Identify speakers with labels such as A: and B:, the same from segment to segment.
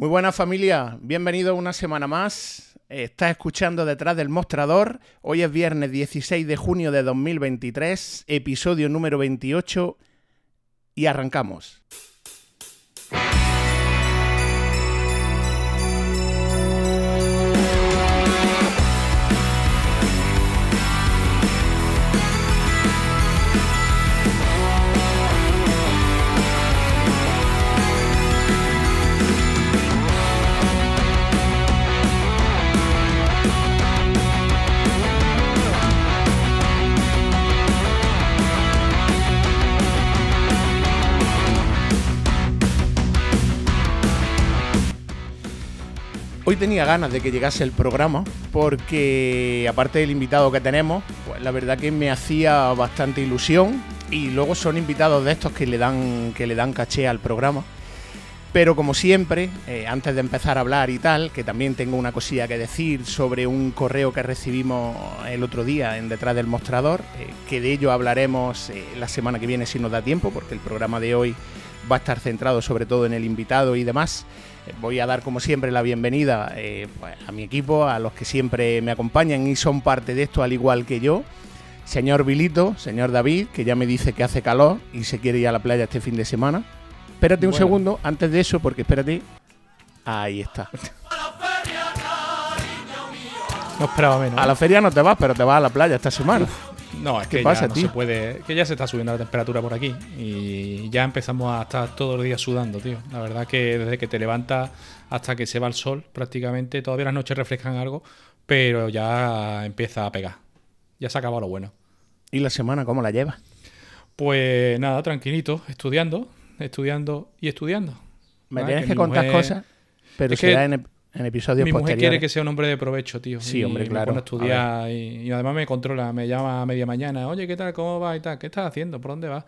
A: Muy buena familia, bienvenido una semana más. Estás escuchando Detrás del Mostrador. Hoy es viernes 16 de junio de 2023, episodio número 28 y arrancamos. Hoy tenía ganas de que llegase el programa porque aparte del invitado que tenemos, pues la verdad que me hacía bastante ilusión y luego son invitados de estos que le dan que le dan caché al programa. Pero como siempre, eh, antes de empezar a hablar y tal, que también tengo una cosilla que decir sobre un correo que recibimos el otro día en detrás del mostrador, eh, que de ello hablaremos eh, la semana que viene si nos da tiempo, porque el programa de hoy va a estar centrado sobre todo en el invitado y demás. Voy a dar como siempre la bienvenida pues, a mi equipo, a los que siempre me acompañan y son parte de esto al igual que yo. Señor Vilito, señor David, que ya me dice que hace calor y se quiere ir a la playa este fin de semana. Espérate un segundo antes de eso, porque espérate. Ahí está.
B: No esperaba menos.
A: A la feria no te vas, pero te vas a la playa esta semana.
B: No, es
A: ¿Qué
B: que
A: pasa,
B: ya no
A: tío?
B: se puede. Que ya se está subiendo la temperatura por aquí. Y ya empezamos a estar todos los días sudando, tío. La verdad que desde que te levantas hasta que se va el sol, prácticamente, todavía las noches refrescan algo, pero ya empieza a pegar. Ya se ha acabado lo bueno.
A: ¿Y la semana cómo la llevas?
B: Pues nada, tranquilito, estudiando, estudiando y estudiando.
A: Me tienes
B: que
A: contar
B: mujer-
A: cosas, pero
B: Es que
A: será en, ep- en episodios
B: Mi mujer quiere que sea un hombre de provecho, tío.
A: Sí,
B: y
A: hombre,
B: me
A: claro.
B: pone a estudiar y, y además me controla. Me llama a media mañana. Oye, ¿qué tal? ¿Cómo va? Y tal. ¿Qué estás haciendo? ¿Por dónde vas?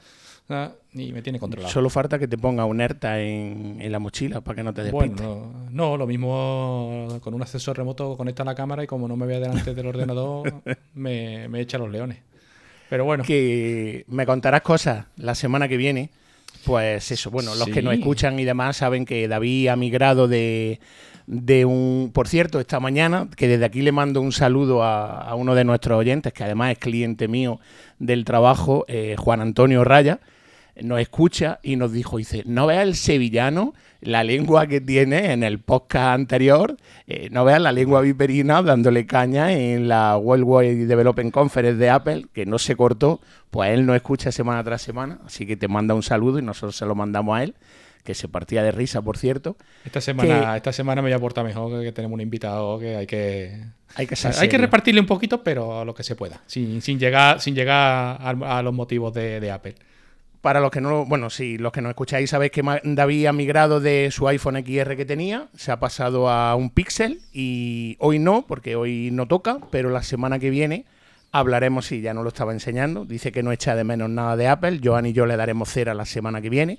B: Y me tiene controlado.
A: Solo falta que te ponga un ERTA en, en la mochila para que no te
B: Bueno,
A: despistes.
B: no, lo mismo con un acceso remoto conecta la cámara y como no me vea delante del ordenador, me, me echa los leones. Pero bueno,
A: que me contarás cosas la semana que viene. Pues eso, bueno, los que nos escuchan y demás saben que David ha migrado de, de un... Por cierto, esta mañana, que desde aquí le mando un saludo a, uno de nuestros oyentes, que además es cliente mío del trabajo, eh, Juan Antonio Raya, nos escucha y nos dijo, dice, no veas el sevillano, la lengua que tiene en el podcast anterior, eh, no veas la lengua viperina dándole caña en la World Wide Development Conference de Apple, que no se cortó, pues él nos escucha semana tras semana, así que te manda un saludo y nosotros se lo mandamos a él, que se partía de risa, por cierto.
B: esta semana,
A: que-
B: esta semana me voy a portar mejor, que tenemos un invitado que hay que...
A: Hay que
B: Hay que repartirle un poquito, pero lo que se pueda, sin, sin llegar, sin llegar a, a los motivos de, de Apple.
A: Para los que no, bueno, sí, los que nos escucháis sabéis que David ha migrado de su iPhone XR que tenía, se ha pasado a un Pixel y hoy no, porque hoy no toca, pero la semana que viene hablaremos, si ya no lo estaba enseñando, dice que no echa de menos nada de Apple, Joan y yo le daremos cera la semana que viene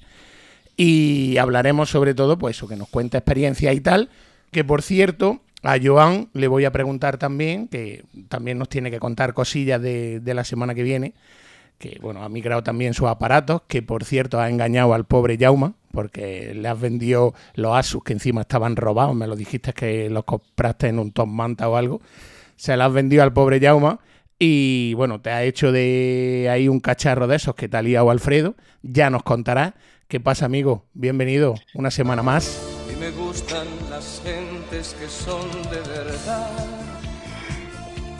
A: y hablaremos sobre todo, pues eso, que nos cuenta experiencia y tal, que por cierto, a Joan le voy a preguntar también, que también nos tiene que contar cosillas de, de la semana que viene, que bueno, ha migrado también sus aparatos, que por cierto ha engañado al pobre Jauma, porque le has vendido los Asus que encima estaban robados, me lo dijiste que los compraste en un Top Manta o algo, se los has vendido al pobre Jauma y bueno, te ha hecho de ahí un cacharro de esos que te ha liado Alfredo, ya nos contarás. ¿Qué pasa, amigo? Bienvenido una semana más.
C: Y me gustan las gentes que son de verdad.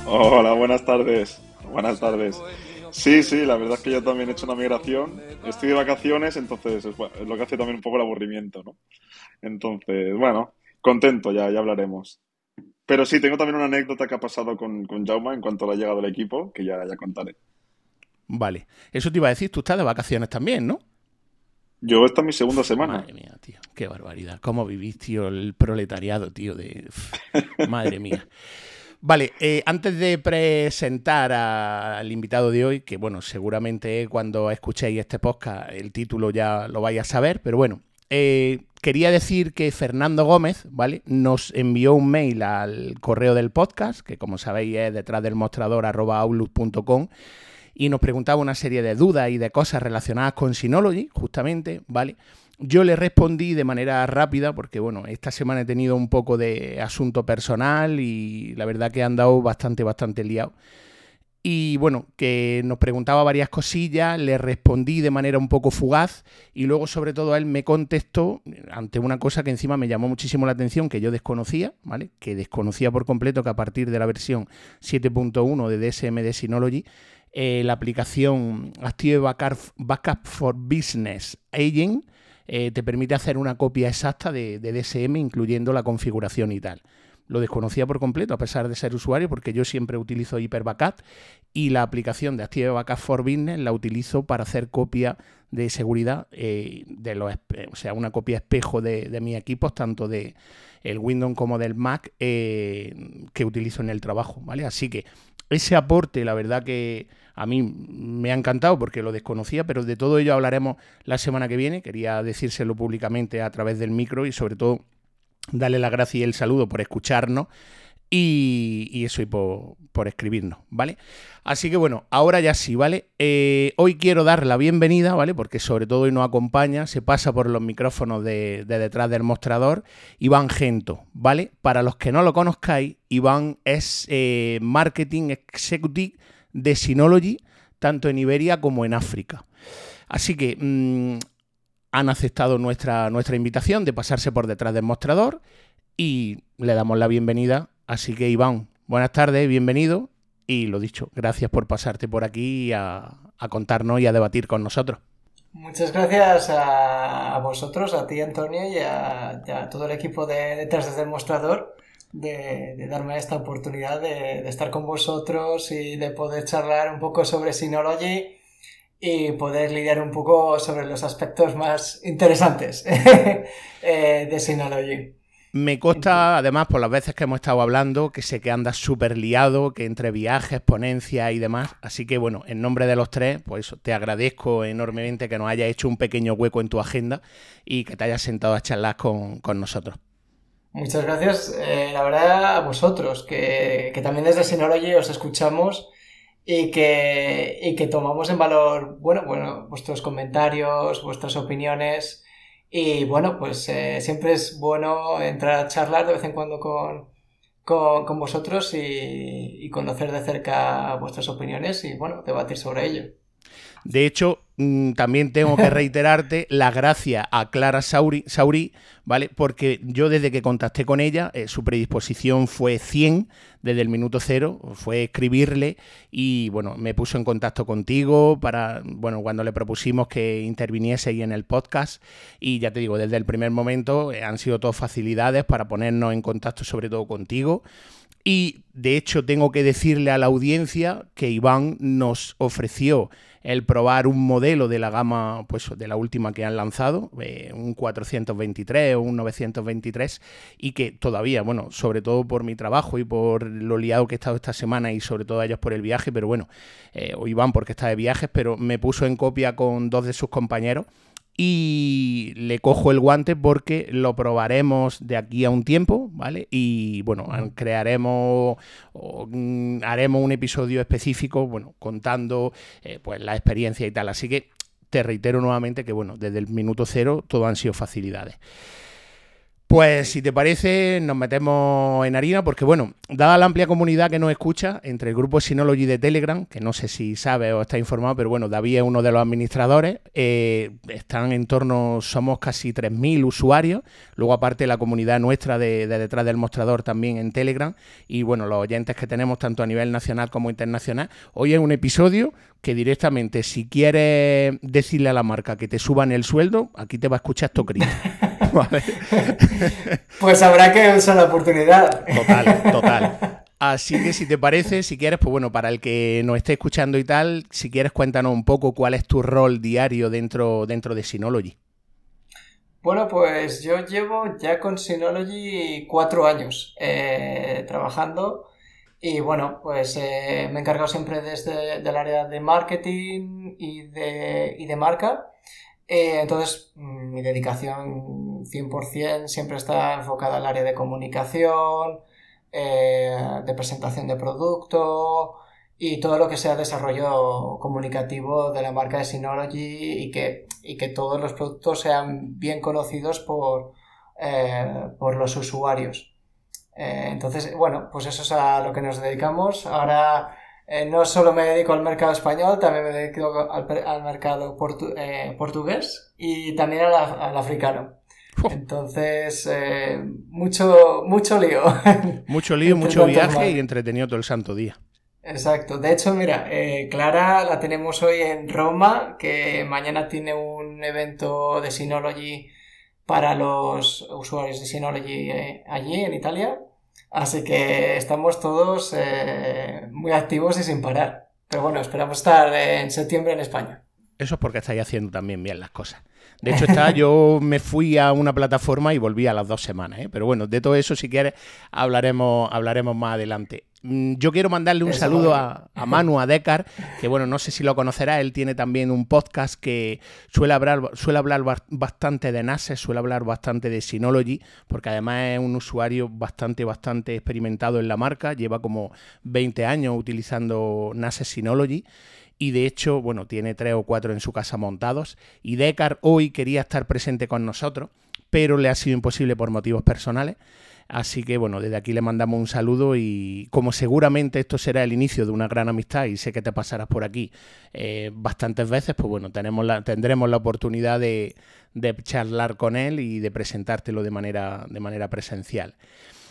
D: Hola, buenas tardes. Buenas tardes. Sí, sí, la verdad es que yo también he hecho una migración. Estoy de vacaciones, entonces es, bueno, es lo que hace también un poco el aburrimiento, ¿no? Entonces, bueno, contento, ya, ya hablaremos. Pero sí, tengo también una anécdota que ha pasado con, con Jauma en cuanto le ha llegado el equipo, que ya, ya contaré.
A: Vale, eso te iba a decir, tú estás de vacaciones también, ¿no?
D: Yo esta es mi segunda semana.
A: Madre mía, tío, qué barbaridad. ¿Cómo vivís, tío, el proletariado, tío? De... Madre mía. Vale, eh, antes de presentar a- al invitado de hoy, que bueno, seguramente cuando escuchéis este podcast el título ya lo vais a saber, pero bueno, eh, quería decir que Fernando Gómez, ¿vale? Nos envió un mail al correo del podcast, que como sabéis es detrás del mostrador arroba outlook.com, y nos preguntaba una serie de dudas y de cosas relacionadas con Synology, justamente, ¿vale? yo le respondí de manera rápida porque, bueno, esta semana he tenido un poco de asunto personal y la verdad que he andado bastante, bastante liado. Y bueno, que nos preguntaba varias cosillas, le respondí de manera un poco fugaz y luego sobre todo él me contestó ante una cosa que encima me llamó muchísimo la atención, que yo desconocía, ¿vale? Que desconocía por completo que a partir de la versión 7.1 de DSM de Synology, eh, la aplicación Active Backup, for Business Agent eh, te permite hacer una copia exacta de, DSM, incluyendo la configuración y tal. Lo desconocía por completo, a pesar de ser usuario, porque yo siempre utilizo Hyper-Backup y la aplicación de Active Backup for Business la utilizo para hacer copia de seguridad, eh, de los, o sea, una copia espejo de, de mis equipos, tanto de el Windows como del Mac, eh, que utilizo en el trabajo, ¿vale? Así que ese aporte, la verdad que a mí me ha encantado porque lo desconocía, pero de todo ello hablaremos la semana que viene. Quería decírselo públicamente a través del micro y sobre todo darle la gracia y el saludo por escucharnos y, eso y por, escribirnos, ¿vale? Así que bueno, ahora ya sí, ¿vale? Eh, hoy quiero dar la bienvenida, ¿vale? Porque sobre todo hoy nos acompaña, se pasa por los micrófonos de, detrás del mostrador, Iván Gento, ¿vale? Para los que no lo conozcáis, Iván es eh, Marketing Executive de Synology, tanto en Iberia como en África. Así que mm, han aceptado nuestra, nuestra invitación de pasarse por detrás del mostrador y le damos la bienvenida. Así que Iván, buenas tardes, bienvenido y lo dicho, gracias por pasarte por aquí a, contarnos y a debatir con nosotros.
E: Muchas gracias a, vosotros, a ti Antonio y a, todo el equipo de detrás del mostrador de, darme esta oportunidad de, de, estar con vosotros y de poder charlar un poco sobre Synology y poder lidiar un poco sobre los aspectos más interesantes eh, de Synology.
A: Me consta, además, por las veces que hemos estado hablando, que sé que andas súper liado, que entre viajes, ponencias y demás. Así que, bueno, en nombre de los tres, pues te agradezco enormemente que nos hayas hecho un pequeño hueco en tu agenda y que te hayas sentado a charlar con, nosotros.
E: Muchas gracias, eh, la verdad, a vosotros, que, que también desde Synology os escuchamos y que, y que tomamos en valor, bueno, bueno, vuestros comentarios, vuestras opiniones. Y bueno, pues eh, siempre es bueno entrar a charlar de vez en cuando con, con, vosotros y, conocer de cerca vuestras opiniones y bueno, debatir sobre ello.
A: De hecho, también tengo que reiterarte la gracia a Clara Sauri, Sauri, ¿vale? Porque yo desde que contacté con ella, eh, su predisposición fue 100 desde el minuto cero, fue escribirle y, bueno, me puso en contacto contigo para, bueno, cuando le propusimos que interviniese ahí en el podcast y ya te digo, desde el primer momento eh, han sido todas facilidades para ponernos en contacto sobre todo contigo. Y de hecho tengo que decirle a la audiencia que Iván nos ofreció el probar un modelo de la gama, pues de la última que han lanzado, eh, un 423 o un 923, y que todavía, bueno, sobre todo por mi trabajo y por lo liado que he estado esta semana y sobre todo ellos por el viaje, pero bueno, eh, o Iván porque está de viajes, pero me puso en copia con dos de sus compañeros y le cojo el guante porque lo probaremos de aquí a un tiempo, ¿vale? Y bueno, crearemos, o, mm, haremos un episodio específico, bueno, contando eh, pues la experiencia y tal. Así que te reitero nuevamente que bueno, desde el minuto cero todo han sido facilidades. Pues si te parece, nos metemos en harina, porque bueno, dada la amplia comunidad que nos escucha, entre el grupo Synology de Telegram, que no sé si sabe o está informado, pero bueno, David es uno de los administradores, eh, están en torno, somos casi 3.000 usuarios, luego aparte la comunidad nuestra de, detrás del mostrador también en Telegram, y bueno, los oyentes que tenemos tanto a nivel nacional como internacional. Hoy es un episodio que directamente, si quieres decirle a la marca que te suban el sueldo, aquí te va a escuchar Cristo.
E: pues habrá que usar la oportunidad.
A: Total, total. Así que si te parece, si quieres, pues bueno, para el que nos esté escuchando y tal, si quieres cuéntanos un poco cuál es tu rol diario dentro, dentro de Synology.
E: Bueno, pues yo llevo ya con Synology cuatro años eh, trabajando y bueno, pues eh, me he encargado siempre desde del área de marketing y de, y de marca eh, entonces, mm, mi dedicación 100% siempre está enfocada al área de comunicación, eh, de presentación de producto y todo lo que sea desarrollo comunicativo de la marca de Synology y que, y que todos los productos sean bien conocidos por, eh, por los usuarios. Entonces, bueno, pues eso es a lo que nos dedicamos. Ahora eh, no solo me dedico al mercado español, también me dedico al, mercado portugués y también al, africano. Entonces, mucho, mucho lío.
A: Mucho lío, mucho viaje y entretenido todo el santo día.
E: Exacto. De hecho, mira, eh, Clara la tenemos hoy en Roma, que mañana tiene un evento de Synology para los usuarios de Synology eh, allí en Italia. Así que estamos todos eh, muy activos y sin parar. Pero bueno, esperamos estar en septiembre en España.
A: Eso es porque estáis haciendo también bien las cosas. De hecho, está, yo me fui a una plataforma y volví a las dos semanas. Pero bueno, de todo eso, si quieres, hablaremos, hablaremos más adelante. Mm, yo quiero mandarle un saludo a, Manu, a Decar, que bueno, no sé si lo conocerá, él tiene también un podcast que suele hablar, suele hablar bastante de NASE, suele hablar bastante de Synology, porque además es un usuario bastante, bastante experimentado en la marca, lleva como 20 años utilizando NASE Synology y de hecho, bueno, tiene tres o cuatro en su casa montados. Y Decar hoy quería estar presente con nosotros, pero le ha sido imposible por motivos personales. Así que bueno, desde aquí le mandamos un saludo y como seguramente esto será el inicio de una gran amistad y sé que te pasarás por aquí eh, bastantes veces, pues bueno, tenemos la, tendremos la oportunidad de, charlar con él y de presentártelo de manera, de manera presencial.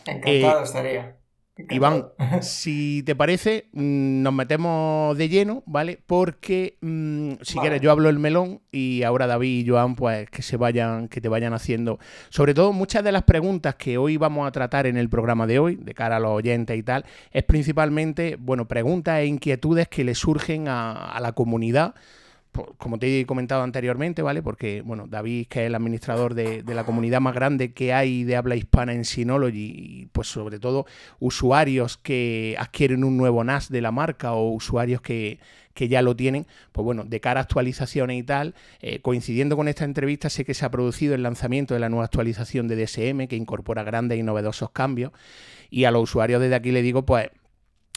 E: Encantado eh, estaría.
A: Iván, si te parece, mm, nos metemos de lleno, ¿vale? Porque mm, si quieres, yo hablo el melón y ahora David y Joan, pues que se vayan, que te vayan haciendo. Sobre todo, muchas de las preguntas que hoy vamos a tratar en el programa de hoy, de cara a los oyentes y tal, es principalmente, bueno, preguntas e inquietudes que le surgen a la comunidad como te he comentado anteriormente, ¿vale? Porque, bueno, David, que es el administrador de, la comunidad más grande que hay de habla hispana en Synology, y pues sobre todo usuarios que adquieren un nuevo NAS de la marca o usuarios que, ya lo tienen, pues bueno, de cara a actualizaciones y tal, eh, coincidiendo con esta entrevista, sé que se ha producido el lanzamiento de la nueva actualización de DSM, que incorpora grandes y novedosos cambios, y a los usuarios desde aquí le digo, pues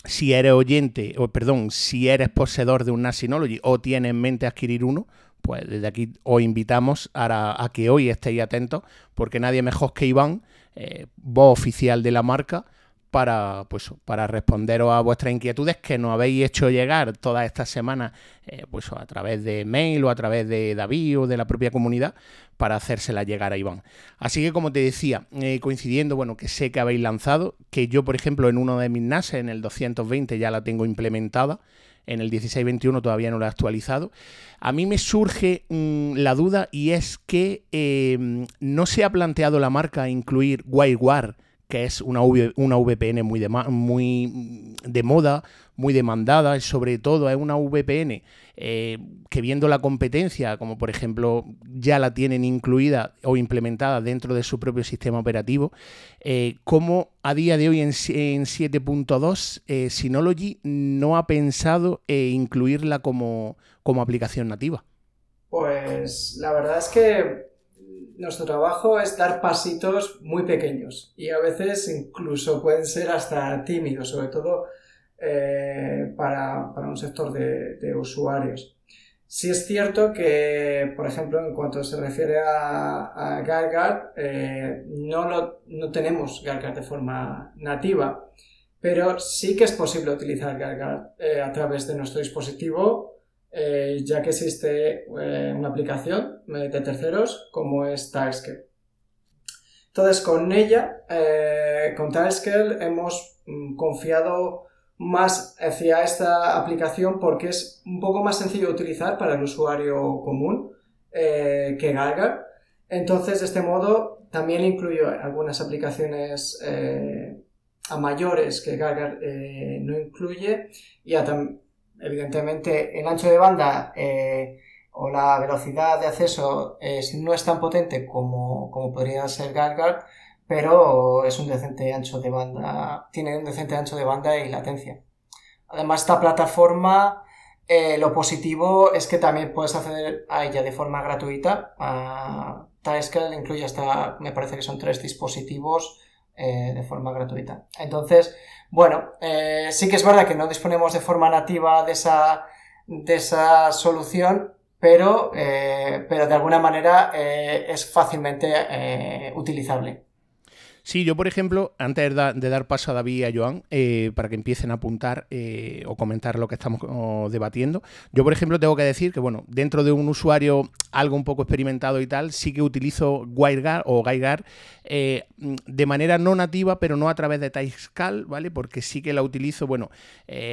A: si eres oyente, o perdón, si eres poseedor de un NAS Synology o tienes en mente adquirir uno, pues desde aquí os invitamos a, que hoy estéis atentos, porque nadie mejor que Iván, eh, voz oficial de la marca, para, pues, para responderos a vuestras inquietudes que nos habéis hecho llegar todas estas semanas eh, pues, a través de mail o a través de David o de la propia comunidad para hacérsela llegar a Iván. Así que como te decía, eh, coincidiendo, bueno, que sé que habéis lanzado, que yo por ejemplo en uno de mis NAS, en el 220 ya la tengo implementada, en el 1621 todavía no la he actualizado. A mí me surge mm, la duda y es que eh, no se ha planteado la marca incluir WireGuard que es una, una VPN muy de, muy de moda, muy demandada, y sobre todo es una VPN eh, que viendo la competencia, como por ejemplo ya la tienen incluida o implementada dentro de su propio sistema operativo, eh, como a día de hoy en, 7.2 eh, Synology no ha pensado incluirla como, como aplicación nativa.
E: Pues la verdad es que nuestro trabajo es dar pasitos muy pequeños y a veces incluso pueden ser hasta tímidos, sobre todo eh, para, un sector de, usuarios. Sí es cierto que, por ejemplo, en cuanto se refiere a, a eh, no, no tenemos GuardGuard de forma nativa, pero sí que es posible utilizar GuardGuard eh, a través de nuestro dispositivo eh, ya que existe eh, una aplicación de terceros como es Tilescale. Entonces, con ella, eh, con Tilescale, hemos mm, confiado más hacia esta aplicación porque es un poco más sencillo de utilizar para el usuario común que Galgar. Entonces, de este modo, también incluyo algunas aplicaciones a mayores que Galgar no incluye y a, evidentemente el ancho de banda eh, o la velocidad de acceso no es tan potente como, podría ser GuardGuard, pero es un decente ancho de banda, tiene un decente ancho de banda y latencia. Además, esta plataforma, eh, lo positivo es que también puedes acceder a ella de forma gratuita. A Timescale incluye hasta, me parece que son tres dispositivos eh, de forma gratuita. Entonces, bueno, eh, sí que es verdad que no disponemos de forma nativa de esa, de esa solución, pero, eh, pero de alguna manera es fácilmente utilizable.
A: Sí, yo por ejemplo, antes de, dar paso a David y a Joan, eh, para que empiecen a apuntar eh, o comentar lo que estamos debatiendo, yo por ejemplo tengo que decir que, bueno, dentro de un usuario algo un poco experimentado y tal, sí que utilizo WireGuard o GuideGuard eh, de manera no nativa, pero no a través de Typescal, ¿vale? Porque sí que la utilizo, bueno,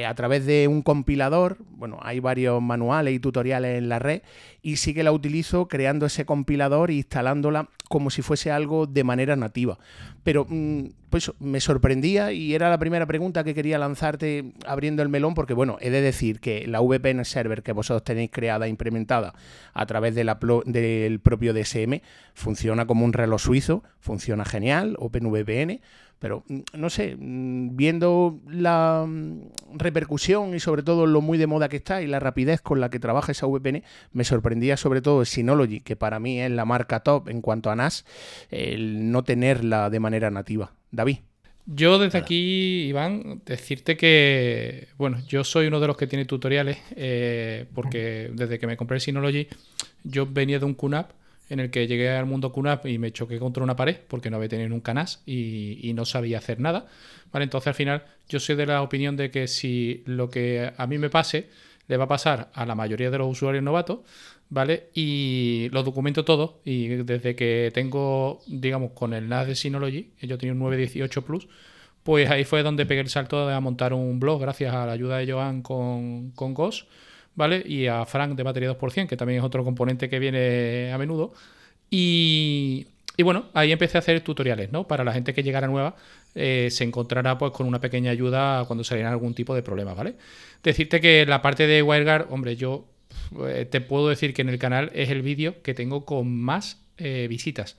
A: a través de un compilador, bueno, hay varios manuales y tutoriales en la red, y sí que la utilizo creando ese compilador e instalándola como si fuese algo de manera nativa. Pero mm, pues me sorprendía y era la primera pregunta que quería lanzarte abriendo el melón, porque bueno, he de decir que la VPN server que vosotros tenéis creada e implementada a través del propio DSM funciona como un reloj suizo, funciona genial, OpenVPN, pero mm, no sé, mm, viendo la mm, repercusión y sobre todo lo muy de moda que está y la rapidez con la que trabaja esa VPN, me sorprendía sobre todo Synology, que para mí es la marca top en cuanto a NAS, el no tenerla de manera nativa. David.
B: Yo desde aquí, Iván, decirte que, bueno, yo soy uno de los que tiene tutoriales, eh, porque desde que me compré el Synology, yo venía de un QNAP en el que llegué al mundo QNAP y me choqué contra una pared porque no había tenido nunca NAS y, no sabía hacer nada. ¿vale? Entonces al final yo soy de la opinión de que si lo que a mí me pase le va a pasar a la mayoría de los usuarios novatos, ¿vale? Y lo documento todo y desde que tengo, digamos, con el NAS de Synology, yo tenía un 918 Plus, pues ahí fue donde pegué el salto de montar un blog gracias a la ayuda de Joan con, con GOS ¿vale? Y a Frank de batería 2%, que también es otro componente que viene a menudo. Y, bueno, ahí empecé a hacer tutoriales, ¿no? Para la gente que llegara nueva, eh, se encontrará pues con una pequeña ayuda cuando salieran algún tipo de problema, ¿vale? Decirte que la parte de WireGuard, hombre, yo eh, te puedo decir que en el canal es el vídeo que tengo con más eh, visitas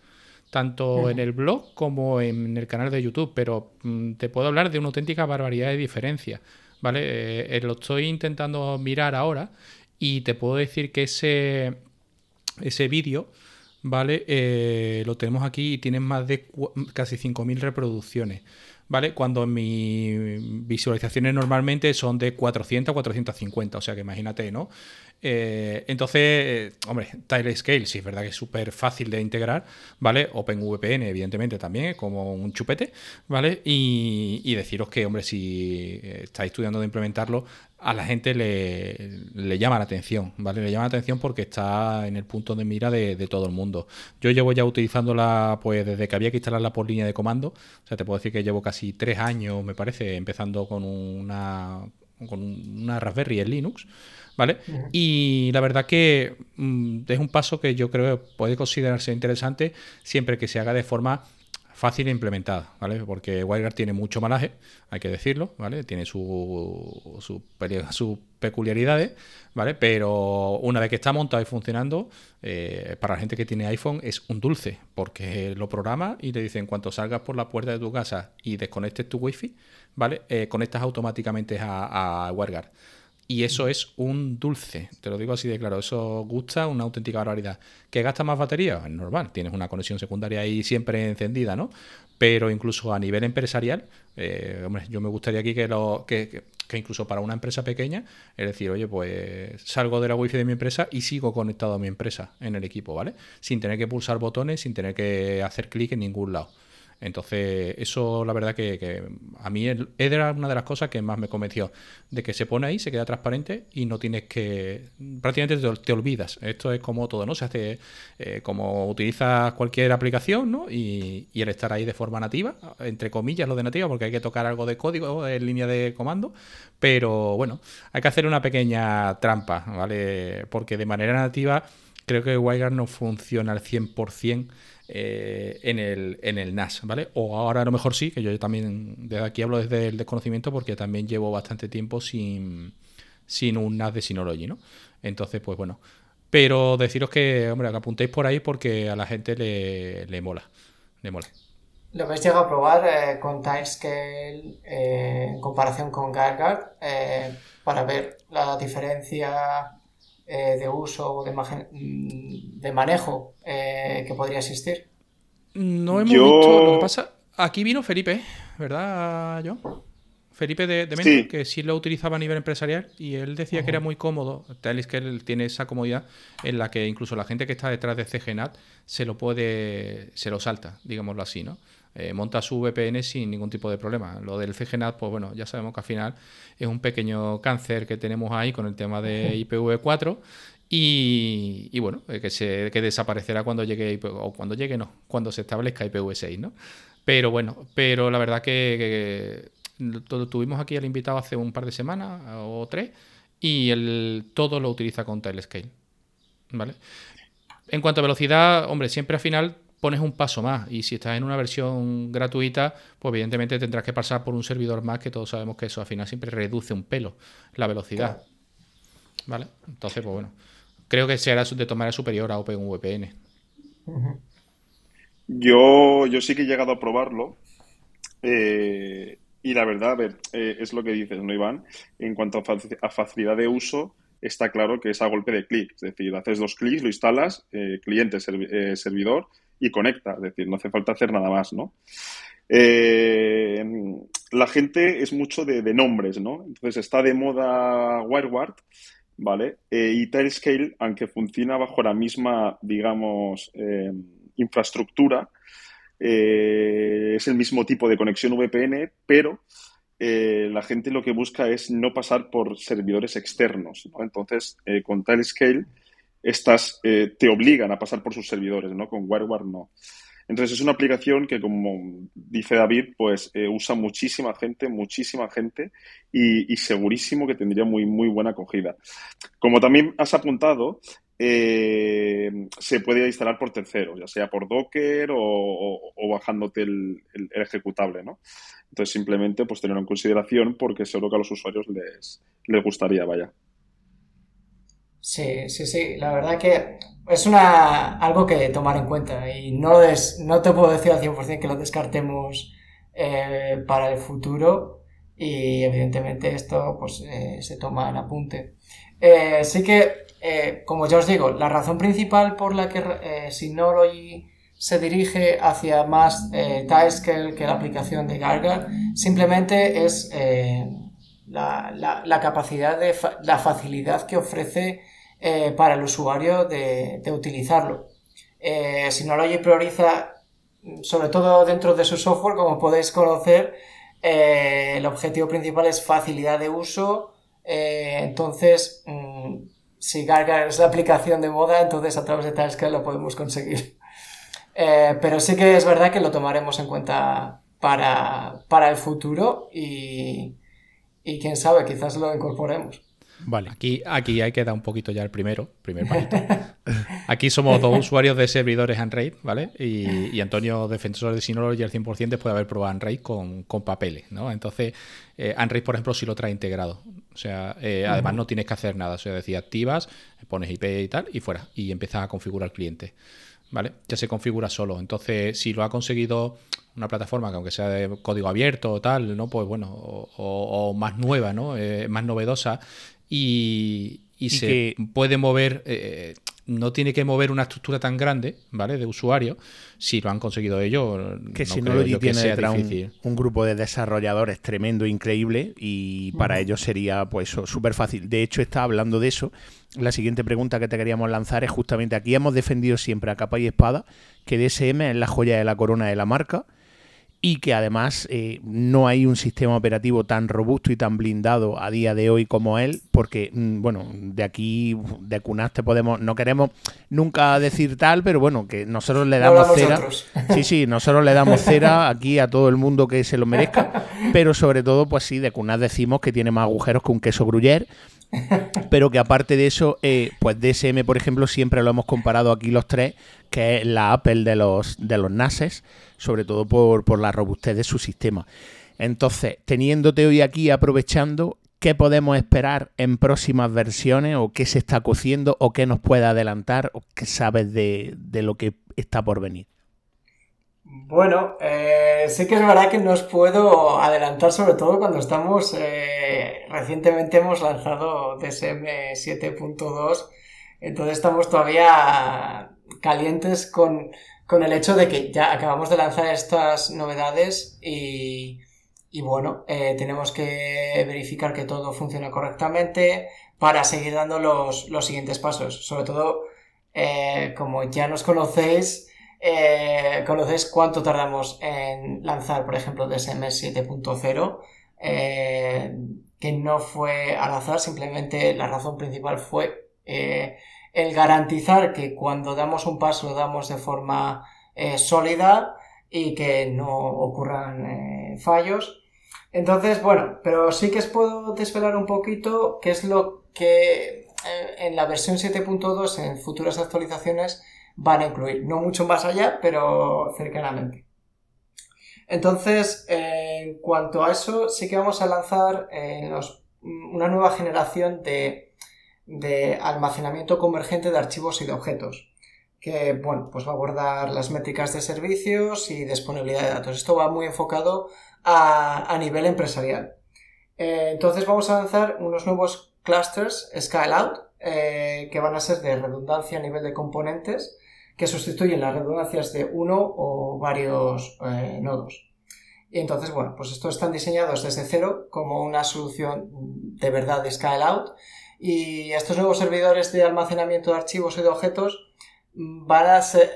B: tanto en el blog como en el canal de YouTube, pero mm, te puedo hablar de una auténtica barbaridad de diferencia. ¿Vale? Eh, eh, lo estoy intentando mirar ahora y te puedo decir que ese, ese vídeo, ¿vale? Eh, lo tenemos aquí y tiene más de casi 5.000 reproducciones. ¿Vale? Cuando mis visualizaciones normalmente son de 400 a 450, o sea que imagínate, ¿no? Eh, entonces, eh, hombre, Tile Scale sí es verdad que es súper fácil de integrar, ¿vale? OpenVPN, evidentemente, también, como un chupete, ¿vale? Y, deciros que, hombre, si estáis estudiando de implementarlo, a la gente le, llama la atención, ¿vale? Le llama la atención porque está en el punto de mira de, todo el mundo. Yo llevo ya utilizándola, pues, desde que había que instalarla por línea de comando, o sea, te puedo decir que llevo casi tres años, me parece, empezando con una, con una Raspberry en Linux. ¿Vale? Y la verdad que mm, es un paso que yo creo que puede considerarse interesante siempre que se haga de forma fácil e implementada, ¿vale? Porque WireGuard tiene mucho malaje, hay que decirlo, ¿vale? Tiene sus su, peculiaridades, ¿vale? Pero una vez que está montado y funcionando, eh, para la gente que tiene iPhone es un dulce, porque lo programa y le dicen, cuando salgas por la puerta de tu casa y desconectes tu Wi-Fi, ¿vale? Eh, conectas automáticamente a, a WireGuard. Y eso es un dulce, te lo digo así de claro, eso gusta una auténtica barbaridad. ¿Que gasta más batería? Es normal, tienes una conexión secundaria ahí siempre encendida, ¿no? Pero incluso a nivel empresarial, eh, hombre, yo me gustaría aquí que, lo, que, que, incluso para una empresa pequeña, es decir, oye, pues salgo de la wifi de mi empresa y sigo conectado a mi empresa en el equipo, ¿vale? Sin tener que pulsar botones, sin tener que hacer clic en ningún lado. Entonces, eso la verdad que, a mí era una de las cosas que más me convenció, de que se pone ahí, se queda transparente y no tienes que, prácticamente te, olvidas. Esto es como todo, ¿no? Se hace eh, como utilizas cualquier aplicación, ¿no? Y, el estar ahí de forma nativa, entre comillas lo de nativa, porque hay que tocar algo de código en línea de comando, pero bueno, hay que hacer una pequeña trampa, ¿vale? Porque de manera nativa creo que WireGuard no funciona al 100% eh, en, el, en el NAS, ¿vale? O ahora a lo mejor sí, que yo también desde aquí hablo desde el desconocimiento porque también llevo bastante tiempo sin, sin un NAS de Synology, ¿no? Entonces, pues bueno. Pero deciros que, hombre, que apuntéis por ahí porque a la gente le, le mola. Le mola.
E: ¿Lo habéis llegado a probar eh, con Timescale eh, en comparación con GuideGuard para ver la diferencia eh, de uso o de, de manejo eh, que podría existir?
B: No hemos visto. Lo que pasa. aquí vino Felipe, ¿verdad, John? Felipe de, de que sí lo utilizaba a nivel empresarial y él decía que era muy cómodo. Tal es que él tiene esa comodidad en la que incluso la gente que está detrás de CGNAT se lo puede, se lo salta, digámoslo así, ¿no? Eh, monta su VPN sin ningún tipo de problema. Lo del CGNAT, pues bueno, ya sabemos que al final es un pequeño cáncer que tenemos ahí con el tema de IPv4 y, bueno, eh, que, se, que desaparecerá cuando llegue, o cuando llegue no, cuando se establezca IPv6, ¿no? Pero bueno, pero la verdad que, tuvimos aquí al invitado hace un par de semanas o tres y el, todo lo utiliza con Telescale. ¿Vale? En cuanto a velocidad, hombre, siempre al final pones un paso más. Y si estás en una versión gratuita, pues evidentemente tendrás que pasar por un servidor más, que todos sabemos que eso al final siempre reduce un pelo la velocidad. ¿Vale? Entonces, pues bueno, creo que será de tomar superior a OpenVPN.
D: Yo, yo sí que he llegado a probarlo. Eh, y la verdad, a ver, eh, es lo que dices, ¿no, Iván? En cuanto a, facilidad de uso, está claro que es a golpe de clic. Es decir, haces dos clics, lo instalas, eh, cliente, servidor, y conecta, es decir, no hace falta hacer nada más, ¿no? Eh, la gente es mucho de, nombres, ¿no? Entonces está de moda WireGuard, ¿vale? Eh, y Telescale, aunque funciona bajo la misma, digamos, eh, infraestructura, es el mismo tipo de conexión VPN, pero la gente lo que busca es no pasar por servidores externos, ¿no? Entonces, con Telescale estas eh, te obligan a pasar por sus servidores, ¿no? Con WireGuard no. Entonces es una aplicación que, como dice David, pues eh, usa muchísima gente, muchísima gente y, segurísimo que tendría muy, muy buena acogida. Como también has apuntado, eh, se puede instalar por terceros, ya sea por Docker o, bajándote el, ejecutable, ¿no? Entonces simplemente pues tenerlo en consideración porque seguro que a los usuarios les, les gustaría, vaya.
E: Sí, sí, sí. La verdad que es una, algo que tomar en cuenta y no, es, no te puedo decir al 100% que lo descartemos eh, para el futuro y evidentemente esto pues eh, se toma en apunte. Eh, sí que, como ya os digo, la razón principal por la que Synology se dirige hacia más eh, que la aplicación de Gargar simplemente es la, la, la, capacidad de la facilidad que ofrece eh, para el usuario de, utilizarlo. Eh, Synology prioriza, sobre todo dentro de su software, como podéis conocer, eh, el objetivo principal es facilidad de uso. Eh, entonces, mm, si Gargar es la aplicación de moda, entonces a través de Tasker lo podemos conseguir. pero sí que es verdad que lo tomaremos en cuenta para, para el futuro y, y quién sabe, quizás lo incorporemos.
B: Vale. Aquí, aquí hay que dar un poquito ya el primero, primer palito. Aquí somos dos usuarios de servidores Android, ¿vale? Y, Antonio, defensor de Synology al 100%, después de haber probado Android con, con papeles, ¿no? Entonces, eh, Android, por ejemplo, sí lo trae integrado. O sea, eh, además no tienes que hacer nada. O sea, decía, activas, pones IP y tal, y fuera. Y empiezas a configurar el cliente. ¿Vale? Ya se configura solo. Entonces, si lo ha conseguido una plataforma que aunque sea de código abierto o tal, ¿no? Pues bueno, o, más nueva, ¿no? Eh, más novedosa, y, se puede mover, eh, no tiene que mover una estructura tan grande, ¿vale? De usuario, si lo han conseguido ellos.
A: Que si no lo tiene un, grupo de desarrolladores tremendo, increíble, y para ellos sería pues súper fácil. De hecho, está hablando de eso. La siguiente pregunta que te queríamos lanzar es justamente aquí hemos defendido siempre a capa y espada que DSM es la joya de la corona de la marca y que además eh, no hay un sistema operativo tan robusto y tan blindado a día de hoy como él, porque, mm, bueno, de aquí, de Cunaste podemos, no queremos nunca decir tal, pero bueno, que nosotros le damos cera. Sí, sí, nosotros le damos cera aquí a todo el mundo que se lo merezca, pero sobre todo, pues sí, de Cunast decimos que tiene más agujeros que un queso gruyer, pero que aparte de eso, eh, pues DSM, por ejemplo, siempre lo hemos comparado aquí los tres, que es la Apple de los, de los NASes, sobre todo por, por la robustez de su sistema. Entonces, teniéndote hoy aquí aprovechando, ¿qué podemos esperar en próximas versiones o qué se está cociendo o qué nos puede adelantar o qué sabes de, lo que está por venir?
E: Bueno, eh, sí que es verdad que no os puedo adelantar, sobre todo cuando estamos. Eh, recientemente hemos lanzado DSM 7.2, entonces estamos todavía calientes con con el hecho de que ya acabamos de lanzar estas novedades y, y bueno, eh, tenemos que verificar que todo funciona correctamente para seguir dando los, los siguientes pasos. Sobre todo, eh, como ya nos conocéis, eh, conocéis cuánto tardamos en lanzar, por ejemplo, DSM 7.0, que no fue al azar, simplemente la razón principal fue el garantizar que cuando damos un paso lo damos de forma sólida y que no ocurran fallos. Entonces, bueno, pero sí que os puedo desvelar un poquito qué es lo que eh, en la versión 7.2 en futuras actualizaciones van a incluir. No mucho más allá, pero cercanamente. Entonces, en cuanto a eso, sí que vamos a lanzar eh, una nueva generación de, de, almacenamiento convergente de archivos y de objetos. Que, bueno, pues va a abordar las métricas de servicios y disponibilidad de datos. Esto va muy enfocado a, nivel empresarial. Eh, entonces vamos a lanzar unos nuevos clusters Scale Out eh, que van a ser de redundancia a nivel de componentes que sustituyen las redundancias de uno o varios eh, nodos. Y entonces, bueno, pues estos están diseñados desde cero como una solución de verdad de Scale Out y estos nuevos servidores de almacenamiento de archivos y de objetos van a, ser,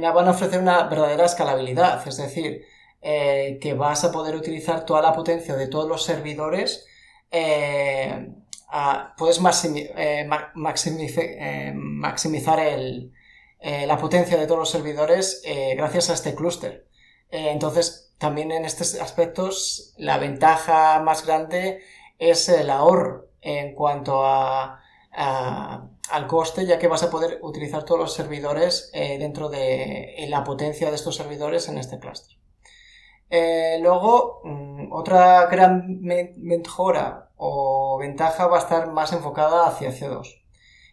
E: van a ofrecer una verdadera escalabilidad, es decir, eh, que vas a poder utilizar toda la potencia de todos los servidores. Eh, puedes eh, maximizar la potencia de todos los servidores gracias a este clúster. entonces, también en estos aspectos, la ventaja más grande es el ahorro en cuanto a, al coste, ya que vas a poder utilizar todos los servidores dentro de la potencia de estos servidores en este clúster. Eh, luego, mm, otra gran mejora o ventaja va a estar más enfocada hacia C2.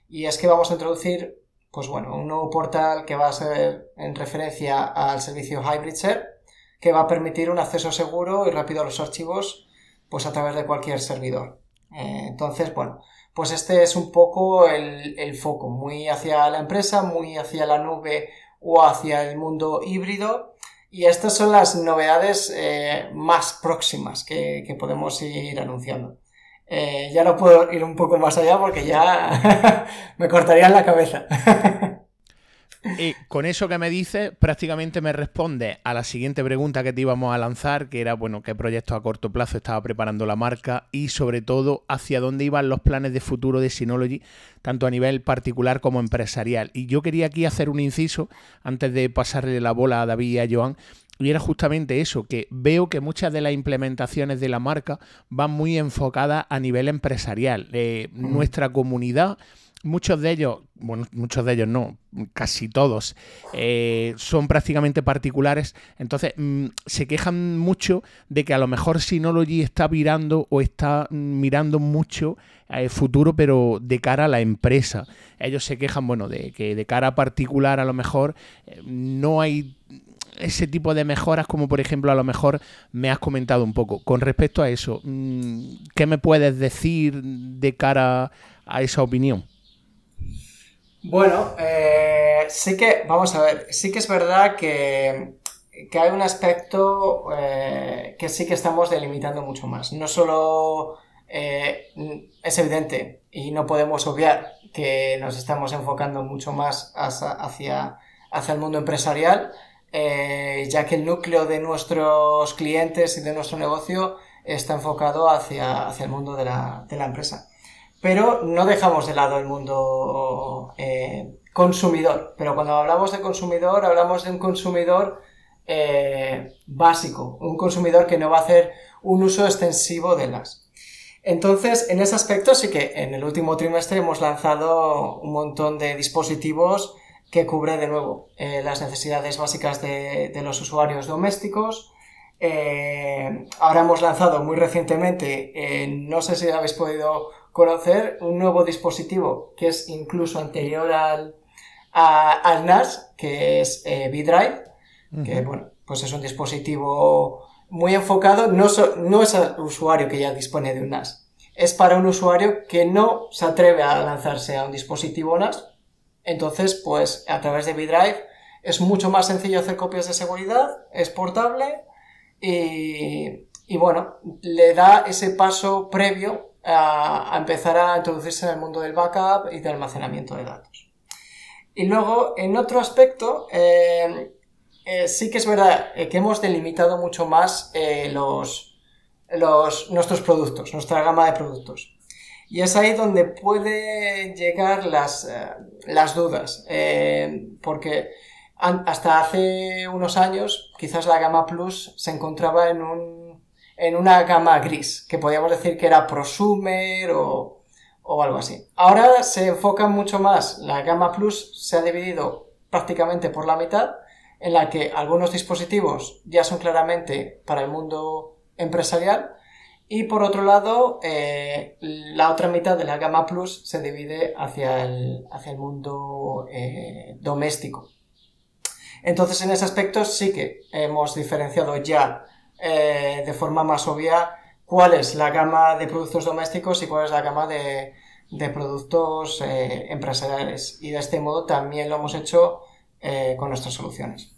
E: Y es que vamos a introducir, pues bueno, un nuevo portal que va a ser en referencia al servicio Hybrid Share, que va a permitir un acceso seguro y rápido a los archivos, pues a través de cualquier servidor. Eh, entonces, bueno, pues este es un poco el, el foco, muy hacia la empresa, muy hacia la nube o hacia el mundo híbrido y estas son las novedades eh, más próximas que, podemos ir anunciando. Eh, ya no puedo ir un poco más allá porque ya me cortarían la cabeza.
A: Y con eso que me dices, prácticamente me responde a la siguiente pregunta que te íbamos a lanzar, que era, bueno, qué proyectos a corto plazo estaba preparando la marca y sobre todo hacia dónde iban los planes de futuro de Synology, tanto a nivel particular como empresarial. Y yo quería aquí hacer un inciso antes de pasarle la bola a David y a Joan, y era justamente eso, que veo que muchas de las implementaciones de la marca van muy enfocadas a nivel empresarial. Eh, nuestra comunidad muchos de ellos, bueno, muchos de ellos no, casi todos, eh, son prácticamente particulares. Entonces, mm, se quejan mucho de que a lo mejor Synology está virando o está mm, mirando mucho el futuro, pero de cara a la empresa. Ellos se quejan, bueno, de que de cara a particular a lo mejor eh, no hay ese tipo de mejoras como por ejemplo a lo mejor me has comentado un poco. Con respecto a eso, mm, ¿qué me puedes decir de cara a esa opinión?
E: Bueno, eh, sí que, vamos a ver, sí que es verdad que, hay un aspecto eh, que sí que estamos delimitando mucho más. No solo eh, es evidente y no podemos obviar que nos estamos enfocando mucho más hacia, hacia el mundo empresarial, ya que el núcleo de nuestros clientes y de nuestro negocio está enfocado hacia, hacia el mundo de la, de la empresa pero no dejamos de lado el mundo eh, consumidor. Pero cuando hablamos de consumidor, hablamos de un consumidor eh, básico, un consumidor que no va a hacer un uso extensivo de las. Entonces, en ese aspecto sí que en el último trimestre hemos lanzado un montón de dispositivos que cubre de nuevo eh, las necesidades básicas de, los usuarios domésticos. ahora hemos lanzado muy recientemente, no sé si habéis podido conocer un nuevo dispositivo que es incluso anterior al, al NAS, que es eh, drive que bueno, pues es un dispositivo muy enfocado, no, no es al usuario que ya dispone de un NAS, es para un usuario que no se atreve a lanzarse a un dispositivo NAS, entonces pues a través de V-Drive es mucho más sencillo hacer copias de seguridad, es portable y, bueno, le da ese paso previo a, empezar a introducirse en el mundo del backup y del almacenamiento de datos. Y luego, en otro aspecto, eh, eh, sí que es verdad eh, que hemos delimitado mucho más los, nuestros productos, nuestra gama de productos. Y es ahí donde pueden llegar las, las dudas, porque hasta hace unos años quizás la gama Plus se encontraba en un en una gama gris, que podríamos decir que era prosumer o, o algo así. Ahora se enfoca mucho más, la gama Plus se ha dividido prácticamente por la mitad, en la que algunos dispositivos ya son claramente para el mundo empresarial y por otro lado eh, la otra mitad de la gama Plus se divide hacia el, hacia el mundo eh, doméstico. Entonces en ese aspecto sí que hemos diferenciado ya eh, de forma más obvia cuál es la gama de productos domésticos y cuál es la gama de, productos eh, empresariales. Y de este modo también lo hemos hecho con nuestras soluciones.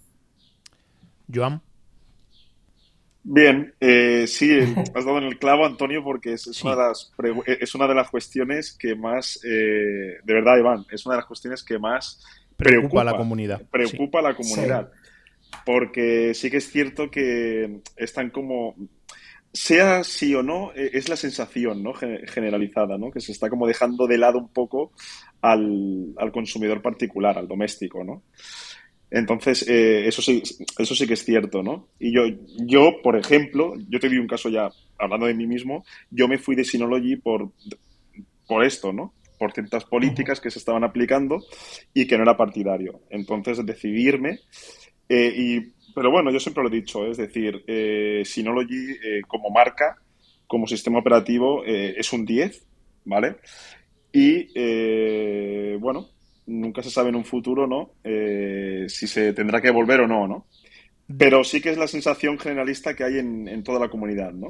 A: Joan.
D: Bien, sí, has dado en el clavo, Antonio, porque es, una, de las es una de las cuestiones que más, de verdad, Iván, es una de las cuestiones que más
A: preocupa, a la comunidad.
D: Preocupa a la comunidad porque sí que es cierto que están como sea sí o no, e, es la sensación ¿no? generalizada, ¿no? que se está como dejando de lado un poco al, consumidor particular, al doméstico. ¿no? Entonces, eh, eso, sí, eso sí que es cierto. ¿no? Y yo, yo, por ejemplo, yo te di un caso ya, hablando de mí mismo, yo me fui de Synology por, por esto, ¿no? por ciertas políticas que se estaban aplicando y que no era partidario. Entonces, decidirme eh, y, pero bueno, yo siempre lo he dicho, es decir, eh, Synology eh, como marca, como sistema operativo, eh, es un 10, ¿vale? Y bueno, nunca se sabe en un futuro, ¿no? si se tendrá que volver o no, ¿no? Pero sí que es la sensación generalista que hay en, toda la comunidad, ¿no?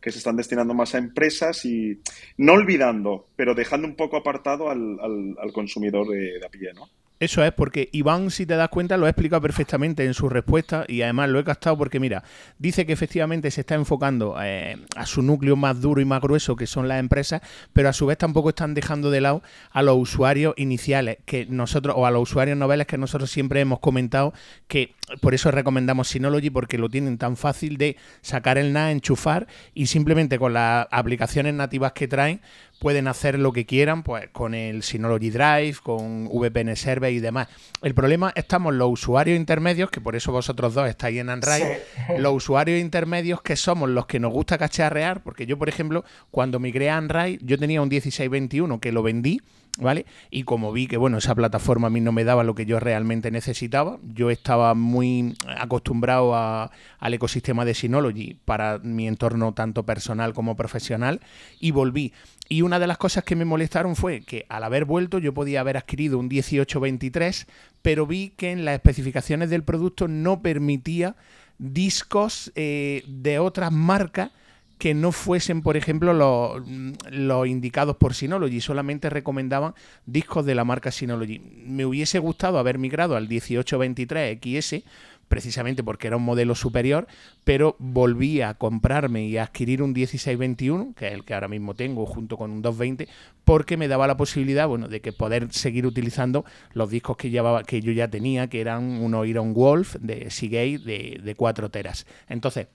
D: Que se están destinando más a empresas y no olvidando, pero dejando un poco apartado al, al, consumidor de, de a pie, ¿no?
A: Eso es, porque Iván, si te das cuenta, lo ha explicado perfectamente en su respuesta y además lo he captado porque, mira, dice que efectivamente se está enfocando eh, a su núcleo más duro y más grueso, que son las empresas, pero a su vez tampoco están dejando de lado a los usuarios iniciales, que nosotros, o a los usuarios noveles que nosotros siempre hemos comentado, que por eso recomendamos Synology, porque lo tienen tan fácil de sacar el NAS, enchufar y simplemente con las aplicaciones nativas que traen, pueden hacer lo que quieran pues con el Synology Drive, con VPN Server y demás. El problema estamos los usuarios intermedios, que por eso vosotros dos estáis en Android, los usuarios intermedios que somos los que nos gusta cacharrear, porque yo, por ejemplo, cuando migré a Android, yo tenía un 1621 que lo vendí ¿vale? Y como vi que, bueno, esa plataforma a mí no me daba lo que yo realmente necesitaba, yo estaba muy acostumbrado al ecosistema de Synology para mi entorno tanto personal como profesional y volví. Y una de las cosas que me molestaron fue que al haber vuelto yo podía haber adquirido un 1823, pero vi que en las especificaciones del producto no permitía discos eh, de otras marcas que no fuesen, por ejemplo, los, indicados por Synology, solamente recomendaban discos de la marca Synology. Me hubiese gustado haber migrado al 1823 XS, precisamente porque era un modelo superior, pero volví a comprarme y a adquirir un 1621, que es el que ahora mismo tengo, junto con un 220, porque me daba la posibilidad, bueno, de que poder seguir utilizando los discos que llevaba, que yo ya tenía, que eran unos Iron Wolf de Seagate de, de 4 teras. Entonces,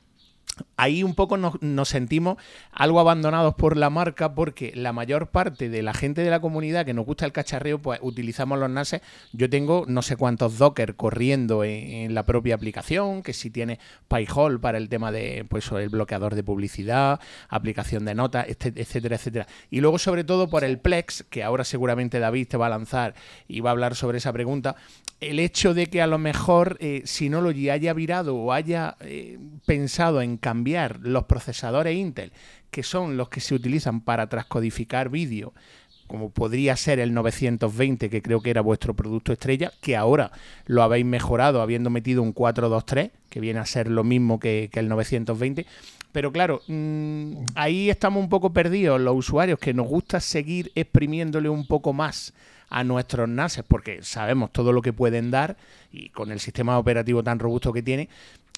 A: ahí un poco nos, sentimos algo abandonados por la marca porque la mayor parte de la gente de la comunidad que nos gusta el cacharreo, pues utilizamos los NASes. Yo tengo no sé cuántos Docker corriendo en, la propia aplicación, que si tiene PyHole para el tema de pues el bloqueador de publicidad, aplicación de notas, etcétera, etcétera. Y luego sobre todo por el Plex, que ahora seguramente David te va a lanzar y va a hablar sobre esa pregunta, el hecho de que a lo mejor eh, Synology haya virado o haya eh, pensado en cambiar los procesadores Intel, que son los que se utilizan para transcodificar vídeo, como podría ser el 920, que creo que era vuestro producto estrella, que ahora lo habéis mejorado habiendo metido un 423, que viene a ser lo mismo que, el 920, Pero claro, mm, ahí estamos un poco perdidos los usuarios que nos gusta seguir exprimiéndole un poco más a nuestros NASes porque sabemos todo lo que pueden dar y con el sistema operativo tan robusto que tiene.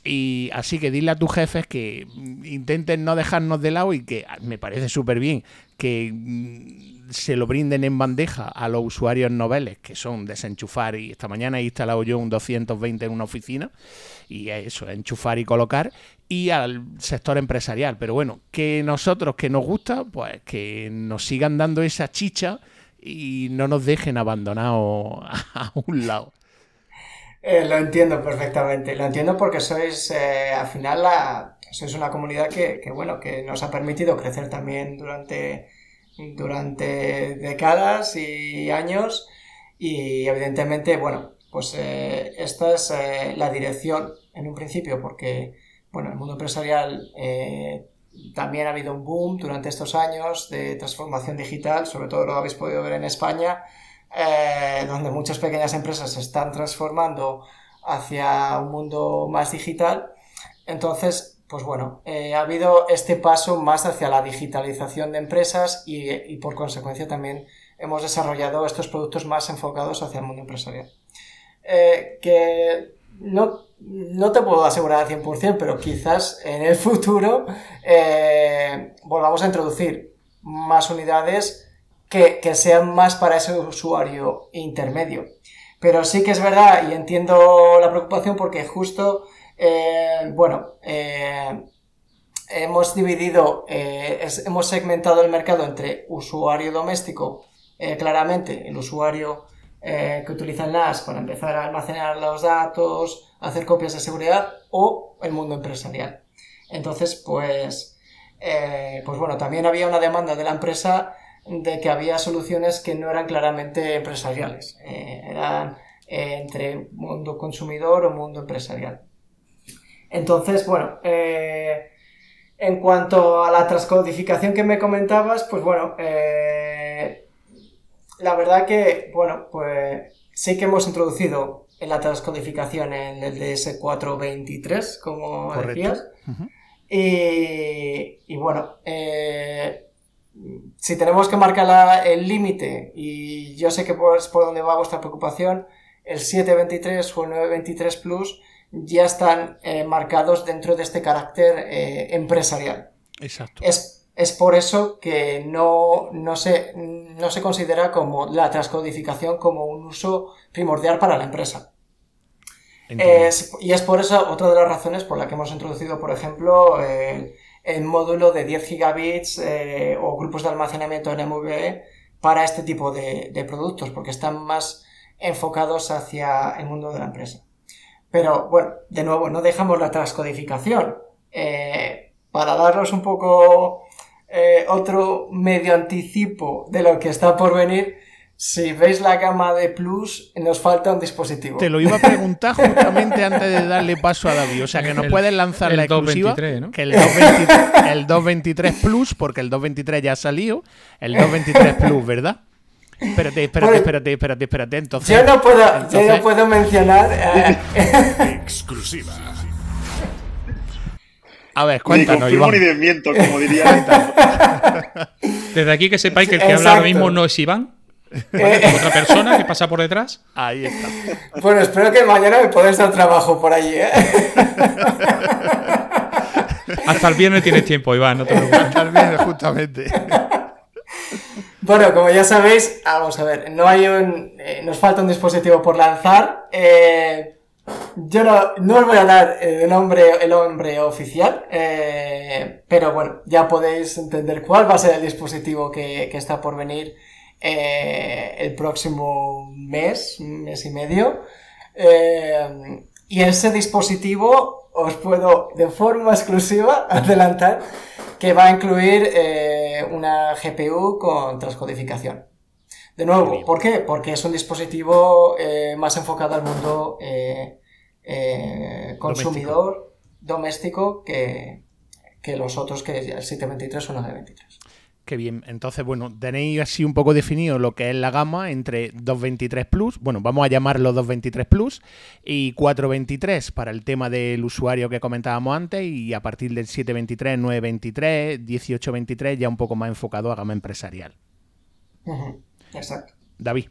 A: Y así que dile a tus jefes que intenten no dejarnos de lado y que ah, me parece súper bien que mm, se lo brinden en bandeja a los usuarios noveles, que son desenchufar. Y esta mañana he instalado yo un 220 en una oficina y eso, enchufar y colocar. Y al sector empresarial. Pero bueno, que nosotros que nos gusta, pues que nos sigan dando esa chicha y no nos dejen abandonados a un lado.
E: Eh, lo entiendo perfectamente, lo entiendo porque sois, eh, al final, la, sois una comunidad que, bueno, que nos ha permitido crecer también durante, durante décadas y años y evidentemente, bueno, pues eh, esta es la dirección en un principio porque, bueno, el mundo empresarial también ha habido un boom durante estos años de transformación digital, sobre todo lo habéis podido ver en España, eh, donde muchas pequeñas empresas se están transformando hacia un mundo más digital. Entonces, pues bueno, eh, ha habido este paso más hacia la digitalización de empresas y, por consecuencia también hemos desarrollado estos productos más enfocados hacia el mundo empresarial. Eh, que no no te puedo asegurar al 100%, pero quizás en el futuro eh, volvamos a introducir más unidades que, sean más para ese usuario intermedio. Pero sí que es verdad y entiendo la preocupación porque justo, eh, bueno, eh, hemos dividido, hemos segmentado el mercado entre usuario doméstico, claramente el usuario que utiliza el NAS para empezar a almacenar los datos, hacer copias de seguridad o el mundo empresarial. Entonces, pues, eh, pues bueno, también había una demanda de la empresa de que había soluciones que no eran claramente empresariales, eh, eran eh, entre mundo consumidor o mundo empresarial. Entonces, bueno, en cuanto a la transcodificación que me comentabas, pues bueno, la verdad que, bueno, pues sí que hemos introducido en la transcodificación en el DS423, como decías. y, bueno, eh, si tenemos que marcar el límite, y yo sé que es por donde va vuestra preocupación, el 723 o el 923 Plus ya están eh, marcados dentro de este carácter eh, empresarial.
A: Exacto.
E: Es, es, por eso que no, no, se, no se considera como la transcodificación como un uso primordial para la empresa. y es por eso otra de las razones por la que hemos introducido, por ejemplo, el, módulo de 10 gigabits eh, o grupos de almacenamiento en MVE para este tipo de, productos, porque están más enfocados hacia el mundo de la empresa. Pero bueno, de nuevo, no dejamos la transcodificación. Eh, para daros un poco eh, otro medio anticipo de lo que está por venir, si veis la gama de Plus, nos falta un dispositivo.
A: Te lo iba a preguntar justamente antes de darle paso a David. O sea, que nos puedes lanzar la exclusiva. Que el 223, el 223 Plus, porque el 223 ya ha salido. El 223 Plus, ¿verdad? Espérate, espérate, pues, espérate, espérate, espérate. Entonces,
E: yo no puedo, yo no puedo mencionar. Eh, Exclusiva.
A: A ver, cuéntanos,
D: ni ni desmiento, como diría.
B: Desde aquí que sepáis que el que habla ahora mismo no es Iván. ¿Otra persona que pasa por detrás?
A: Ahí está.
E: Bueno, espero que mañana me podáis dar trabajo por allí, ¿eh?
B: Hasta el viernes tienes tiempo, Iván, no te preocupes.
A: Hasta el viernes, justamente.
E: Bueno, como ya sabéis, vamos a ver, no hay un. Eh, nos falta un dispositivo por lanzar. Eh, yo no, no, os voy a dar el nombre, el nombre oficial, pero bueno, ya podéis entender cuál va a ser el dispositivo que, que está por venir eh, el próximo mes, mes y medio. Eh, y ese dispositivo os puedo de forma exclusiva adelantar que va a incluir eh, una GPU con transcodificación. De nuevo, ¿por qué? Porque es un dispositivo más enfocado al mundo consumidor doméstico, que, que, los otros, que el 723 o el 923.
A: Qué bien. Entonces, bueno, tenéis así un poco definido lo que es la gama entre 223 Plus, bueno, vamos a llamarlo 223 Plus, y 423 para el tema del usuario que comentábamos antes, y a partir del 723, 923, 1823 ya un poco más enfocado a gama empresarial.
E: Exacto.
A: David.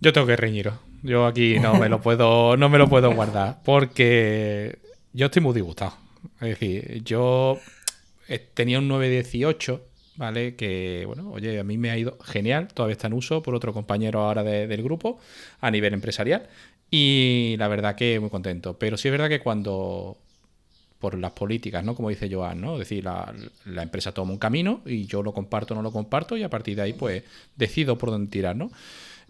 B: Yo tengo que reñiros. Yo aquí no me lo puedo, no me lo puedo guardar, porque yo estoy muy disgustado. Es decir, yo eh, tenía un 918, ¿vale? Que, bueno, oye, a mí me ha ido genial, todavía está en uso por otro compañero ahora del grupo a nivel empresarial. Y la verdad que muy contento. Pero sí es verdad que cuando, por las políticas, ¿no? Como dice Joan, ¿no? Es decir, la, empresa toma un camino y yo lo comparto o no lo comparto y a partir de ahí, pues, decido por dónde tirar, ¿no?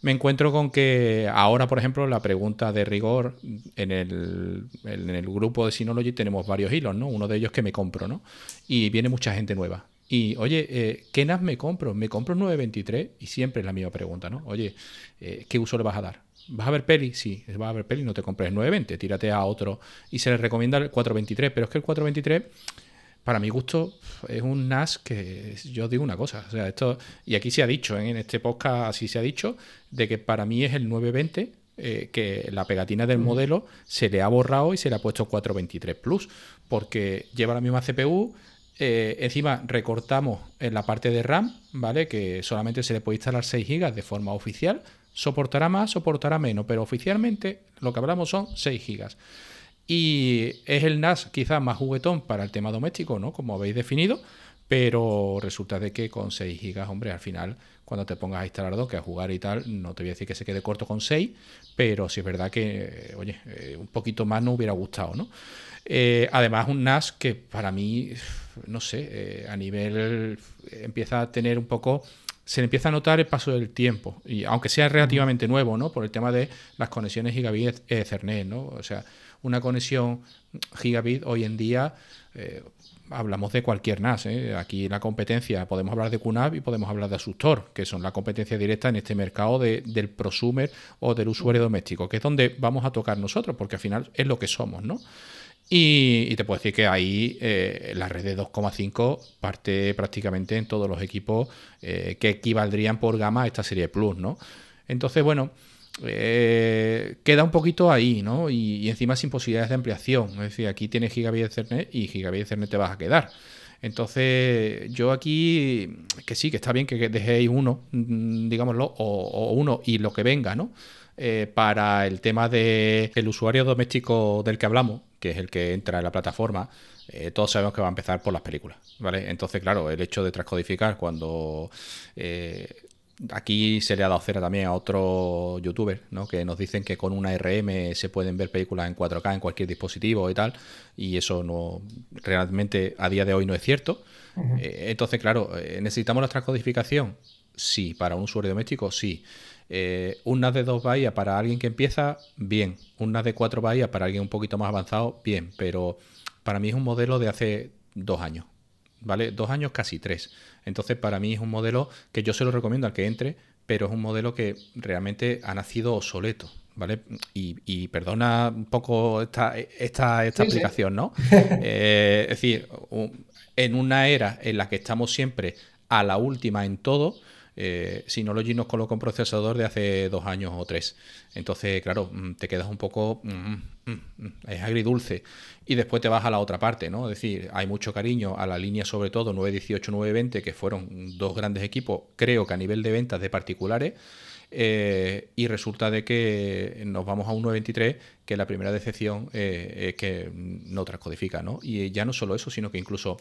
B: me encuentro con que ahora, por ejemplo, la pregunta de rigor en el, en el grupo de Synology tenemos varios hilos, ¿no? Uno de ellos que me compro, ¿no? Y viene mucha gente nueva. Y, oye, eh, ¿qué NAS me compro? ¿Me compro 923? Y siempre es la misma pregunta, ¿no? Oye, eh, ¿qué uso le vas a dar? ¿Vas a ver peli? Sí, vas a ver peli, no te compres el 920, tírate a otro. Y se le recomienda el 423, pero es que el 423 para mi gusto, es un NAS que yo digo una cosa. O sea, esto, y aquí se ha dicho, ¿eh? en este podcast así se ha dicho, de que para mí es el 920, eh, que la pegatina del modelo se le ha borrado y se le ha puesto 423 Plus, porque lleva la misma CPU. Eh, encima recortamos en la parte de RAM, ¿vale? Que solamente se le puede instalar 6 GB de forma oficial. Soportará más, soportará menos, pero oficialmente lo que hablamos son 6 GB. Y es el NAS quizás más juguetón para el tema doméstico, ¿no? Como habéis definido, pero resulta de que con 6 GB, hombre, al final, cuando te pongas a instalar que a jugar y tal, no te voy a decir que se quede corto con 6, pero sí es verdad que, oye, eh, un poquito más no hubiera gustado, ¿no? Eh, además, un NAS que para mí, no sé, eh, a nivel empieza a tener un poco se empieza a notar el paso del tiempo, y aunque sea relativamente nuevo, ¿no? Por el tema de las conexiones gigabit Ethernet, ¿no? O sea, una conexión gigabit hoy en día, eh, hablamos de cualquier NAS. ¿eh? Aquí la competencia, podemos hablar de QNAP y podemos hablar de Asustor, que son la competencia directa en este mercado del prosumer o del usuario doméstico, que es donde vamos a tocar nosotros, porque al final es lo que somos, ¿no? Y, te puedo decir que ahí eh, la red de 2,5 parte prácticamente en todos los equipos que equivaldrían por gama a esta serie Plus, ¿no? Entonces, bueno, eh, queda un poquito ahí, ¿no? Y, encima sin posibilidades de ampliación. Es decir, aquí tienes gigabit Ethernet y gigabit Ethernet te vas a quedar. Entonces, yo aquí, que sí, que está bien que dejéis uno, mm, digámoslo, o, uno y lo que venga, ¿no? Eh, para el tema del usuario doméstico del que hablamos, que es el que entra en la plataforma, eh, todos sabemos que va a empezar por las películas, ¿vale? Entonces, claro, el hecho de transcodificar cuando Aquí se le ha dado cera también a otro youtuber, ¿no? que nos dicen que con una RM se pueden ver películas en 4K en cualquier dispositivo y tal, y eso no realmente a día de hoy no es cierto. Eh, entonces, claro, eh, ¿necesitamos la transcodificación? Sí, para un usuario doméstico, sí. Eh, un NAS de 2 bahías para alguien que empieza, bien. Un NAS de 4 bahías para alguien un poquito más avanzado, bien. Pero para mí es un modelo de hace dos años, ¿vale? Dos años, casi tres. Entonces, para mí es un modelo que yo se lo recomiendo al que entre, pero es un modelo que realmente ha nacido obsoleto. ¿Vale? Y, perdona un poco esta, esta, esta aplicación, ¿no? Eh, es decir, en una era en la que estamos siempre a la última en todo, eh, Synology nos coloca un procesador de hace dos años o tres. Entonces, claro, mm, te quedas un poco... Mm, mm, es agridulce. Y después te vas a la otra parte, ¿no? Es decir, hay mucho cariño a la línea, sobre todo 918, 920, que fueron dos grandes equipos, creo que a nivel de ventas de particulares. Eh, y resulta de que nos vamos a un 923 que la primera decepción eh, es que no transcodifica, ¿no? Y ya no solo eso, sino que incluso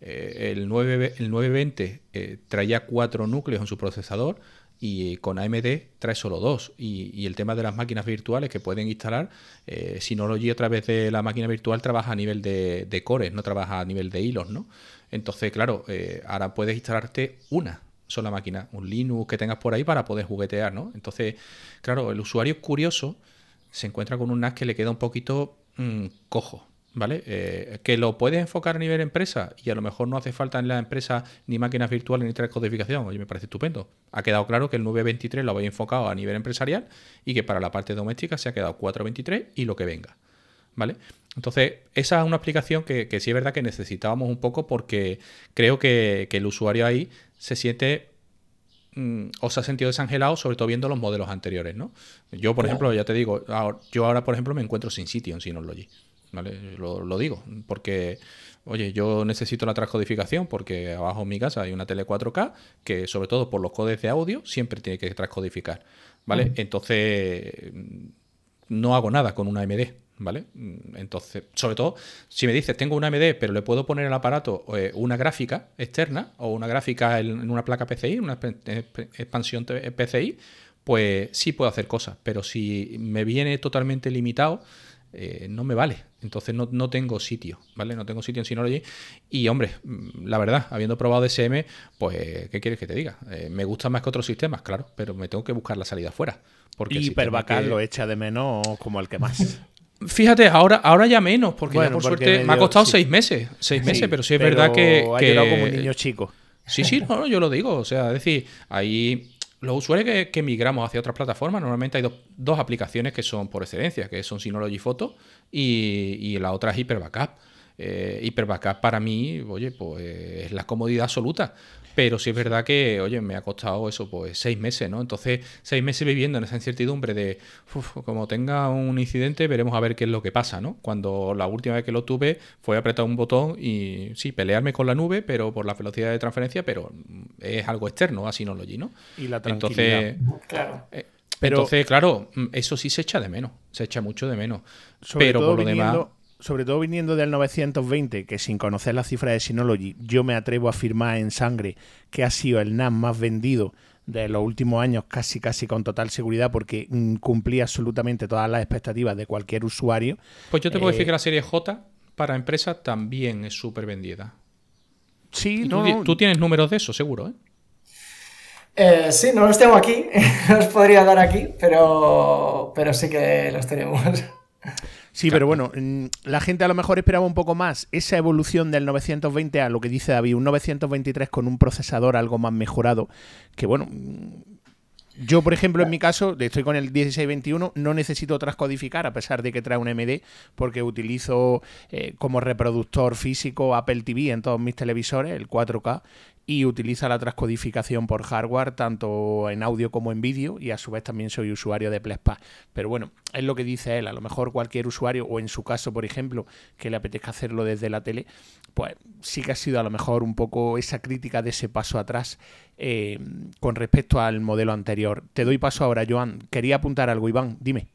B: eh, el, 9, el 920 eh, traía cuatro núcleos en su procesador y con AMD trae solo dos. Y, el tema de las máquinas virtuales que pueden instalar, eh, Synology a través de la máquina virtual trabaja a nivel de, de cores, no trabaja a nivel de hilos, ¿no? Entonces, claro, eh, ahora puedes instalarte una sola máquina, un Linux que tengas por ahí para poder juguetear, ¿no? Entonces, claro, el usuario curioso se encuentra con un NAS que le queda un poquito mm, cojo, ¿vale? Eh, que lo puedes enfocar a nivel empresa y a lo mejor no hace falta en la empresa ni máquinas virtuales ni transcodificación. Oye, me parece estupendo. Ha quedado claro que el 923 lo habéis enfocado a nivel empresarial y que para la parte doméstica se ha quedado 423 y lo que venga. ¿vale? Entonces, esa es una aplicación que, sí es verdad que necesitábamos un poco porque creo que, el usuario ahí se siente mm, o se ha sentido desangelado, sobre todo viendo los modelos anteriores, ¿no? Yo, por ejemplo, ya te digo, yo ahora, por ejemplo, me encuentro sin sitio en Synology, ¿vale? Lo, lo digo, porque oye, yo necesito la transcodificación porque abajo en mi casa hay una tele 4K que sobre todo por los codes de audio siempre tiene que transcodificar, ¿vale? Entonces no hago nada con una AMD, ¿vale? Entonces, sobre todo, si me dices, tengo una AMD, pero le puedo poner al aparato eh, una gráfica externa o una gráfica en una placa PCI, una expansión PCI, pues sí puedo hacer cosas, pero si me viene totalmente limitado, eh, no me vale. Entonces no, tengo sitio, ¿vale? No tengo sitio en Synology. Y hombre, la verdad, habiendo probado DSM, pues, ¿qué quieres que te diga? Eh, me gusta más que otros sistemas, claro, pero me tengo que buscar la salida fuera.
A: Porque y Hyper lo echa de menos como el que más.
B: Fíjate, ahora, ahora ya menos, porque ya por suerte me ha costado seis meses. Seis meses, pero sí es verdad que.
A: que... Ha como un niño chico.
B: Sí, sí, no, yo lo digo. O sea, es decir, ahí los usuarios que, migramos hacia otras plataformas, normalmente hay dos aplicaciones que son por excelencia, que son Synology Photo y, y la otra es Hyper Backup. Eh, Hyper Backup para mí, oye, pues es la comodidad absoluta. Pero sí es verdad que, oye, me ha costado eso, pues seis meses, ¿no? Entonces, seis meses viviendo en esa incertidumbre de, como tenga un incidente, veremos a ver qué es lo que pasa, ¿no? Cuando la última vez que lo tuve fue apretar un botón y, sí, pelearme con la nube, pero por la velocidad de transferencia, pero es algo externo a Synology, ¿no?
A: Y la tranquilidad.
B: Entonces, claro. Eh, entonces, claro, eso sí se echa de menos, se echa mucho de menos. pero por lo demás
A: sobre todo viniendo del 920, que sin conocer la cifra de Synology, yo me atrevo a afirmar en sangre que ha sido el NAS más vendido de los últimos años, casi casi con total seguridad, porque mm, cumplía absolutamente todas las expectativas de cualquier usuario.
B: Pues yo te puedo decir eh, que la serie J para empresas también es súper vendida.
A: Sí,
B: tú, tú tienes números de eso, seguro, ¿eh?
E: Eh, sí, no los tengo aquí, no los podría dar aquí, pero, pero sí que los tenemos.
A: Sí, pero bueno, mm, la gente a lo mejor esperaba un poco más esa evolución del 920 a lo que dice David, un 923 con un procesador algo más mejorado, que bueno, mm, yo, por ejemplo, en mi caso, estoy con el 1621, no necesito transcodificar, a pesar de que trae un MD, porque utilizo eh, como reproductor físico Apple TV en todos mis televisores, el 4K, y utiliza la transcodificación por hardware tanto en audio como en vídeo y a su vez también soy usuario de Plespa. Pero bueno, es lo que dice él, a lo mejor cualquier usuario o en su caso, por ejemplo, que le apetezca hacerlo desde la tele, pues sí que ha sido a lo mejor un poco esa crítica de ese paso atrás eh, con respecto al modelo anterior. Te doy paso ahora, Joan. Quería apuntar algo, Iván, dime.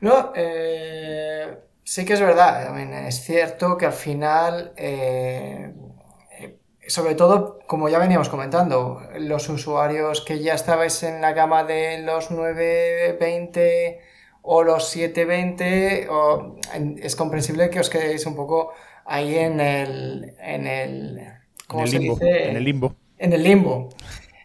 E: No, eh, sí que es verdad, es cierto que al final... Eh, sobre todo, como ya veníamos comentando, los usuarios que ya estabais en la gama de los 920 o los 720, es comprensible que os quedéis un poco ahí en el. En el,
A: ¿cómo se Dice? En el limbo.
E: En el limbo.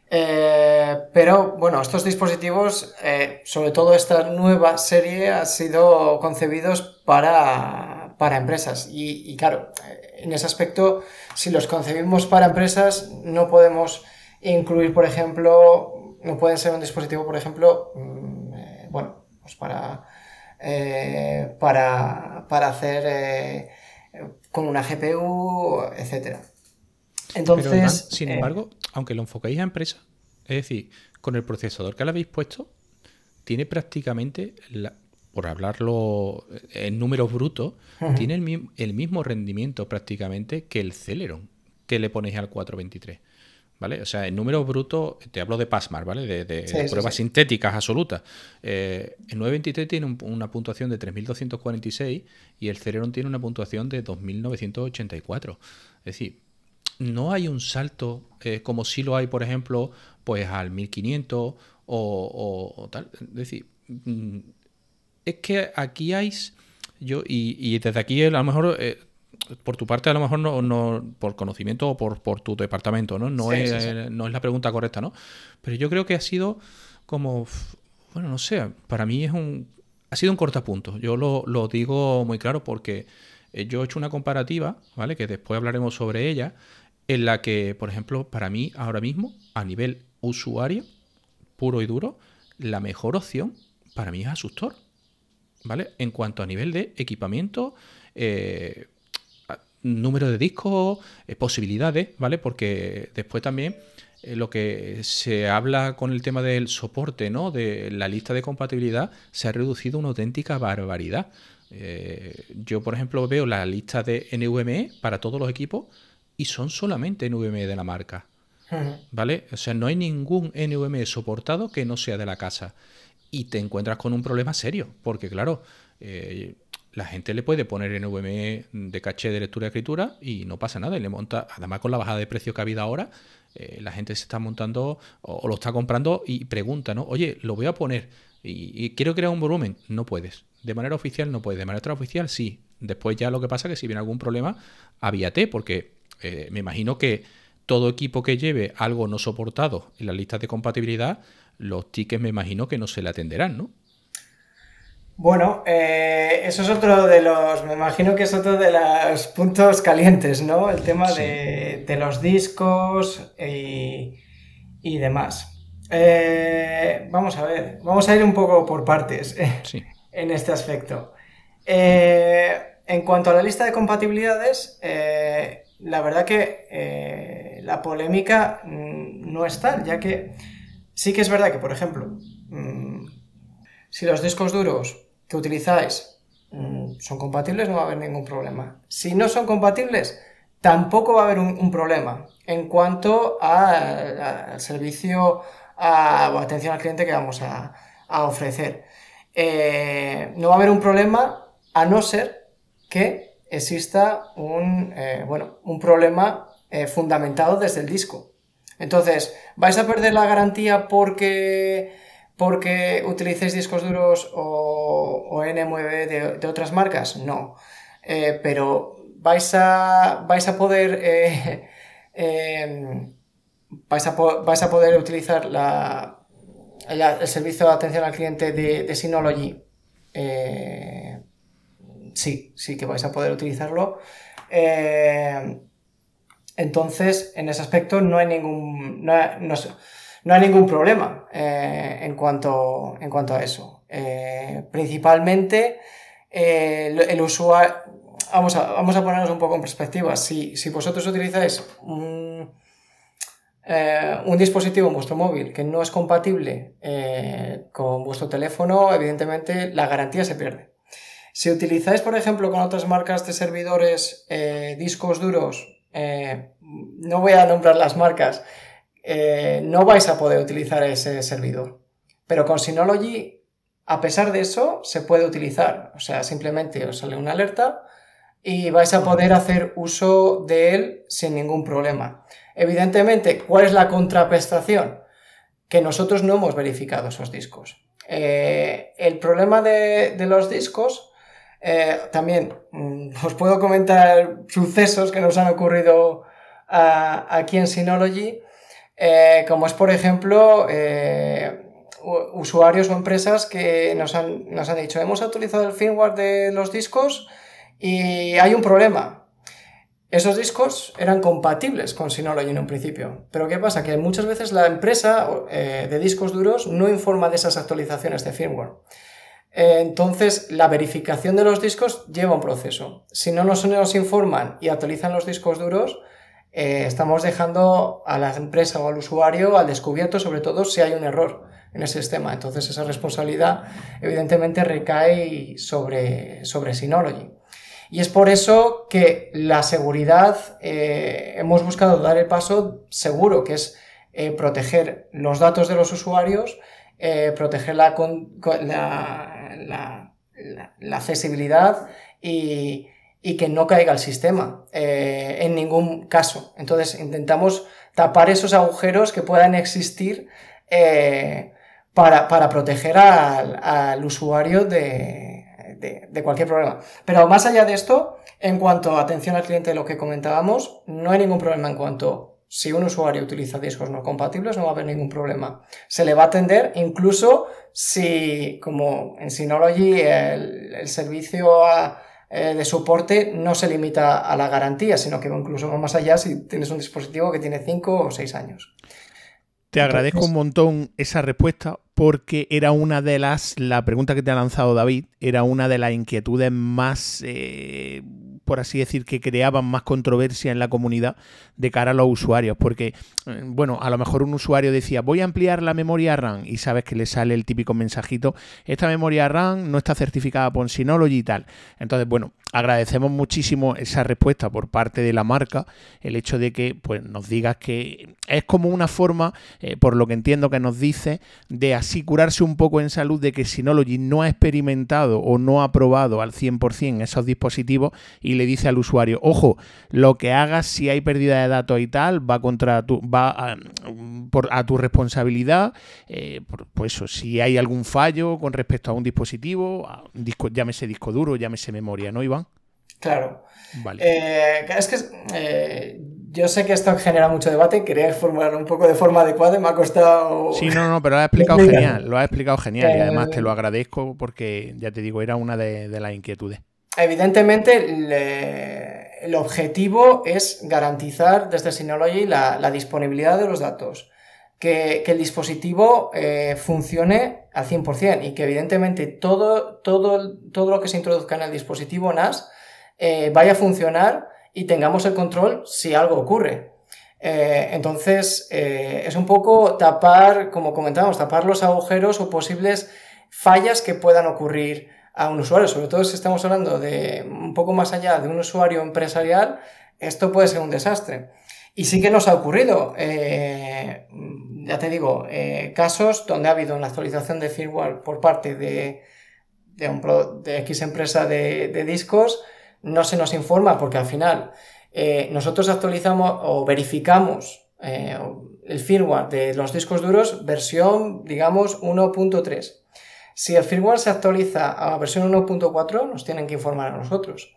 E: Eh, pero bueno, estos dispositivos, eh, sobre todo esta nueva serie, han sido concebidos para, para empresas. Y, y claro, en ese aspecto, si los concebimos para empresas, no podemos incluir, por ejemplo, no pueden ser un dispositivo, por ejemplo, mm, eh, bueno, pues para, eh, para, para hacer eh, con una GPU, etcétera.
B: Entonces, sin embargo, aunque lo enfocáis a empresa, es decir, con el procesador que le habéis puesto, tiene prácticamente la, por hablarlo en números brutos, tiene el, mismo rendimiento prácticamente que el Celeron que le ponéis al 423. ¿Vale? O sea, en números brutos, te hablo de Passmark, ¿vale? De, pruebas sintéticas absolutas. Eh, el 923 tiene una puntuación de 3246 y el Celeron tiene una puntuación de 2984. Es decir, no hay un salto eh, como si lo hay, por ejemplo, pues al 1500 o, o tal. Es decir, mm, es que aquí hay. Yo, y, desde aquí, a lo mejor. Eh, por tu parte, a lo mejor no, no por conocimiento o por, por tu departamento, ¿no? No, es, no es la pregunta correcta, ¿no? Pero yo creo que ha sido como. Bueno, no sé, para mí es un. Ha sido un cortapunto. Yo lo, lo digo muy claro porque eh, yo he hecho una comparativa, ¿vale? Que después hablaremos sobre ella, en la que, por ejemplo, para mí, ahora mismo, a nivel usuario, puro y duro, la mejor opción para mí es Asustor. ¿Vale? En cuanto a nivel de equipamiento, eh, número de discos, eh, posibilidades, ¿vale? Porque después también eh, lo que se habla con el tema del soporte, ¿no? De la lista de compatibilidad se ha reducido una auténtica barbaridad. yo, por ejemplo, veo la lista de NVMe para todos los equipos y son solamente NVMe de la marca. ¿Vale? O sea, no hay ningún NVMe soportado que no sea de la casa. Y te encuentras con un problema serio, porque claro, eh, la gente le puede poner NVMe de caché de lectura y escritura y no pasa nada. Y le monta, además con la bajada de precio que ha habido ahora, eh, la gente se está montando o, lo está comprando y pregunta, ¿no? Oye, lo voy a poner y, quiero crear un volumen. No puedes. De manera oficial no puedes. De manera oficial sí. Después ya lo que pasa es que si viene algún problema, avíate, porque eh, me imagino que todo equipo que lleve algo no soportado en las listas de compatibilidad, los tickets me imagino que no se le atenderán, ¿no?
E: Bueno, eh, eso es otro de los, me imagino que es otro de los puntos calientes, ¿no? El tema de, los discos y, demás. Eh, vamos a ver, vamos a ir un poco por partes en este aspecto. en cuanto a la lista de compatibilidades, la verdad que eh, la polémica mm, no es tal, ya que sí que es verdad que, por ejemplo, mm, si los discos duros que utilizáis mm, son compatibles, no va a haber ningún problema. Si no son compatibles, tampoco va a haber un, problema en cuanto al servicio a, o atención al cliente que vamos a, ofrecer. Eh, no va a haber un problema a no ser que exista un, eh, bueno, un problema eh, fundamentado desde el disco. Entonces, ¿vais a perder la garantía porque, porque utilicéis discos duros o, o NMV de, otras marcas? No. Eh, pero vais a, vais a poder... Em, vais, a poder utilizar la, el servicio de atención al cliente de, de Synology sí, sí que vais a poder utilizarlo. Eh, entonces, en ese aspecto no hay ningún, no hay, ningún problema eh, en, cuanto, en cuanto a eso. Eh, principalmente, el, usuario... Vamos a, vamos a ponernos un poco en perspectiva. Si, vosotros utilizáis un, un dispositivo en vuestro móvil que no es compatible con vuestro teléfono, evidentemente la garantía se pierde. Si utilizáis, por ejemplo, con otras marcas de servidores eh, discos duros, eh, no voy a nombrar las marcas, eh, no vais a poder utilizar ese servidor. Pero con Synology, a pesar de eso, se puede utilizar. O sea, simplemente os sale una alerta y vais a poder hacer uso de él sin ningún problema. Evidentemente, ¿cuál es la contraprestación? Que nosotros no hemos verificado esos discos. el problema de, de los discos eh, también mm, os puedo comentar sucesos que nos han ocurrido aquí en Synology, eh, como es por ejemplo eh, usuarios o empresas que nos han, nos han dicho hemos actualizado el firmware de los discos y hay un problema. Esos discos eran compatibles con Synology en un principio. Pero ¿qué pasa? Que muchas veces la empresa de discos duros no informa de esas actualizaciones de firmware. Entonces, la verificación de los discos lleva un proceso. Si no nos, informan y actualizan los discos duros, eh, estamos dejando a la empresa o al usuario al descubierto, sobre todo si hay un error en el sistema. Entonces, esa responsabilidad evidentemente recae sobre, sobre Synology. Y es por eso que la seguridad, eh, hemos buscado dar el paso seguro, que es eh, proteger los datos de los usuarios, proteger la, la la, accesibilidad y, que no caiga el sistema eh, en ningún caso. Entonces intentamos tapar esos agujeros que puedan existir eh, para, proteger al, usuario de, cualquier problema. Pero más allá de esto, en cuanto a atención al cliente, lo que comentábamos, no hay ningún problema en cuanto si un usuario utiliza discos no compatibles, no va a haber ningún problema. Se le va a atender incluso si, como en Synology, el, servicio eh, de soporte no se limita a la garantía, sino que va incluso más allá si tienes un dispositivo que tiene 5 o 6 años.
A: Te agradezco un montón esa respuesta porque era una de las, la pregunta que te ha lanzado David, era una de las inquietudes más, eh, por así decir, que creaban más controversia en la comunidad de cara a los usuarios, porque, eh, bueno, a lo mejor un usuario decía, voy a ampliar la memoria RAM y sabes que le sale el típico mensajito, esta memoria RAM no está certificada por Synology y tal. Entonces, bueno, agradecemos muchísimo esa respuesta por parte de la marca, el hecho de que pues, nos digas que es como una forma, eh, por lo que entiendo que nos dice, de así curarse un poco en salud de que Synology no ha experimentado o no ha probado al 100% esos dispositivos y le dice al usuario, ojo, lo que hagas si hay pérdida de datos y tal, va contra tu, va a, por, a tu responsabilidad, eh, pues eso, si hay algún fallo con respecto a un dispositivo, disco, llámese disco duro, llámese memoria, ¿no, Iván?
E: Claro. Vale. Eh, es que eh, yo sé que esto genera mucho debate, quería formularlo un poco de forma adecuada y me ha costado...
A: Sí, no, no, pero lo has explicado genial, lo has explicado genial y además te lo agradezco porque, ya te digo, era una de, las inquietudes.
E: Evidentemente, el objetivo es garantizar desde Synology la, disponibilidad de los datos, que, el dispositivo eh, funcione al 100% y que evidentemente todo, todo, todo lo que se introduzca en el dispositivo NAS eh, vaya a funcionar y tengamos el control si algo ocurre. Eh, entonces, eh, es un poco tapar, como comentábamos, tapar los agujeros o posibles fallas que puedan ocurrir a un usuario, sobre todo si estamos hablando de un poco más allá de un usuario empresarial, esto puede ser un desastre. Y sí que nos ha ocurrido, ya te digo, casos donde ha habido una actualización de firmware por parte de, de, un, de X empresa de, de discos, no se nos informa porque al final eh, nosotros actualizamos o verificamos eh, el firmware de los discos duros versión, digamos, 1.3. Si el firmware se actualiza a versión 1.4, nos tienen que informar a nosotros.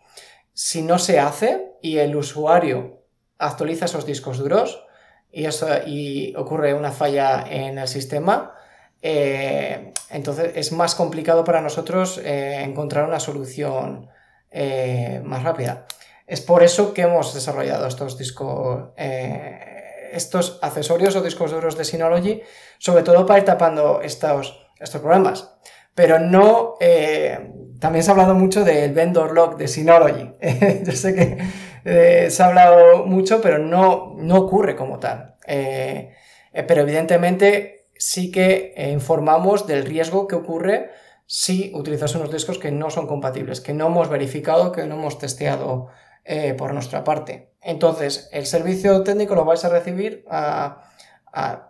E: Si no se hace y el usuario actualiza esos discos duros y, y ocurre una falla en el sistema, eh, entonces es más complicado para nosotros encontrar una solución eh, más rápida. Es por eso que hemos desarrollado estos discos, eh, estos accesorios o discos duros de Synology, sobre todo para ir tapando estos, estos problemas. Pero no, eh, también se ha hablado mucho del vendor lock de Synology. Yo sé que se ha hablado mucho, pero no, no ocurre como tal. pero evidentemente sí que informamos del riesgo que ocurre si utilizas unos discos que no son compatibles, que no hemos verificado, que no hemos testeado eh, por nuestra parte. Entonces, el servicio técnico lo vais a recibir a,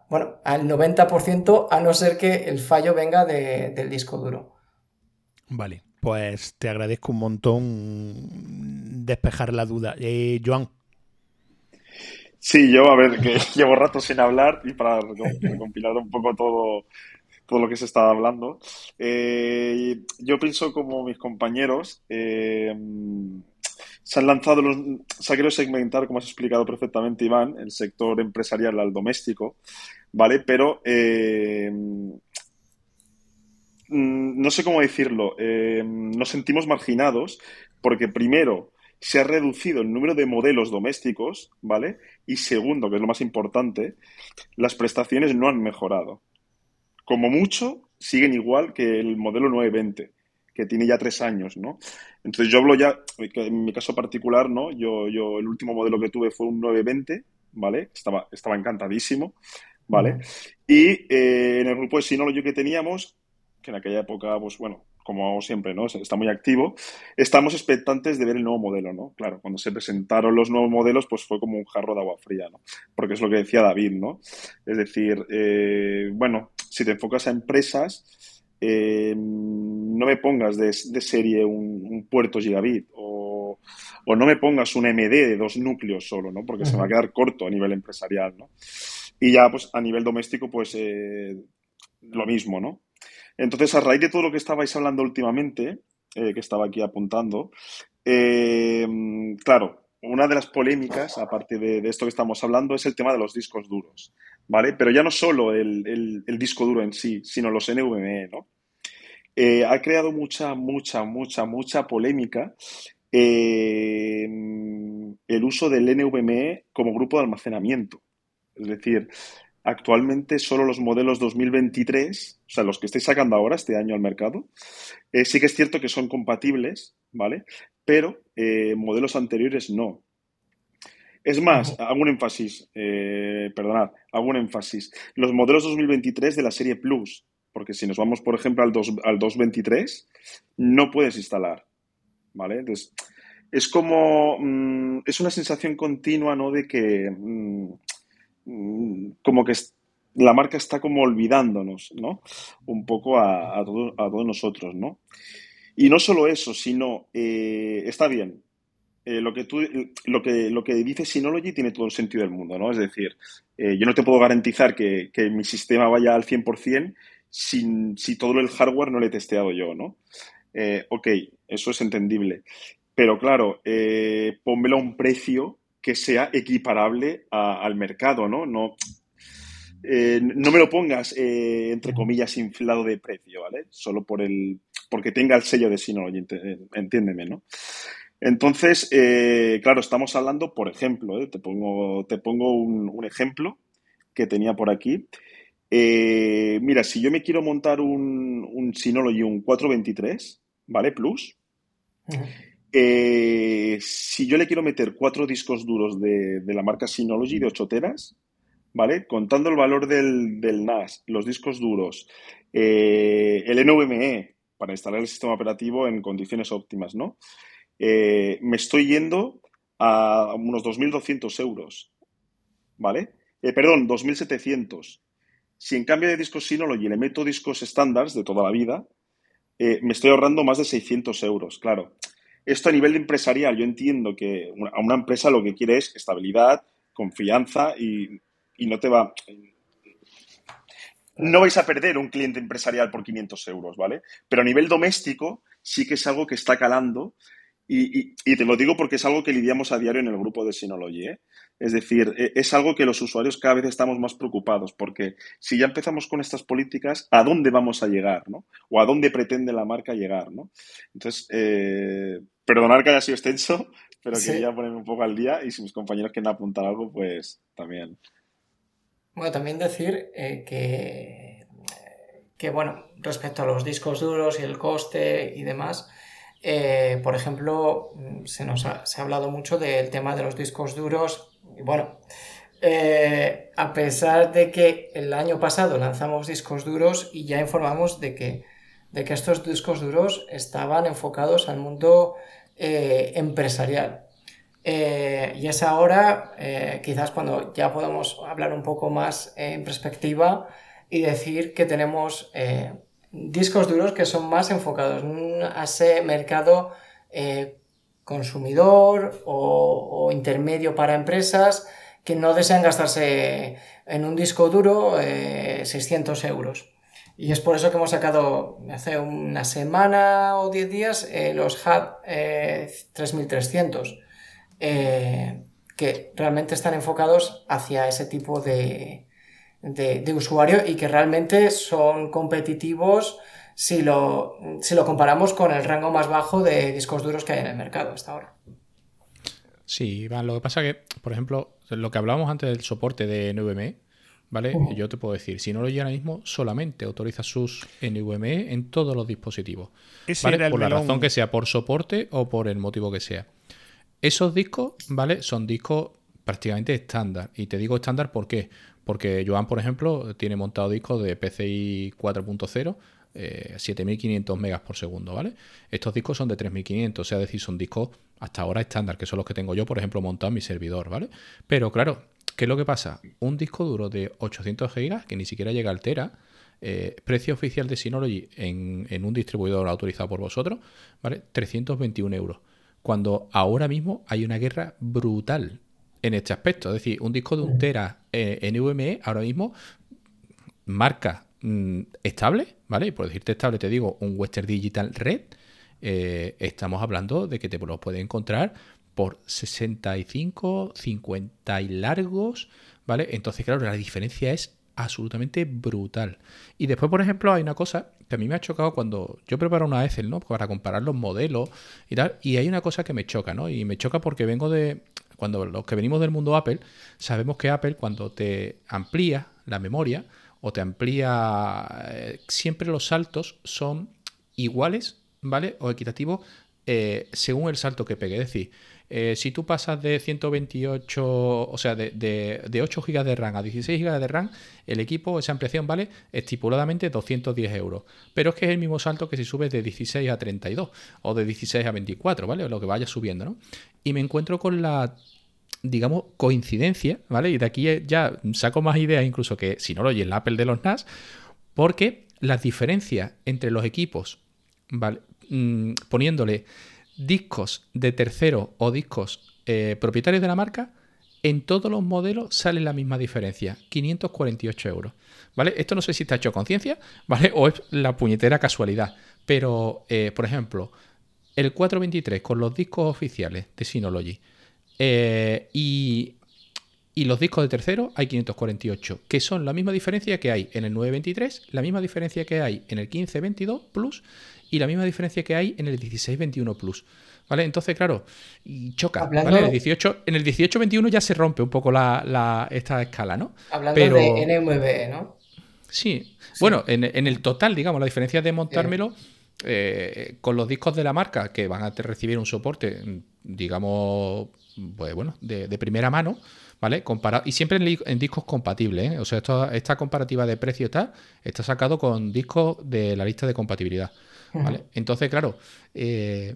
E: bueno, al 90% a no ser que el fallo venga del disco duro.
A: Vale, pues te agradezco un montón despejar la duda. Eh, Joan.
D: Sí, yo, a ver, que llevo rato sin hablar y para compilar un poco todo, todo lo que se estaba hablando. Eh, yo pienso como mis compañeros, eh, se han lanzado, los, se ha querido segmentar, como has explicado perfectamente, Iván, el sector empresarial al doméstico, ¿vale? Pero eh, mm, no sé cómo decirlo, nos sentimos marginados porque primero se ha reducido el número de modelos domésticos, ¿vale? Y segundo, que es lo más importante, las prestaciones no han mejorado como mucho, siguen igual que el modelo 920, que tiene ya tres años, ¿no? Entonces yo hablo ya, en mi caso particular, ¿no? Yo, yo el último modelo que tuve fue un 920, ¿vale? Estaba, estaba encantadísimo, ¿vale? Y eh, en el grupo de Synology que teníamos, que en aquella época, pues bueno, como siempre, ¿no? Está muy activo. Estamos expectantes de ver el nuevo modelo, ¿no? Claro, cuando se presentaron los nuevos modelos, pues fue como un jarro de agua fría, ¿no? Porque es lo que decía David, ¿no? Es decir, eh, bueno, si te enfocas a empresas, eh, no me pongas de, serie un, puerto gigabit o, no me pongas un MD de dos núcleos solo, ¿no? Porque se va a quedar corto a nivel empresarial, ¿no? Y ya, pues, a nivel doméstico, pues, eh, lo mismo, ¿no? Entonces, a raíz de todo lo que estabais hablando últimamente, eh, que estaba aquí apuntando, claro, una de las polémicas, aparte de, esto que estamos hablando, es el tema de los discos duros, ¿vale? Pero ya no solo el, disco duro en sí, sino los NVMe, ¿no? Eh, ha creado mucha, mucha, mucha, mucha polémica el uso del NVMe como grupo de almacenamiento. Es decir, actualmente solo los modelos 2023, o sea, los que estáis sacando ahora este año al mercado, eh, sí que es cierto que son compatibles, ¿vale? Pero eh, modelos anteriores no. Es más, hago un énfasis, eh, perdonad, hago un énfasis. Los modelos 2023 de la serie Plus, porque si nos vamos, por ejemplo, al, al 223, no puedes instalar, ¿vale? Entonces, es como, mm, es una sensación continua, ¿no? De que, mm, mm, como que la marca está como olvidándonos, ¿no? Un poco a, a, todos nosotros, ¿no? Y no solo eso, sino, eh, está bien, eh, lo, que tú, lo, que, lo que dice Synology tiene todo el sentido del mundo, ¿no? Es decir, eh, yo no te puedo garantizar que, que, mi sistema vaya al 100% sin, si todo el hardware no lo he testeado yo, ¿no? ok, eso es entendible. Pero claro, pónmelo a un precio que sea equiparable al mercado, ¿no? No, no me lo pongas, entre comillas, inflado de precio, ¿vale? Solo por el, porque tenga el sello de Synology, entiéndeme, ¿no? Entonces, eh, claro, estamos hablando, por ejemplo, te pongo, te pongo un, ejemplo que tenía por aquí. mira, si yo me quiero montar un, un Synology, un 423, ¿vale? Plus, eh, si yo le quiero meter cuatro discos duros de, la marca Synology de 8 teras, ¿vale? Contando el valor del, NAS, los discos duros, eh, el NVMe para instalar el sistema operativo en condiciones óptimas, ¿no? Eh, me estoy yendo a unos 2.200 euros, ¿vale? perdón, 2.700. Si en cambio de discos Synology le meto discos estándares de toda la vida, me estoy ahorrando más de 600 euros, claro. Esto a nivel empresarial, yo entiendo que a una empresa lo que quiere es estabilidad, confianza y, no te va... No vais a perder un cliente empresarial por 500 euros, ¿vale? Pero a nivel doméstico sí que es algo que está calando y, te lo digo porque es algo que lidiamos a diario en el grupo de Synology. ¿eh? Es decir, e, es algo que los usuarios cada vez estamos más preocupados porque si ya empezamos con estas políticas, ¿a dónde vamos a llegar? ¿no? O a dónde pretende la marca llegar. ¿no? Entonces, eh, perdonar que haya sido extenso, pero quería ponerme un poco al día y si mis compañeros quieren apuntar algo, pues también.
E: Bueno, también decir eh, que, que, bueno, respecto a los discos duros y el coste y demás, eh, por ejemplo, se nos ha, se ha hablado mucho del tema de los discos duros. Y bueno, eh, a pesar de que el año pasado lanzamos discos duros y ya informamos de que, de que estos discos duros estaban enfocados al mundo eh, empresarial. Y es ahora, quizás cuando ya podemos hablar un poco más en perspectiva y decir que tenemos discos duros que son más enfocados a ese mercado eh, consumidor o, intermedio para empresas que no desean gastarse en un disco duro 600 eh, euros. Y es por eso que hemos sacado hace una semana o 10 días eh, los HUD 3300, que realmente están enfocados hacia ese tipo de, de, usuario y que realmente son competitivos si lo, si lo comparamos con el rango más bajo de discos duros que hay en el mercado hasta ahora.
B: Sí, Iván, lo que pasa que, por ejemplo, lo que hablábamos antes del soporte de NVMe, ¿vale? Yo te puedo decir, si no lo llega ahora mismo, solamente autoriza sus NVMe en todos los dispositivos. ¿vale? Por la razón que sea, por soporte o por el motivo que sea. Esos discos, ¿vale? Son discos prácticamente estándar. Y te digo estándar ¿por qué? Porque Joan, por ejemplo, tiene montado discos de PCI 4.0 7500 megas por segundo, ¿vale? Estos discos son de 3500, o sea, decir, son discos hasta ahora estándar, que son los que tengo yo, por ejemplo, montado en mi servidor, ¿vale? Pero claro, ¿qué es lo que pasa? Un disco duro de 800 gigas, que ni siquiera llega al Tera, eh, precio oficial de Synology en, en, un distribuidor autorizado por vosotros, ¿vale? 321 euros. Cuando ahora mismo hay una guerra brutal en este aspecto. Es decir, un disco de un tera eh, NVMe ahora mismo marca mm, estable, ¿vale? Y por decirte estable te digo un Western Digital Red. Eh, estamos hablando de que te los puedes encontrar por 65, 50 y largos, ¿vale? Entonces, claro, la diferencia es absolutamente brutal. Y después, por ejemplo, hay una cosa a mí me ha chocado cuando yo preparo una Excel, ¿no? Para comparar los modelos y tal. Y hay una cosa que me choca, ¿no? Y me choca porque vengo de, cuando los que venimos del mundo Apple, sabemos que Apple cuando te amplía la memoria o te amplía... eh, siempre los saltos son iguales, ¿vale? O equitativos eh, según el salto que pegue. Es decir, eh, si tú pasas de 128, o sea, de, de- de 8 GB de RAM a 16 GB de RAM, el equipo, esa ampliación vale estipuladamente 210 euros. Pero es que es el mismo salto que si subes de 16 a 32 o de 16 a 24, ¿vale? Lo que vaya subiendo, ¿no? Y me encuentro con la digamos, coincidencia, ¿vale? Y de aquí ya saco más ideas incluso que si no lo oye el Apple de los NAS, porque las diferencias entre los equipos, ¿vale? Mm, poniéndole discos de tercero o discos eh, propietarios de la marca, en todos los modelos sale la misma diferencia, 548 euros. ¿Vale? Esto no sé si está hecho con conciencia, ¿vale? O es la puñetera casualidad. Pero, eh, por ejemplo, el 423 con los discos oficiales de Synology eh, y, y los discos de tercero hay 548, que son la misma diferencia que hay en el 923, la misma diferencia que hay en el 1522 Plus y la misma diferencia que hay en el 1621 Plus. ¿Vale? Entonces, claro, y choca.
E: Hablando-
B: ¿vale? En el 18, en el 1821 ya se rompe un poco la, la- esta escala, ¿no?
E: Hablando
B: Pero-
E: de NMB, ¿no?
B: Sí. Bueno, en, en el total, digamos, la diferencia de montármelo eh, con los discos de la marca que van a recibir un soporte, digamos, pues bueno, de, de primera mano, ¿vale? Compara- y siempre en, discos compatibles, ¿eh? O sea, esto- esta comparativa de precio está, está sacado con discos de la lista de compatibilidad, ¿vale? Entonces, claro, eh,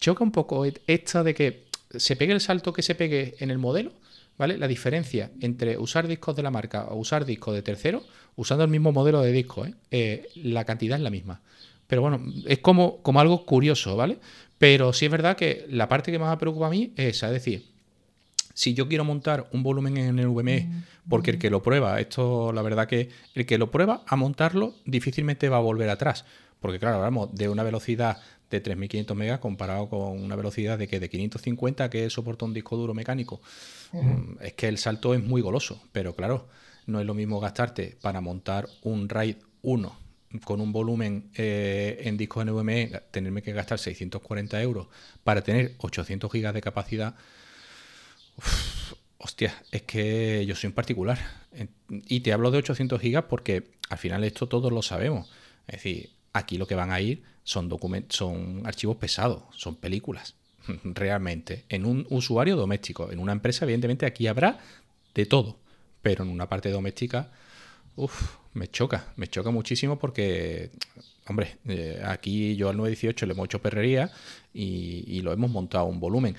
B: choca un poco esto de que se pegue el salto que se pegue en el modelo, ¿vale? La diferencia entre usar discos de la marca o usar discos de tercero, usando el mismo modelo de disco, ¿eh? Eh, la cantidad es la misma. Pero bueno, es como, como algo curioso, ¿vale? Pero sí es verdad que la parte que más me preocupa a mí es esa, es decir, si yo quiero montar un volumen en el VME, porque el que lo prueba, esto la verdad que el que lo prueba a montarlo difícilmente va a volver atrás, porque claro, hablamos de una velocidad de 3500 megas comparado con una velocidad de que de 550 que soporta un disco duro mecánico. Mm, Es que el salto es muy goloso, pero claro, no es lo mismo gastarte para montar un RAID 1 con un volumen eh, en discos NVMe, tenerme que gastar 640 euros para tener 800 gigas de capacidad. Uf, hostia, es que yo soy un particular. Y te hablo de 800 gigas porque al final esto todos lo sabemos. Es decir, aquí lo que van a ir son son archivos pesados, son películas. Realmente. En un usuario doméstico. En una empresa, evidentemente, aquí habrá de todo. Pero en una parte doméstica, uff, me choca. Me choca muchísimo porque, hombre, eh, aquí yo al 918 le hemos hecho perrería y, y lo hemos montado un volumen.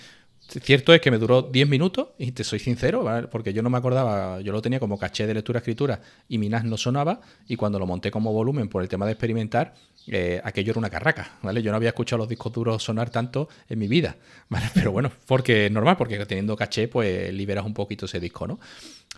B: Cierto es que me duró 10 minutos, y te soy sincero, ¿vale? porque yo no me acordaba, yo lo tenía como caché de lectura-escritura y mi NAS no sonaba, y cuando lo monté como volumen por el tema de experimentar, eh, aquello era una carraca, ¿vale? Yo no había escuchado los discos duros sonar tanto en mi vida, ¿vale? Pero bueno, porque es normal, porque teniendo caché, pues liberas un poquito ese disco, ¿no?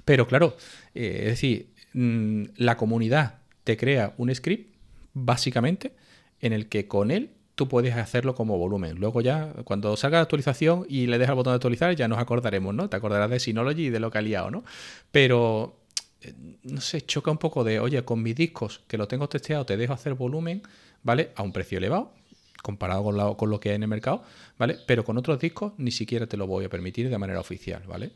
B: Pero claro, eh, es decir, mm, la comunidad te crea un script, básicamente, en el que con él tú puedes hacerlo como volumen. Luego ya, cuando salga la actualización y le dejas el botón de actualizar, ya nos acordaremos, ¿no? Te acordarás de Synology y de lo que ha liado, ¿no? Pero, eh, no sé, choca un poco de, oye, con mis discos que lo tengo testeado, te dejo hacer volumen, ¿vale? A un precio elevado, comparado con, la- con lo que hay en el mercado, ¿vale? Pero con otros discos ni siquiera te lo voy a permitir de manera oficial, ¿vale?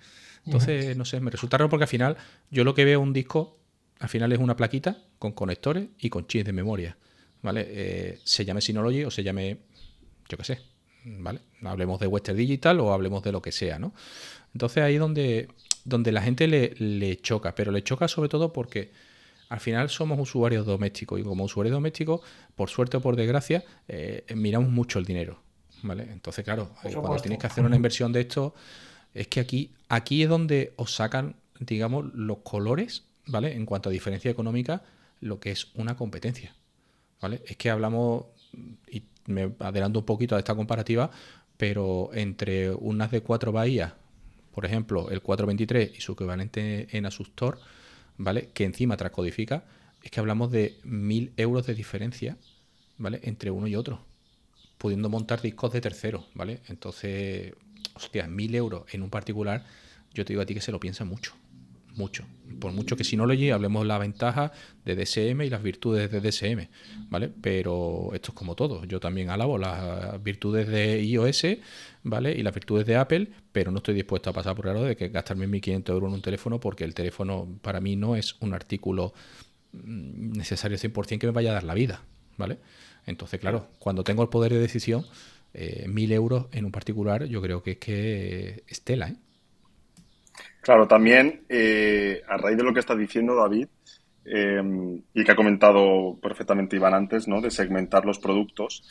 B: Entonces, no sé, me resulta raro porque al final yo lo que veo un disco, al final es una plaquita con conectores y con chips de memoria, ¿vale? Eh, se llame Synology o se llame, yo qué sé, ¿vale? Hablemos de Western Digital o hablemos de lo que sea, ¿no? Entonces ahí donde, donde la gente le, le choca, pero le choca sobre todo porque al final somos usuarios domésticos y como usuarios domésticos, por suerte o por desgracia, eh, miramos mucho el dinero, ¿vale? Entonces, claro, cuando tienes que hacer una inversión de esto, es que aquí, aquí es donde os sacan, digamos, los colores, ¿vale? En cuanto a diferencia económica, lo que es una competencia, ¿vale? Es que hablamos, y me adelanto un poquito a esta comparativa, pero entre unas de cuatro bahías, por ejemplo, el 423 y su equivalente en Asustor, ¿vale? Que encima transcodifica, es que hablamos de mil euros de diferencia, ¿vale? Entre uno y otro, pudiendo montar discos de tercero, ¿vale? Entonces, hostia, mil euros en un particular, yo te digo a ti que se lo piensa mucho, mucho. Por mucho que Synology hablemos la ventaja de DSM y las virtudes de DSM, ¿vale? Pero esto es como todo. Yo también alabo las virtudes de iOS, ¿vale? Y las virtudes de Apple, pero no estoy dispuesto a pasar por el de que gastarme 1.500 euros en un teléfono porque el teléfono para mí no es un artículo mm, necesario 100% que me vaya a dar la vida, ¿vale? Entonces, claro, cuando tengo el poder de decisión, eh, 1.000 euros en un particular, yo creo que es que estela, ¿eh?
D: Claro, también eh, a raíz de lo que está diciendo David eh, y que ha comentado perfectamente Iván antes, ¿no? De segmentar los productos.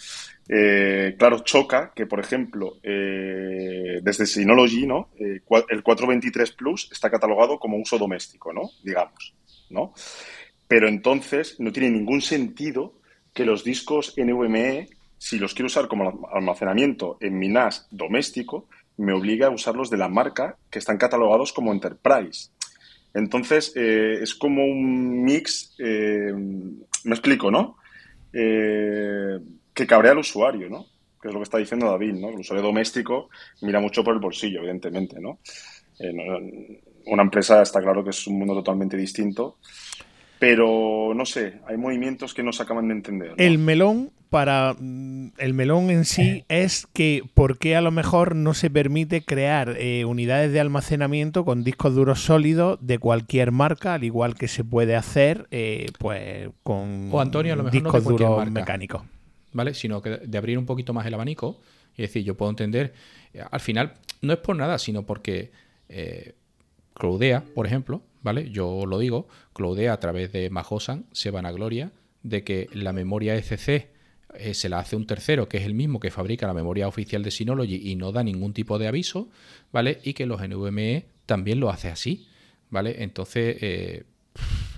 D: Eh, claro, choca que, por ejemplo, desde Synology, ¿no? el 423 Plus está catalogado como uso doméstico, ¿no? Digamos, ¿no? Pero entonces no tiene ningún sentido que los discos NVMe, si los quiero usar como almacenamiento en mi NAS doméstico, me obliga a usarlos de la marca que están catalogados como Enterprise. Entonces, eh, es como un mix, eh, me explico, ¿no? Eh, que cabrea al usuario, ¿no? Que es lo que está diciendo David, ¿no? El usuario doméstico mira mucho por el bolsillo, evidentemente, ¿no? una empresa está claro que es un mundo totalmente distinto pero no sé, hay movimientos que no se acaban de entender.
A: El melón para mm, el melón en sí es que por qué a lo mejor no se permite crear eh, unidades de almacenamiento con discos duros sólidos de cualquier marca, al igual que se puede hacer eh, pues con discos duros mecánicos.
B: ¿Vale? Sino que de abrir un poquito más el abanico y decir, yo puedo entender, al final no es por nada, sino porque eh, Cloudea, por ejemplo, ¿vale? Yo lo digo, Cloudea a través de Mahosan se van a gloria de que la memoria ECC eh, se la hace un tercero, que es el mismo que fabrica la memoria oficial de Synology y no da ningún tipo de aviso, ¿vale? Y que los NVMe también lo hace así, ¿vale? Entonces, eh,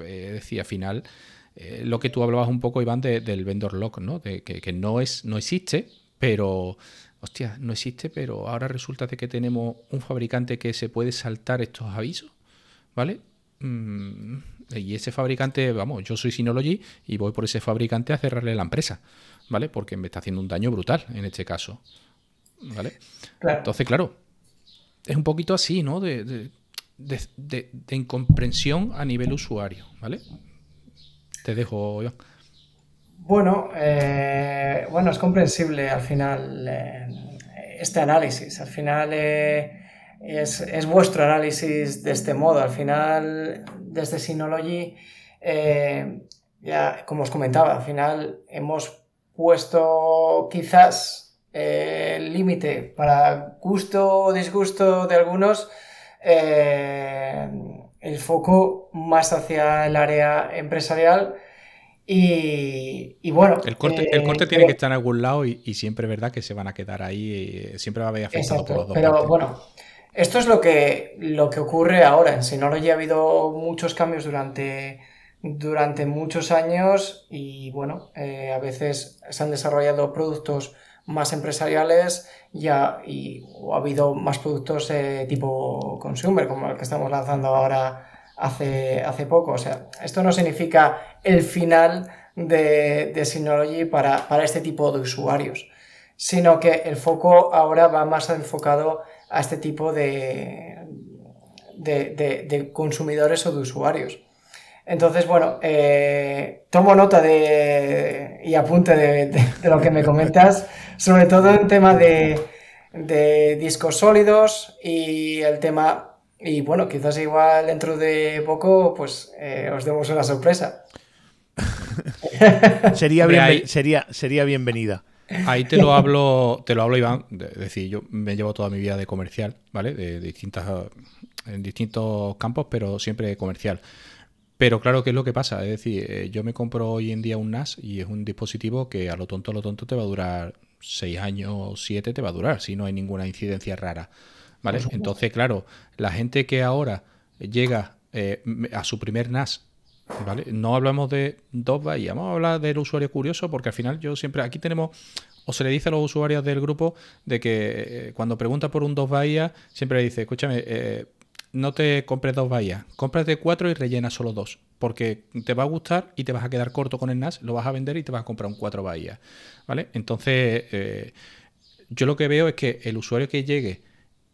B: eh decía, al final, lo que tú hablabas un poco, Iván, del vendor lock, ¿no? De que, que, no, es, no existe, pero, hostia, no existe, pero ahora resulta de que tenemos un fabricante que se puede saltar estos avisos, ¿vale? Mm, y ese fabricante, vamos, yo soy Synology y voy por ese fabricante a cerrarle la empresa, ¿vale? Porque me está haciendo un daño brutal en este caso, ¿vale? Entonces, claro, es un poquito así, ¿no? De, incomprensión a nivel usuario, ¿vale? Te dejo, yo.
E: Bueno, eh, bueno, es comprensible al final eh, este análisis. Al final eh, es, vuestro análisis de este modo. Al final, desde Synology, ya como os comentaba, al final hemos puesto quizás eh, el límite para gusto o disgusto de algunos, eh, el foco más hacia el área empresarial. Y, bueno.
B: El corte, el corte tiene que estar en algún lado y, siempre es verdad que se van a quedar ahí, siempre va a haber afectado por los dos.
E: Pero bueno, esto es lo que, lo que ocurre ahora. En Synology ha habido muchos cambios durante, durante muchos años y bueno, eh, a veces se han desarrollado productos más empresariales ya, y ha habido más productos de tipo consumer, como el que estamos lanzando ahora hace, hace poco. O sea, esto no significa el final de, de Synology para, para este tipo de usuarios, sino que el foco ahora va más enfocado a este tipo de, de, consumidores o de usuarios. Entonces, bueno, eh, tomo nota de, y apunte de, lo que me comentas, sobre todo en tema de, discos sólidos y el tema, y bueno, quizás igual dentro de poco, pues eh, os demos una sorpresa.
A: sería, sería, sería bienvenida.
B: Ahí te lo hablo, te lo hablo, Iván. Es decir, yo me llevo toda mi vida de comercial, ¿vale? De, distintas, en distintos campos, pero siempre comercial. Pero claro, ¿qué es lo que pasa? Es decir, eh, yo me compro hoy en día un NAS y es un dispositivo que a lo tonto, a lo tonto te va a durar 6 años, 7 te va a durar, si no hay ninguna incidencia rara. ¿Vale? Entonces, claro, la gente que ahora llega eh, a su primer NAS ¿Vale? No hablamos de dos bahías, vamos a hablar del usuario curioso porque al final yo siempre, aquí tenemos, o se le dice a los usuarios del grupo de que eh, cuando pregunta por un dos bahías, siempre le dice, escúchame, eh, no te compres dos bahías, cómprate cuatro y rellena solo dos, porque te va a gustar y te vas a quedar corto con el NAS, lo vas a vender y te vas a comprar un cuatro bahías, ¿vale? Entonces, eh, yo lo que veo es que el usuario que llegue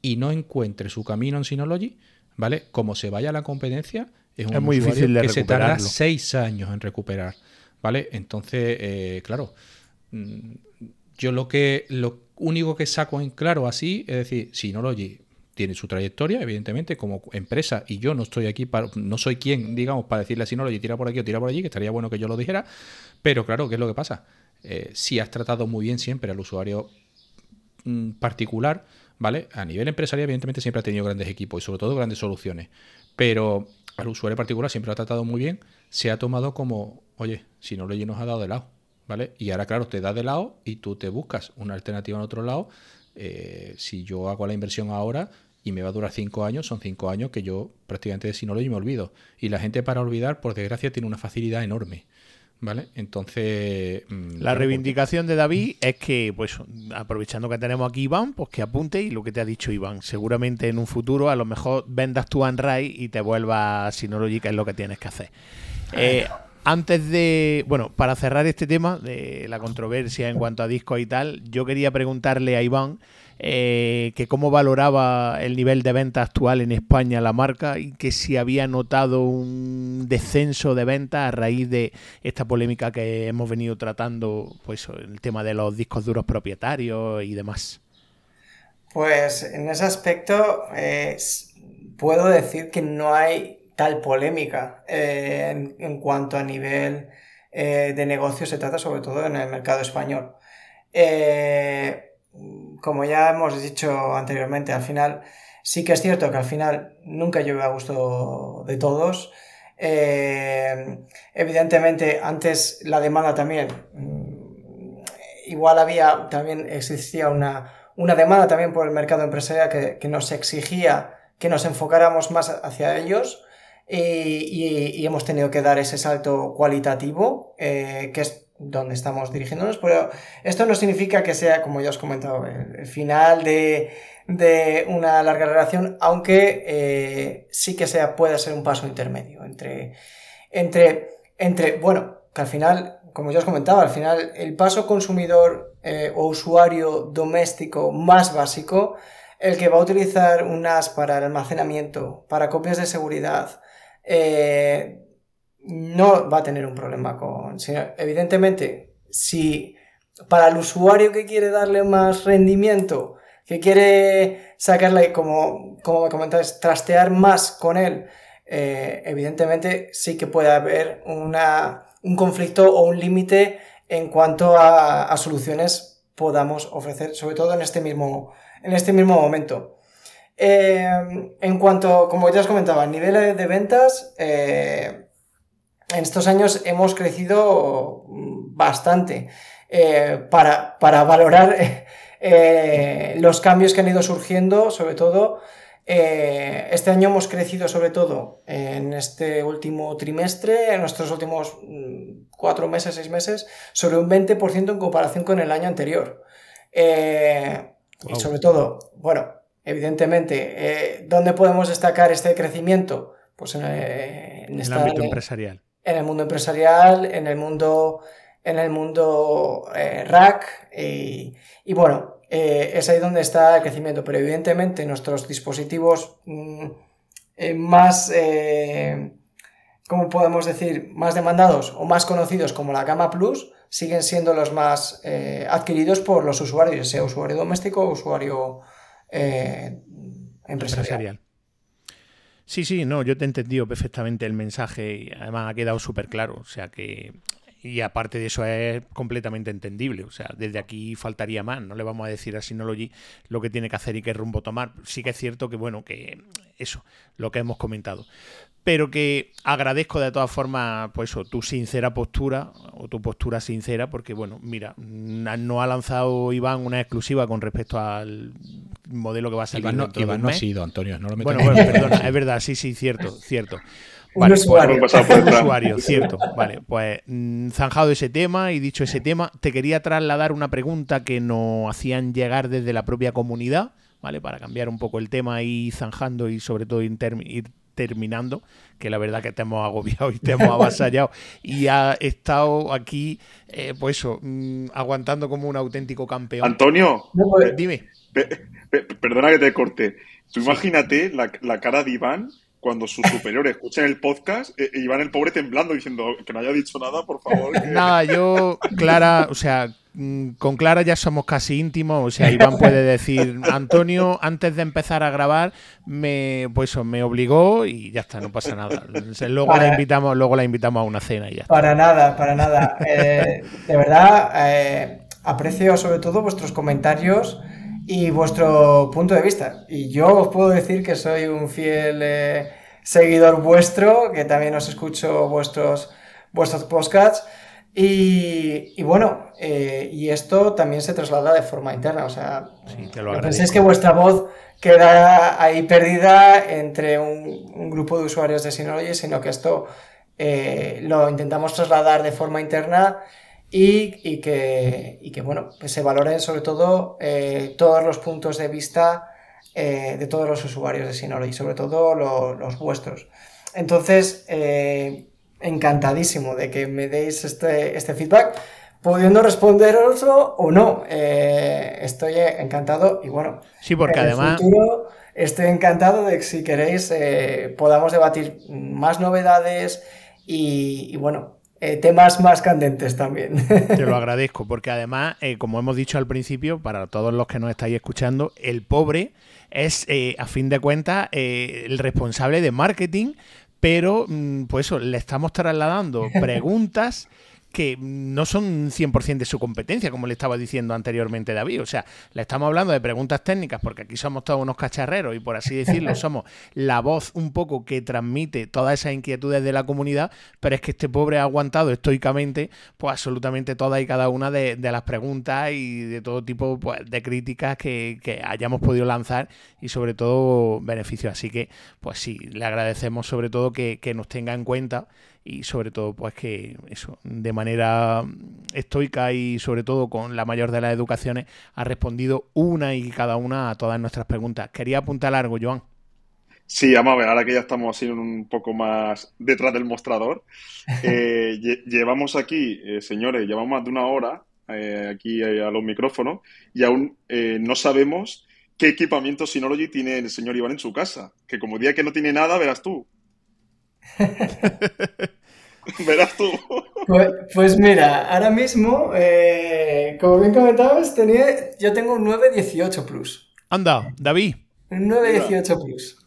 B: y no encuentre su camino en Synology, ¿vale? Como se vaya a la competencia, es, un
A: muy
B: usuario
A: difícil de
B: que se tarda seis años en recuperar, ¿vale? Entonces, eh, claro, mm, yo lo que lo único que saco en claro así es decir, Synology tiene su trayectoria, evidentemente, como empresa, y yo no estoy aquí para, no soy quien, digamos, para decirle a Synology tira por aquí o tira por allí, que estaría bueno que yo lo dijera, pero claro, ¿qué es lo que pasa? Eh, si has tratado muy bien siempre al usuario mm, particular, ¿vale? A nivel empresarial, evidentemente, siempre ha tenido grandes equipos y sobre todo grandes soluciones. Pero al usuario particular siempre lo ha tratado muy bien. Se ha tomado como, oye, si no lo nos ha dado de lado, ¿vale? Y ahora, claro, te da de lado y tú te buscas una alternativa en otro lado. Eh, si yo hago la inversión ahora y me va a durar cinco años, son cinco años que yo prácticamente de Synology me olvido. Y la gente para olvidar, por desgracia, tiene una facilidad enorme. ¿Vale? Entonces. mm,
A: La reivindicación de David es que, pues, aprovechando que tenemos aquí Iván, pues que apunte y lo que te ha dicho Iván. Seguramente en un futuro a lo mejor vendas tu Unrai y te vuelvas a Synology, que es lo que tienes que hacer. Eh, antes de, bueno, para cerrar este tema de la controversia en cuanto a discos y tal, yo quería preguntarle a Iván eh, que cómo valoraba el nivel de venta actual en España la marca y que si había notado un descenso de ventas a raíz de esta polémica que hemos venido tratando, pues el tema de los discos duros propietarios y demás.
E: Pues en ese aspecto eh, puedo decir que no hay tal polémica eh, en, cuanto a nivel de negocio se trata, sobre todo en el mercado español. Como ya hemos dicho anteriormente, al final sí que es cierto que al final nunca llueve a gusto de todos. Eh, evidentemente, antes la demanda también, mm, igual había, también existía una, una demanda también por el mercado empresarial que, que nos exigía que nos enfocáramos más hacia ellos y, y- hemos tenido que dar ese salto cualitativo, eh, que es donde estamos dirigiéndonos, pero esto no significa que sea, como ya os he comentado, el, final de, de una larga relación, aunque eh, sí que sea, pueda ser un paso intermedio entre, entre, entre, bueno, que al final, como ya os comentaba, al final el paso consumidor eh, o usuario doméstico más básico, el que va a utilizar un NAS para el almacenamiento, para copias de seguridad, eh, no va a tener un problema con... evidentemente, si para el usuario que quiere darle más rendimiento, que quiere sacarle, como, como me comentáis, trastear más con él, eh, evidentemente sí que puede haber una, un conflicto o un límite en cuanto a, soluciones podamos ofrecer, sobre todo en este mismo, en este mismo momento. Eh, en cuanto, como ya os comentaba, a nivel de ventas, eh, en estos años hemos crecido bastante eh, para, para valorar eh, los cambios que han ido surgiendo, sobre todo. eh, este año hemos crecido sobre todo en este último trimestre, en nuestros últimos mm, cuatro meses, seis meses, sobre un 20% en comparación con el año anterior.
A: Wow.
E: Y sobre todo, bueno, evidentemente, ¿dónde podemos destacar este crecimiento? Pues en,
A: el ámbito empresarial.
E: En el mundo empresarial, en el mundo, en el mundo eh, rack y, y bueno, eh, es ahí donde está el crecimiento, pero evidentemente nuestros dispositivos mm, eh, más, eh, ¿cómo podemos decir?, más demandados o más conocidos como la gama Plus siguen siendo los más eh, adquiridos por los usuarios, sea usuario doméstico o usuario eh, empresarial.
A: empresarial. Sí, sí, no, yo te he entendido perfectamente el mensaje y además ha quedado súper claro. O sea que, y aparte de eso es completamente entendible. O sea, desde aquí faltaría más. No le vamos a decir a Synology lo que tiene que hacer y qué rumbo tomar. Sí que es cierto que, bueno, que eso, lo que hemos comentado. Pero que agradezco de todas formas, pues tu sincera postura o tu postura sincera, porque bueno, mira, no ha lanzado Iván una exclusiva con respecto al modelo que va a salir
B: Iván no,
A: dentro de
B: Iván no ha sido, Antonio, no lo metas
A: Bueno,
B: en-
A: bueno, perdona, es verdad, sí, sí, cierto, cierto. Vale, pues-
E: usuario.
A: Un cierto. Vale, pues mm, zanjado ese tema y dicho ese tema, te quería trasladar una pregunta que nos hacían llegar desde la propia comunidad, ¿vale? Para cambiar un poco el tema y zanjando y sobre todo ir terminando, que la verdad que te hemos agobiado y te hemos avasallado y ha estado aquí, eh, pues eso, mm, aguantando como un auténtico campeón.
D: Antonio,
E: pues,
A: Dime.
D: perdona que te corte. Tú imagínate la, la cara de Iván cuando sus superiores escuchan el podcast e, Iván el pobre temblando diciendo que no haya dicho nada, por favor.
A: Nada, yo, Clara, o sea, con Clara ya somos casi íntimos, o sea, Iván puede decir, Antonio, antes de empezar a grabar, me, pues me obligó y ya está, no pasa nada. Luego la invitamos, luego la invitamos a una cena y ya está.
E: Para nada, para nada. Eh, de verdad, eh, aprecio sobre todo vuestros comentarios y vuestro punto de vista. Y yo os puedo decir que soy un fiel eh, seguidor vuestro, que también os escucho vuestros, vuestros podcasts. Y, y bueno, eh, y esto también se traslada de forma interna. O sea,
A: sí, lo
E: penséis que vuestra voz queda ahí perdida entre un, grupo de usuarios de Synology, sino que esto eh, lo intentamos trasladar de forma interna y, que, y que, bueno, pues se valoren sobre todo eh, todos los puntos de vista de todos los usuarios de Synology, sobre todo los vuestros. Entonces, eh, encantadísimo de que me deis este, este feedback, pudiendo responderoslo o no. estoy encantado y bueno.
A: Sí, porque además...
E: estoy encantado de que si queréis podamos debatir más novedades y, y bueno, eh, temas más candentes también.
A: Te lo agradezco, porque además, eh, como hemos dicho al principio, para todos los que nos estáis escuchando, el pobre es, eh, a fin de cuentas, el responsable de marketing, pero mm, pues eso, le estamos trasladando preguntas que no son 100% de su competencia, como le estaba diciendo anteriormente David. O sea, le estamos hablando de preguntas técnicas porque aquí somos todos unos cacharreros y por así decirlo somos la voz un poco que transmite todas esas inquietudes de la comunidad, pero es que este pobre ha aguantado estoicamente pues absolutamente todas y cada una de, las preguntas y de todo tipo pues, de críticas que, hayamos podido lanzar y sobre todo beneficios. Así que, pues sí, le agradecemos sobre todo que, que nos tenga en cuenta y sobre todo pues que eso de manera estoica y sobre todo con la mayor de las educaciones ha respondido una y cada una a todas nuestras preguntas. Quería apuntar algo, Joan.
D: Sí, vamos a ver, ahora que ya estamos así un poco más detrás del mostrador, eh, llevamos aquí, eh, señores, llevamos más de una hora eh, aquí a los micrófonos y aún no sabemos qué equipamiento Synology tiene el señor Iván en su casa, que como día que no tiene nada, verás tú. Verás tú.
E: Pues, pues, mira, ahora mismo, eh, como bien comentabas, tenía, yo tengo un 918 Plus.
A: Anda, David.
E: Un 918 Plus.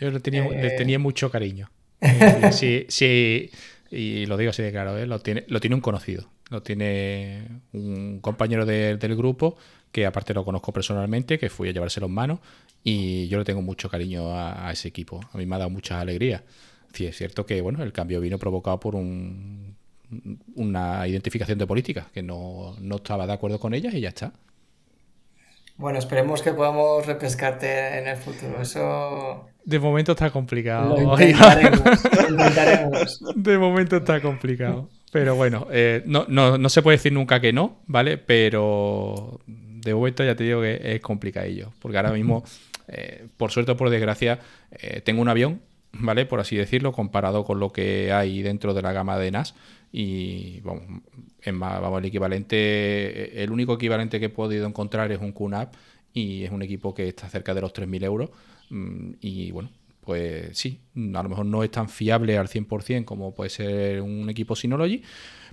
B: Yo le tenía, le eh. tenía mucho cariño. sí, sí, y lo digo así de claro, ¿eh? lo, tiene, lo tiene un conocido. Lo tiene un compañero del grupo que aparte lo conozco personalmente, que fui a llevárselo en mano y yo le tengo mucho cariño a, a ese equipo. A mí me ha dado mucha alegría. Sí, es cierto que bueno, el cambio vino provocado por un, una identificación de política, que no, estaba de acuerdo con ellas y ya está.
E: Bueno, esperemos que podamos repescarte en el futuro. Eso.
B: De momento está complicado. De momento está complicado. Pero bueno, eh, no, no, se puede decir nunca que no, ¿vale? Pero de momento ya te digo que es complicadillo. Porque ahora mismo, eh, por suerte o por desgracia, eh, tengo un avión ¿vale? Por así decirlo, comparado con lo que hay dentro de la gama de NAS. Y vamos, vamos, el equivalente, el único equivalente que he podido encontrar es un QNAP y es un equipo que está cerca de los 3.000 euros. Mm, y bueno, pues sí, a lo mejor no es tan fiable al 100% como puede ser un equipo Synology,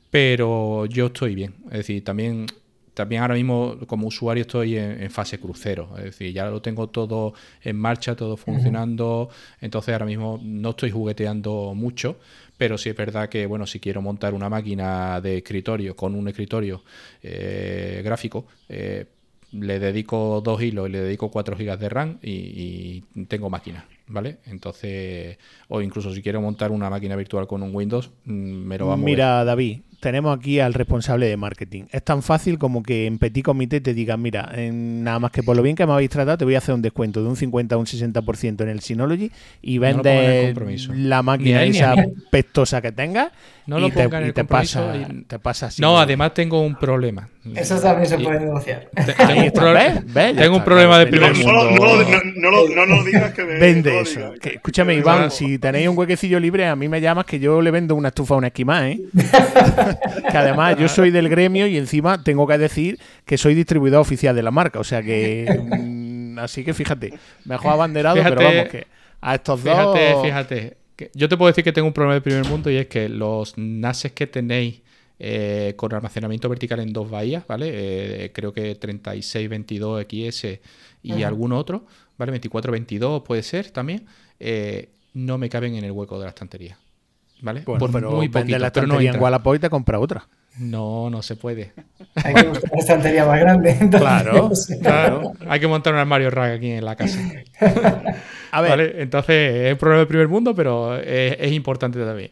B: pero yo estoy bien. Es decir, también también ahora mismo como usuario estoy en, fase crucero, es decir, ya lo tengo todo en marcha, todo funcionando, entonces ahora mismo no estoy jugueteando mucho, pero sí es verdad que, bueno, si quiero montar una máquina de escritorio con un escritorio eh, gráfico, eh, le dedico dos hilos y le dedico 4 gigas de RAM y, tengo máquina, ¿vale? Entonces, o incluso si quiero montar una máquina virtual con un Windows, mm, me lo va a
A: Mira, David, tenemos aquí al responsable de marketing. Es tan fácil como que en petit comité te digan, mira, nada más que por lo bien que me habéis tratado, te voy a hacer un descuento de un 50 a un 60% en el Synology y vendes la máquina esa pestosa que tengas
B: no en el te pasa,
A: te pasa así.
B: No, además tengo un problema.
E: Eso también se puede negociar.
B: Tengo un, tengo un problema de primer mundo.
D: No, lo digas que
A: Vende eso. escúchame, Iván, si tenéis un huequecillo libre, a mí me llamas que yo le vendo una estufa a un esquimá, ¿eh? que además yo soy del gremio y encima tengo que decir que soy distribuidor oficial de la marca. O sea que. mm, así que fíjate, mejor abanderado,
B: Fíjate-
A: pero vamos, que a estos
B: Fíjate,
A: dos.
B: fíjate. que yo te puedo decir que tengo un problema de primer mundo y es que los NASes que tenéis eh, con almacenamiento vertical en dos bahías, ¿vale? Eh, creo que 3622 XS y algún otro, ¿vale? 2422 puede ser también, eh, no me caben en el hueco de la estantería. ¿Vale?
A: Bueno,
B: Por
A: pero
B: muy poquito,
A: la
B: pero no
A: estantería en
B: entra.
A: Wallapop y te compra otra.
B: No, no se puede.
E: Hay que buscar una estantería más grande. entonces.
A: Claro,
B: Claro, hay que montar un armario rack aquí en la casa.
A: A ver,
B: ¿Vale? Entonces, es un problema de primer mundo, pero es, es importante también.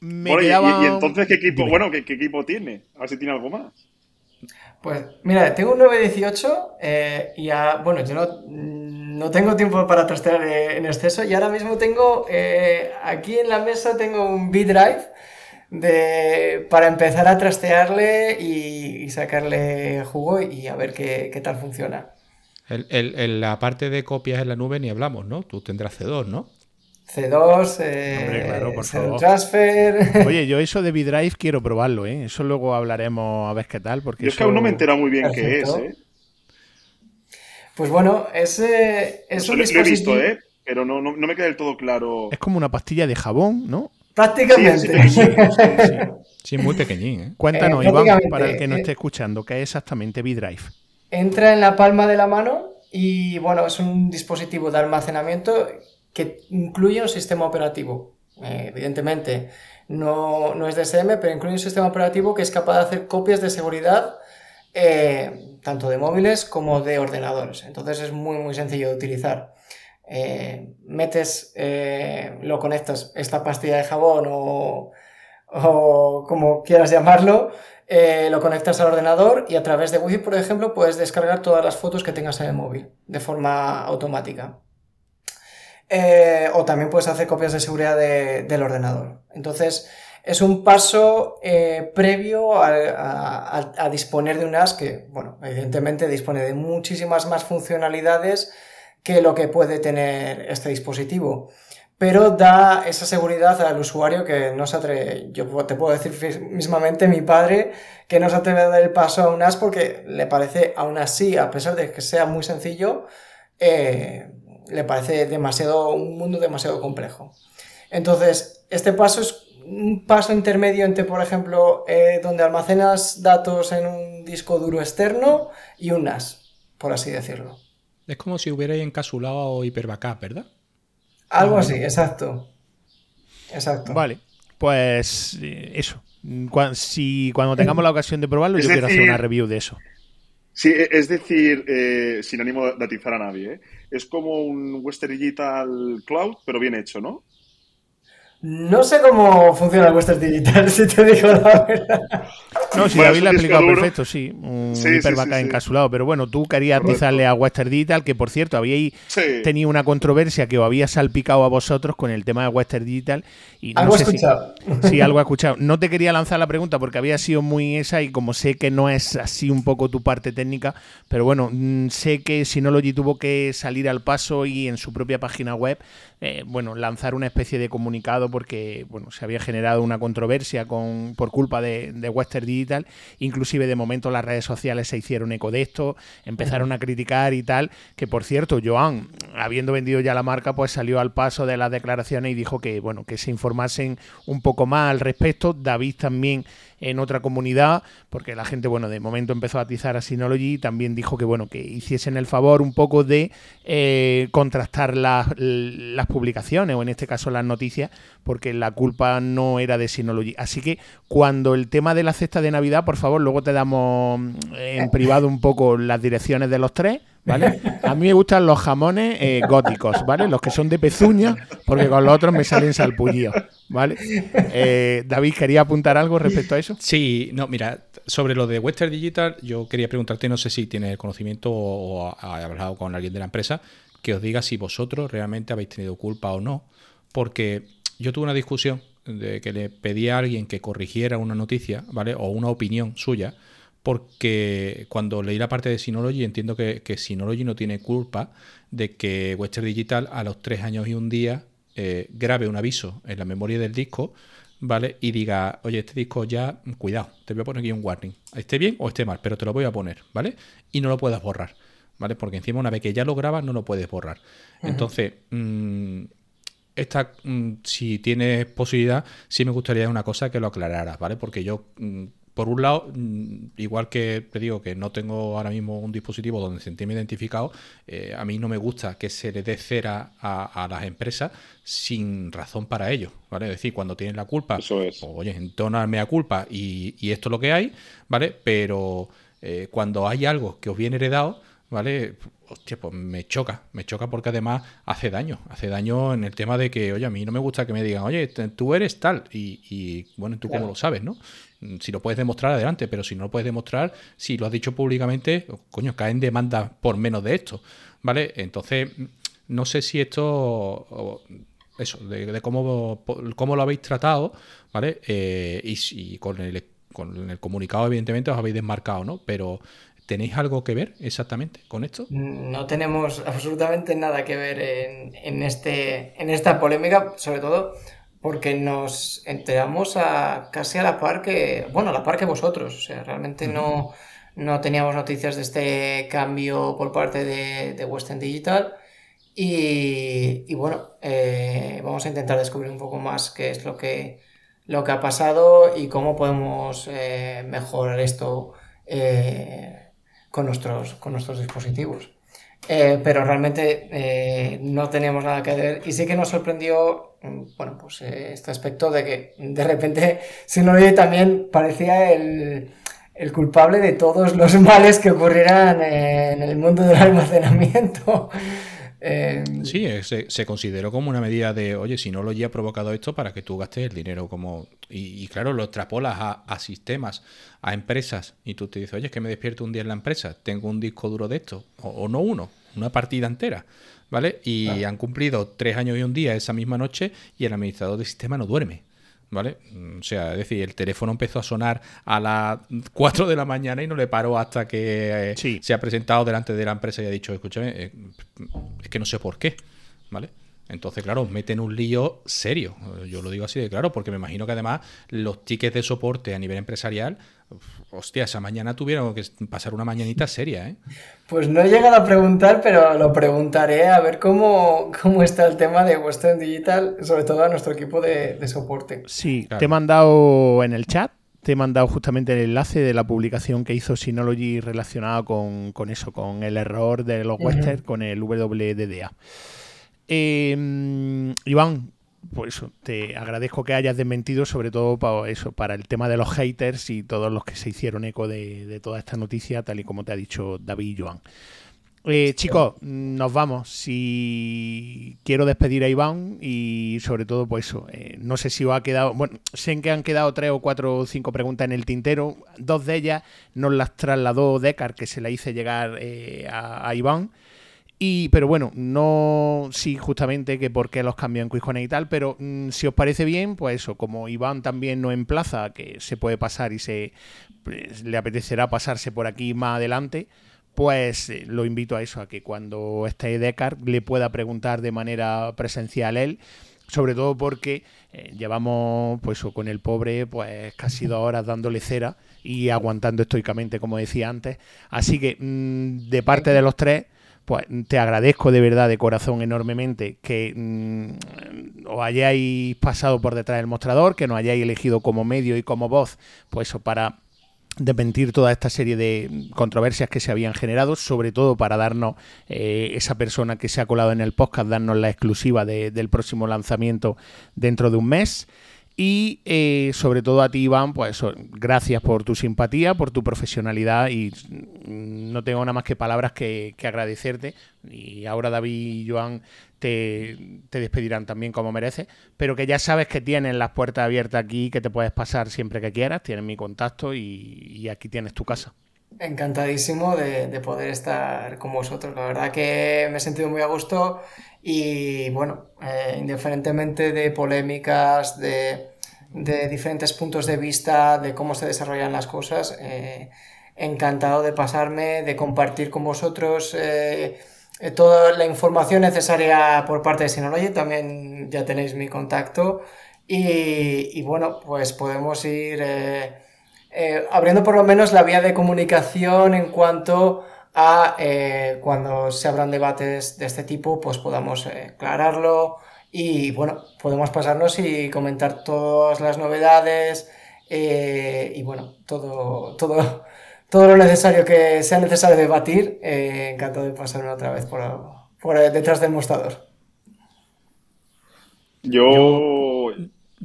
A: me
D: Bueno, y- y-
A: quedaba-
D: y, entonces, ¿qué equipo,
A: Dime.
D: bueno, ¿qué, qué equipo tiene? A ver si tiene algo más.
E: Pues mira, tengo un 918 eh, y a- bueno, yo no, no tengo tiempo para trastear eh, en exceso y ahora mismo tengo, eh, aquí en la mesa tengo un B-Drive de, para empezar a trastearle y, sacarle jugo y a ver qué, qué tal funciona.
B: El- la parte de copias en la nube ni hablamos, ¿no? Tú tendrás C2, ¿no?
E: C2, eh,
A: Hombre, claro, por favor.
E: Transfer.
A: Oye, yo eso de B-Drive quiero probarlo, ¿eh? Eso luego hablaremos a ver qué tal. Porque
D: Yo es que aún no me he enterado muy bien qué es. ¿eh?
E: Pues bueno, ese es
D: Lo, he visto. ¿eh? Pero no, no, no me queda del todo claro.
A: Es como una pastilla de jabón, ¿no?
E: Prácticamente.
D: Sí, sí, sí,
B: Sí, muy pequeñín, ¿eh?
A: Cuéntanos,
E: Eh,
A: Iván, para el que no
E: eh,
A: esté escuchando, ¿qué es exactamente B-Drive?
E: Entra en la palma de la mano y bueno, es un dispositivo de almacenamiento que incluye un sistema operativo. Eh, evidentemente no, no es DSM, pero incluye un sistema operativo que es capaz de hacer copias de seguridad eh, tanto de móviles como de ordenadores. Entonces es muy muy sencillo de utilizar. Eh, metes, lo conectas, esta pastilla de jabón o, o como quieras llamarlo, lo conectas al ordenador y a través de Wi-Fi, por ejemplo, puedes descargar todas las fotos que tengas en el móvil de forma automática. Eh, o también puedes hacer copias de seguridad de- del ordenador. Entonces, es un paso eh, previo a, disponer de un NAS que, bueno, evidentemente dispone de muchísimas más funcionalidades que lo que puede tener este dispositivo. Pero da esa seguridad al usuario que no se atreve, yo te puedo decir mismamente, mi padre, que no se atreve a dar el paso a un NAS porque le parece, aún así, a pesar de que sea muy sencillo, eh, le parece demasiado, un mundo demasiado complejo. Entonces, este paso es un paso intermedio entre, por ejemplo, eh, donde almacenas datos en un disco duro externo y un NAS, por así decirlo.
B: Es como si hubierais encapsulado hiperbackup, ¿verdad?
E: Algo así, exacto. Exacto.
A: Vale, pues eh, eso. Si cuando tengamos la ocasión de probarlo,
D: Es
A: yo quiero hacer
D: decir-
A: una review de eso.
D: Sí, e- es decir, eh, sin ánimo de atizar a nadie, ¿eh? es como un Western Digital Cloud, pero bien hecho, ¿no?
E: No sé cómo funciona el Western Digital, si te digo la verdad.
A: No, si
D: Bueno,
A: David lo ha explicado perfecto, sí. Un
D: Sí, sí,
A: hiperback
D: sí, sí.
A: encapsulado. Pero bueno, tú querías atizarle a Western Digital, que por cierto, habíais
D: Sí.
A: tenido una controversia que os había salpicado a vosotros con el tema de Western Digital. Y no
E: Algo he
A: sé si-
E: escuchado.
A: Sí, algo he escuchado. No te quería lanzar la pregunta porque había sido muy esa y como sé que no es así un poco tu parte técnica, pero bueno, mm, sé que Synology tuvo que salir al paso y en su propia página web, eh, bueno, lanzar una especie de comunicado porque, bueno, se había generado una controversia con, por culpa de, de Western Digital. Inclusive de momento las redes sociales se hicieron eco de esto, empezaron a criticar y tal, que por cierto, Joan, habiendo vendido ya la marca, pues salió al paso de las declaraciones y dijo que, bueno, que se informasen un poco más al respecto. David también en otra comunidad, porque la gente, bueno, de momento empezó a atizar a Synology y también dijo que, bueno, que hiciesen el favor un poco de eh, contrastar las, las publicaciones o en este caso las noticias, porque la culpa no era de Synology. Así que cuando el tema de la cesta de Navidad, por favor, luego te damos mm, en privado un poco las direcciones de los tres. ¿Vale? A mí me gustan los jamones eh, góticos, ¿vale? Los que son de pezuña, porque con los otros me salen salpullidos, ¿vale? Eh, David, ¿quería apuntar algo respecto a eso?
B: Sí, no, mira, sobre lo de Western Digital, yo quería preguntarte, no sé si tienes conocimiento o ha hablado con alguien de la empresa, que os diga si vosotros realmente habéis tenido culpa o no, porque yo tuve una discusión de que le pedí a alguien que corrigiera una noticia, ¿vale? O una opinión suya, porque cuando leí la parte de Synology entiendo que, que Synology no tiene culpa de que Western Digital a los tres años y un día eh, grabe un aviso en la memoria del disco ¿vale? Y diga, oye, este disco ya, cuidado, te voy a poner aquí un warning. Esté bien o esté mal, pero te lo voy a poner, ¿vale? Y no lo puedas borrar, ¿vale? Porque encima una vez que ya lo grabas no lo puedes borrar. Entonces, mm, esta, mm, si tienes posibilidad, sí me gustaría una cosa que lo aclararas, ¿vale? Porque yo mm, por un lado, mm, igual que te digo que no tengo ahora mismo un dispositivo donde sentirme identificado, eh, a mí no me gusta que se le dé cera a, las empresas sin razón para ello, ¿vale? Es decir, cuando tienen la culpa,
D: Eso es.
B: pues, oye, entonarme a culpa y, y, esto es lo que hay, ¿vale? Pero eh, cuando hay algo que os viene heredado, ¿vale? Hostia, pues me choca, me choca porque además hace daño, hace daño en el tema de que, oye, a mí no me gusta que me digan, oye, tú eres tal, y, y bueno, tú cómo lo sabes, ¿no? Si lo puedes demostrar, adelante, pero si no lo puedes demostrar, si lo has dicho públicamente, coño, caen demandas por menos de esto, ¿vale? Entonces, no sé si esto, eso, de, cómo, cómo lo habéis tratado, ¿vale? Eh, y, con, el, con el comunicado, evidentemente, os habéis desmarcado, ¿no? Pero ¿Tenéis algo que ver exactamente con esto?
E: No tenemos absolutamente nada que ver en, en, este, en esta polémica, sobre todo porque nos enteramos a, casi a la par que, bueno, a la par que vosotros, o sea, realmente no, no teníamos noticias de este cambio por parte de, Western Digital y, bueno, eh, vamos a intentar descubrir un poco más qué es lo que, lo que ha pasado y cómo podemos eh, mejorar esto eh, con, nuestros, con nuestros dispositivos. Pero realmente no teníamos nada que ver y sí que nos sorprendió bueno, pues eh, este aspecto de que de repente Synology también parecía el, culpable de todos los males que ocurrieran en el mundo del almacenamiento.
B: Eh, sí, se, consideró como una medida de, oye, si no lo ha provocado esto para que tú gastes el dinero como... Y, claro, lo extrapolas a, sistemas, a empresas, y tú te dices, oye, es que me despierto un día en la empresa, tengo un disco duro de esto, o no uno, una partida entera. ¿vale? Y han cumplido tres años y un día esa misma noche y el administrador del sistema no duerme. ¿Vale? O sea, es decir, el teléfono empezó a sonar a las 4 de la mañana y no le paró hasta que eh, se ha presentado delante de la empresa y ha dicho, escúchame, eh, es que no sé por qué, ¿vale? Entonces, claro, meten un lío serio. Yo lo digo así de claro, porque me imagino que además los tickets de soporte a nivel empresarial Hostia, esa mañana tuvieron que pasar una mañanita seria, ¿eh?
E: Pues no he llegado a preguntar, pero lo preguntaré a ver cómo, cómo está el tema de Western Digital, sobre todo a nuestro equipo de, soporte.
A: Sí, te he mandado en el chat, te he mandado justamente el enlace de la publicación que hizo Synology relacionada con, eso, con el error de los Western con el WDDA. Eh, Iván, pues te agradezco que hayas desmentido, sobre todo para eso, para el tema de los haters y todos los que se hicieron eco de, toda esta noticia, tal y como te ha dicho David y Joan. Eh, chicos, nos vamos. Si quiero despedir a Iván y sobre todo, pues eso, eh, no sé si os ha quedado, bueno, sé que han quedado tres o cuatro o cinco preguntas en el tintero. Dos de ellas nos las trasladó Decar, que se la hice llegar eh, a Iván. Y, pero bueno, no sí justamente que por qué los cambios en Quijones y tal, pero mm, si os parece bien, pues eso, como Iván también no emplaza, que se puede pasar y se pues, le apetecerá pasarse por aquí más adelante, pues eh, lo invito a eso, a que cuando esté Decar le pueda preguntar de manera presencial él, sobre todo porque eh, llevamos pues con el pobre pues casi dos horas dándole cera y aguantando estoicamente, como decía antes. Así que mm, de parte de los tres pues te agradezco de verdad, de corazón enormemente, que mm, os hayáis pasado por detrás del mostrador, que nos hayáis elegido como medio y como voz, pues eso, para desmentir toda esta serie de controversias que se habían generado, sobre todo para darnos eh, esa persona que se ha colado en el podcast, darnos la exclusiva del próximo lanzamiento dentro de un mes. Y eh, sobre todo a ti, Iván, pues gracias por tu simpatía, por tu profesionalidad y no tengo nada más que palabras que, agradecerte. Y ahora David y Joan te, despedirán también como mereces, pero que ya sabes que tienen las puertas abiertas aquí, que te puedes pasar siempre que quieras, tienes mi contacto y, aquí tienes tu casa.
E: Encantadísimo de, poder estar con vosotros. La verdad que me he sentido muy a gusto y bueno, eh, indiferentemente de polémicas, de, diferentes puntos de vista, de cómo se desarrollan las cosas, eh, encantado de pasarme, de compartir con vosotros eh, toda la información necesaria por parte de Synology. También ya tenéis mi contacto Y, bueno, pues podemos ir eh, abriendo por lo menos la vía de comunicación en cuanto a eh, cuando se abran debates de este tipo, pues podamos aclararlo y bueno, podemos pasarnos y comentar todas las novedades y bueno, todo, todo, todo lo necesario que sea necesario debatir. encantado de pasarme otra vez por, por detrás del mostrador.
D: Yo.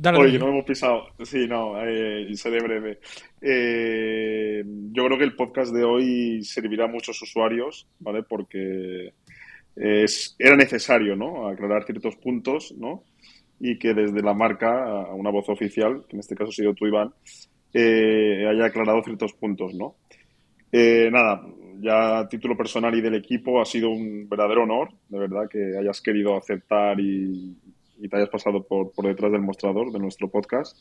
D: Oye, no hemos pisado. Sí, no, eh, seré breve. Eh, yo creo que el podcast de hoy servirá a muchos usuarios, ¿vale? Porque es, era necesario, ¿no? Aclarar ciertos puntos, ¿no? Y que desde la marca, una voz oficial, que en este caso ha sido tú, Iván, eh, haya aclarado ciertos puntos, ¿no? nada, ya a título personal y del equipo ha sido un verdadero honor, de verdad, que hayas querido aceptar y, y te hayas pasado por, por, detrás del mostrador de nuestro podcast.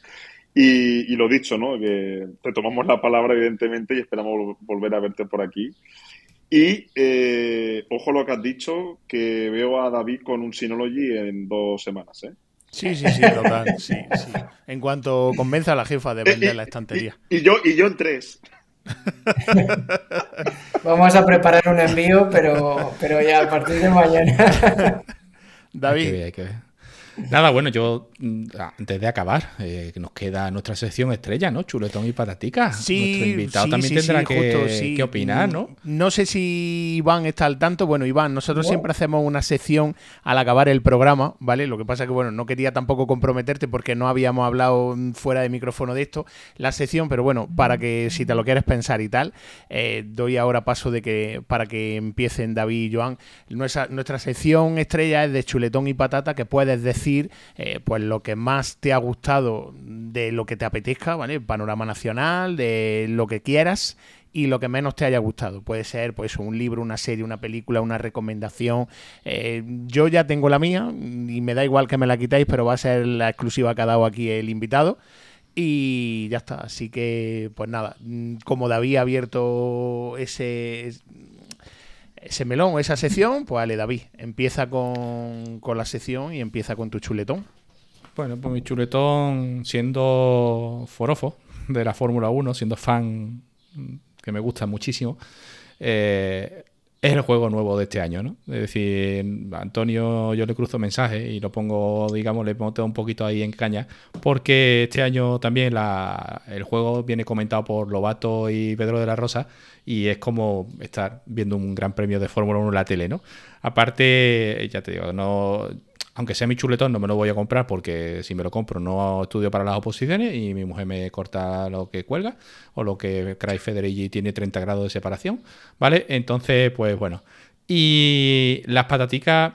D: Y, y, lo dicho, ¿no? Que te tomamos la palabra, evidentemente, y esperamos volver a verte por aquí. Y eh, ojo lo que has dicho, que veo a David con un Synology en dos semanas, ¿eh?
A: Sí, sí, sí, total. Sí, sí. En cuanto convenza a la jefa de vender la estantería.
D: Y, yo, y yo en tres.
E: Vamos a preparar un envío, pero, pero ya a partir de mañana.
A: David.
B: Hay que ver, Nada, bueno, yo antes de acabar, eh, nos queda nuestra sección estrella, ¿no? Chuletón y patatica.
A: Sí,
B: Nuestro invitado también tendrá que, opinar, ¿no?
A: No sé si Iván está al tanto. Bueno, Iván, nosotros siempre hacemos una sección al acabar el programa, ¿vale? Lo que pasa es que, bueno, no quería tampoco comprometerte porque no habíamos hablado fuera de micrófono de esto, la sección, pero bueno, para que si te lo quieres pensar y tal, eh, doy ahora paso de que para que empiecen David y Joan. Nuestra, nuestra sección estrella es de chuletón y patata, que puedes decir eh, pues lo que más te ha gustado de lo que te apetezca, ¿vale? Panorama nacional, de lo que quieras y lo que menos te haya gustado. Puede ser pues un libro, una serie, una película, una recomendación. Eh, yo ya tengo la mía y me da igual que me la quitáis, pero va a ser la exclusiva que ha dado aquí el invitado. Y ya está. Así que, pues nada, como David ha abierto ese, melón, esa sección, pues vale, David, empieza con, la sección y empieza con tu chuletón.
B: Bueno, pues mi chuletón, siendo forofo de la Fórmula 1, siendo fan que me gusta muchísimo, eh, es el juego nuevo de este año, ¿no? Es decir, Antonio yo le cruzo mensajes y lo pongo, digamos, le pongo un poquito ahí en caña, porque este año también el juego viene comentado por Lobato y Pedro de la Rosa y es como estar viendo un gran premio de Fórmula 1 en la tele, ¿no? Aparte, ya te digo, no aunque sea mi chuletón, no me lo voy a comprar porque si me lo compro no estudio para las oposiciones y mi mujer me corta lo que cuelga o lo que Cry Federici tiene 30 grados de separación, ¿vale? Entonces, pues bueno. Y las pataticas,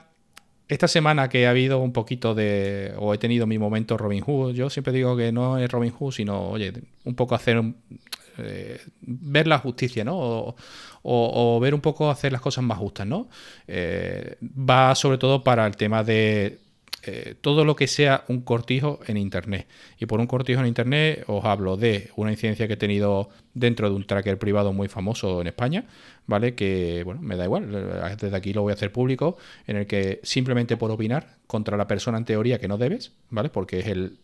B: esta semana que ha habido un poquito de, o he tenido mi momento Robin Hood, yo siempre digo que no es Robin Hood, sino, oye, un poco hacer, eh, ver la justicia, ¿no? o, ver un poco hacer las cosas más justas, ¿no? Eh, va sobre todo para el tema de eh, todo lo que sea un cortijo en Internet. Y por un cortijo en Internet os hablo de una incidencia que he tenido dentro de un tracker privado muy famoso en España, ¿vale? Que, bueno, me da igual, desde aquí lo voy a hacer público, en el que simplemente por opinar contra la persona en teoría que no debes, ¿vale? Porque es el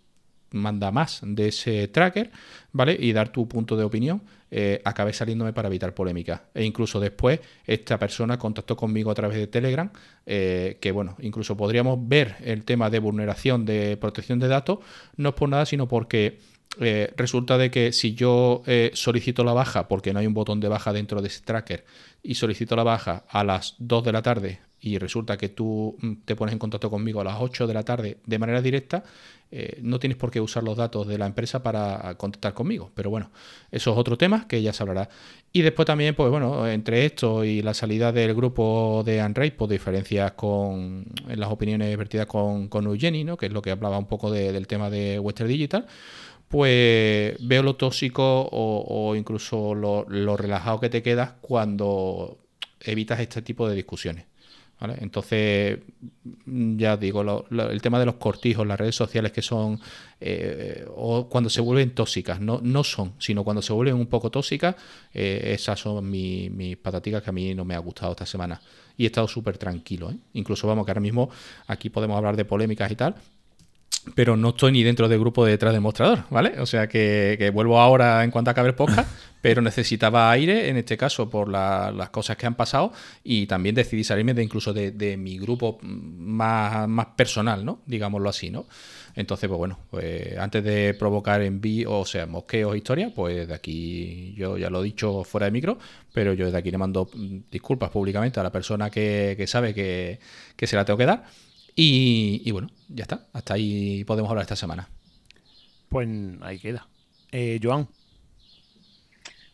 B: manda más de ese tracker, ¿vale? Y dar tu punto de opinión, eh, acabé saliéndome para evitar polémica. E incluso después esta persona contactó conmigo a través de Telegram, eh, que bueno, incluso podríamos ver el tema de vulneración de protección de datos, no es por nada, sino porque eh, resulta de que si yo solicito la baja, porque no hay un botón de baja dentro de ese tracker, y solicito la baja a las 2 de la tarde y resulta que tú mm, te pones en contacto conmigo a las 8 de la tarde de manera directa, eh, no tienes por qué usar los datos de la empresa para contactar conmigo. Pero bueno, eso es otro tema que ya se hablará. Y después también, pues bueno, entre esto y la salida del grupo de Unraid, pues diferencias con en las opiniones vertidas con, con Eugeni, ¿no? que es lo que hablaba un poco del tema de Western Digital pues veo lo tóxico o, incluso lo, relajado que te quedas cuando evitas este tipo de discusiones. Entonces, ya digo, el tema de los cortijos, las redes sociales que son, eh, o cuando se vuelven tóxicas, no, no son, sino cuando se vuelven un poco tóxicas, eh, esas son mis pataticas que a mí no me ha gustado esta semana. Y he estado súper tranquilo. ¿eh? Incluso, vamos, que ahora mismo aquí podemos hablar de polémicas y tal, pero no estoy ni dentro del grupo de detrás del mostrador, ¿vale? O sea que, vuelvo ahora en cuanto acabe el podcast, pero necesitaba aire, en este caso, por las cosas que han pasado, y también decidí salirme de incluso de, mi grupo más, más, personal, ¿no? Digámoslo así, ¿no? Entonces, pues bueno, pues antes de provocar envío, o sea, mosqueos, historia, pues de aquí yo ya lo he dicho fuera de micro, pero yo desde aquí le mando disculpas públicamente a la persona que, sabe que, que se la tengo que dar. Y, bueno, ya está. Hasta ahí podemos hablar esta semana.
A: Pues ahí queda. Eh, Joan.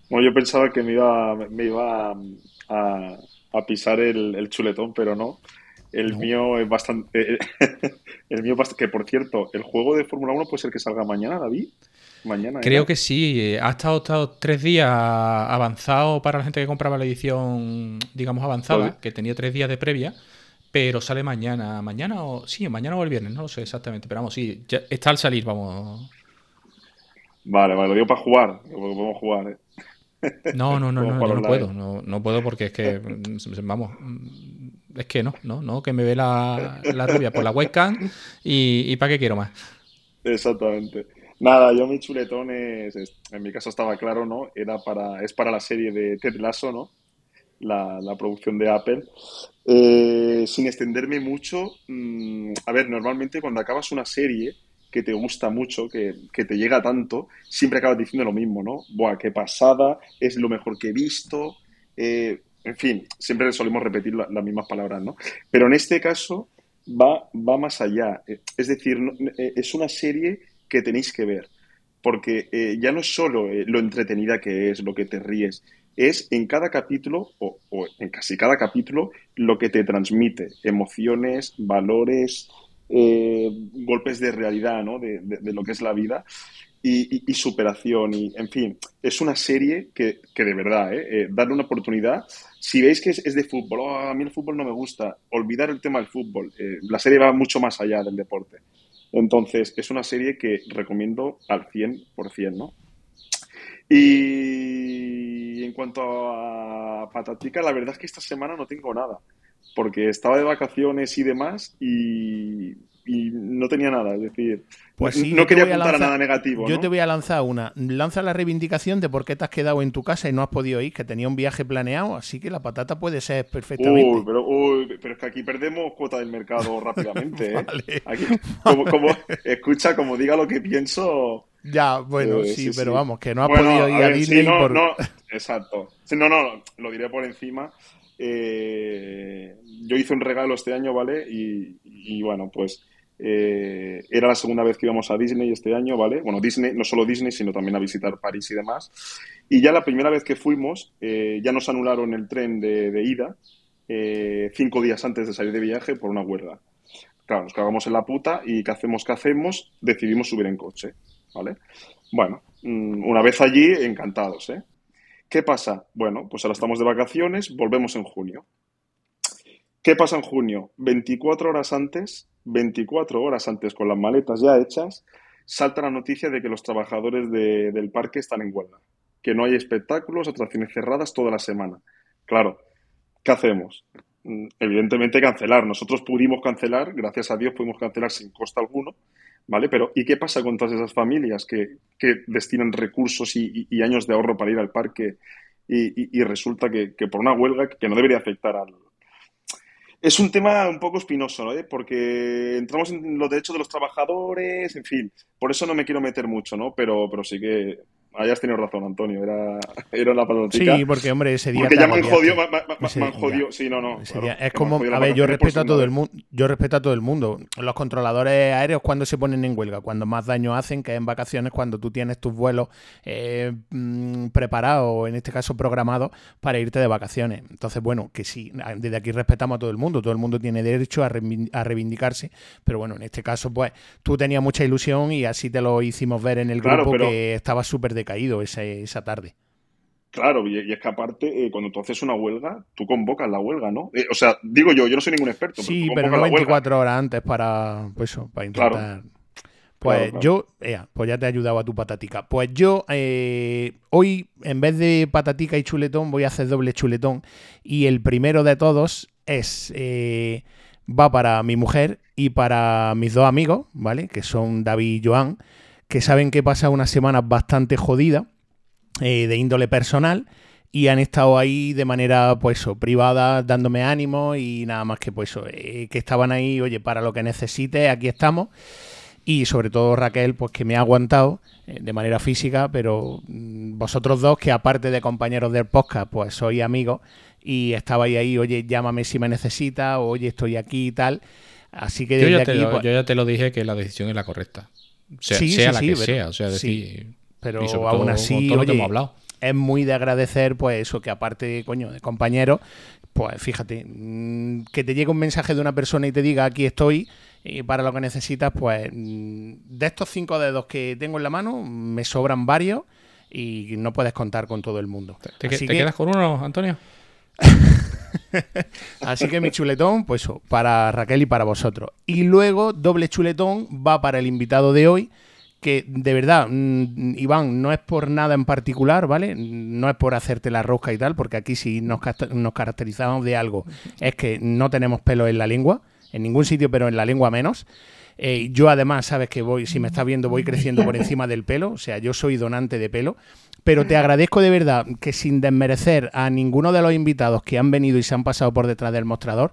D: Bueno, yo pensaba que me iba, me iba a, pisar el, chuletón, pero no. El mío es bastante. el mío, que por cierto, el juego de Fórmula 1 puede ser que salga mañana, David. Mañana.
B: Creo que sí. Ha estado, estado, tres días avanzado para la gente que compraba la edición, digamos, avanzada, que tenía tres días de previa pero sale mañana. ¿Mañana o.? Sí, mañana o el viernes, no lo sé exactamente. Pero vamos, sí, ya está al salir, vamos.
D: Vale, vale, lo digo para jugar. Podemos jugar, ¿eh?
B: No, no, no, no, yo no puedo. No, no, puedo porque es que. Vamos. Es que no, no, no, que me ve la, la rubia por la webcam y, y para qué quiero más.
D: Exactamente. Nada, yo mi chuletón es, en mi caso estaba claro, ¿no? Era para, es para la serie de Ted Lasso, ¿no? La, la producción de Apple. Eh, sin extenderme mucho, mm, a ver, normalmente cuando acabas una serie que te gusta mucho, que, te llega tanto, siempre acabas diciendo lo mismo, ¿no? Buah, qué pasada, es lo mejor que he visto. Eh, en fin, siempre solemos repetir las mismas palabras, ¿no? Pero en este caso va, va más allá. Eh, es decir, es una serie que tenéis que ver. Porque ya no es solo lo entretenida que es, lo que te ríes, es en cada capítulo, o, en casi cada capítulo, lo que te transmite, emociones, valores, eh, golpes de realidad, ¿no? De, lo que es la vida y, superación. Y, en fin, es una serie que, de verdad, ¿eh? ¿eh? darle una oportunidad. Si veis que es, de fútbol, oh, a mí el fútbol no me gusta, olvidar el tema del fútbol. La serie va mucho más allá del deporte. Entonces, es una serie que recomiendo al 100%, ¿no? Y en cuanto a Patatica, la verdad es que esta semana no tengo nada, porque estaba de vacaciones y demás y, no tenía nada, es decir, pues no quería apuntar a, nada negativo.
A: Yo te voy a lanzar una. Lanza la reivindicación de por qué te has quedado en tu casa y no has podido ir, que tenía un viaje planeado, así que la patata puede ser perfectamente.
D: Uy, pero, pero es que aquí perdemos cuota del mercado rápidamente. ¿eh? como, escucha, como diga lo que pienso,
A: ya, bueno, eh, sí, pero vamos, que no ha podido ir a, Disney
D: no, no, exacto. no, no, lo diré por encima. Eh, yo hice un regalo este año, ¿vale? Y, bueno, pues eh, era la segunda vez que íbamos a Disney este año, ¿vale? Bueno, Disney, no solo Disney, sino también a visitar París y demás. Y ya la primera vez que fuimos, ya nos anularon el tren de, de ida cinco días antes de salir de viaje por una huelga. Claro, nos cagamos en la puta y ¿qué hacemos? ¿Qué hacemos? Decidimos subir en coche. ¿Vale? Bueno, mm, una vez allí, encantados, ¿eh? ¿Qué pasa? Bueno, pues ahora estamos de vacaciones, volvemos en junio. ¿Qué pasa en junio? 24 horas antes, 24 horas antes con las maletas ya hechas, salta la noticia de que los trabajadores del parque están en huelga, que no hay espectáculos, atracciones cerradas toda la semana. Claro, ¿qué hacemos? Mm, evidentemente cancelar. Nosotros pudimos cancelar, gracias a Dios pudimos cancelar sin costo alguno, ¿vale? Pero ¿y qué pasa con todas esas familias que, destinan recursos y, años de ahorro para ir al parque y, resulta que, por una huelga que no debería afectar al... Es un tema un poco espinoso, ¿no? Porque entramos en los derechos de los trabajadores, en fin, por eso no me quiero meter mucho, ¿no? Pero, pero sí que hayas tenido razón, Antonio. Era, era la palotica.
A: Sí, porque, hombre, ese día.
D: Porque ya me han jodido, me, han jodido. Sí, no, no.
A: es como. A ver, yo respeto a todo el mundo. Yo respeto a todo el mundo. Los controladores aéreos, cuando se ponen en huelga? Cuando más daño hacen, que en vacaciones, cuando tú tienes tus vuelos eh, mm, preparados, en este caso programados, para irte de vacaciones. Entonces, bueno, que sí, desde aquí respetamos a todo el mundo. Todo el mundo tiene derecho a, reivindicarse. Pero bueno, en este caso, pues, tú tenías mucha ilusión y así te lo hicimos ver en el grupo que estaba súper de caído esa tarde.
D: Claro, y, es que aparte, eh, cuando tú haces una huelga, tú convocas la huelga, ¿no? Eh, o sea, digo yo, yo no soy ningún experto.
A: Sí, pero, no 24 horas antes para, pues para intentar... Pues yo, pues ya te he ayudado a tu patatica. Pues yo eh, hoy, en vez de patatica y chuletón, voy a hacer doble chuletón. Y el primero de todos es va para mi mujer y para mis dos amigos, ¿vale? Que son David y Joan, que saben que he pasado unas semanas bastante jodidas eh, de índole personal y han estado ahí de manera pues privada dándome ánimo y nada más que pues eh, que estaban ahí, oye, para lo que necesite, aquí estamos. Y sobre todo Raquel, pues que me ha aguantado eh, de manera física, pero mm, vosotros dos, que aparte de compañeros del podcast, pues sois amigos y estabais ahí, oye, llámame si me necesitas, oye, estoy aquí y tal. Así que
B: yo,
A: desde
B: ya te
A: aquí,
B: lo,
A: pues-
B: yo ya te lo dije que la decisión es la correcta. Sea,
A: Sí,
B: sea
A: sí,
B: la
A: sí,
B: que
A: pero-
B: sea. O sea, decir.
A: pero
B: y sobre
A: aún
B: todo
A: así,
B: con todo lo que
A: oye,
B: hemos hablado.
A: es muy de agradecer, pues eso, que aparte, coño, de compañeros, pues fíjate, mm, que te llegue un mensaje de una persona y te diga aquí estoy y para lo que necesitas, pues mm, de estos cinco dedos que tengo en la mano, me sobran varios y no puedes contar con todo el mundo.
B: ¿Te, te
A: que-
B: quedas con uno, Antonio?
A: Así que mi chuletón, pues para Raquel y para vosotros. Y luego, doble chuletón va para el invitado de hoy, que de verdad, mm, Iván, no es por nada en particular, ¿vale? No es por hacerte la rosca y tal, porque aquí casta- nos caracterizamos de algo. Es que no tenemos pelo en la lengua, en ningún sitio, pero en la lengua menos. Eh, yo además, sabes que voy, si me estás viendo, voy creciendo por encima del pelo, o sea, yo soy donante de pelo. Pero te agradezco de verdad que sin desmerecer a ninguno de los invitados que han venido y se han pasado por detrás del mostrador,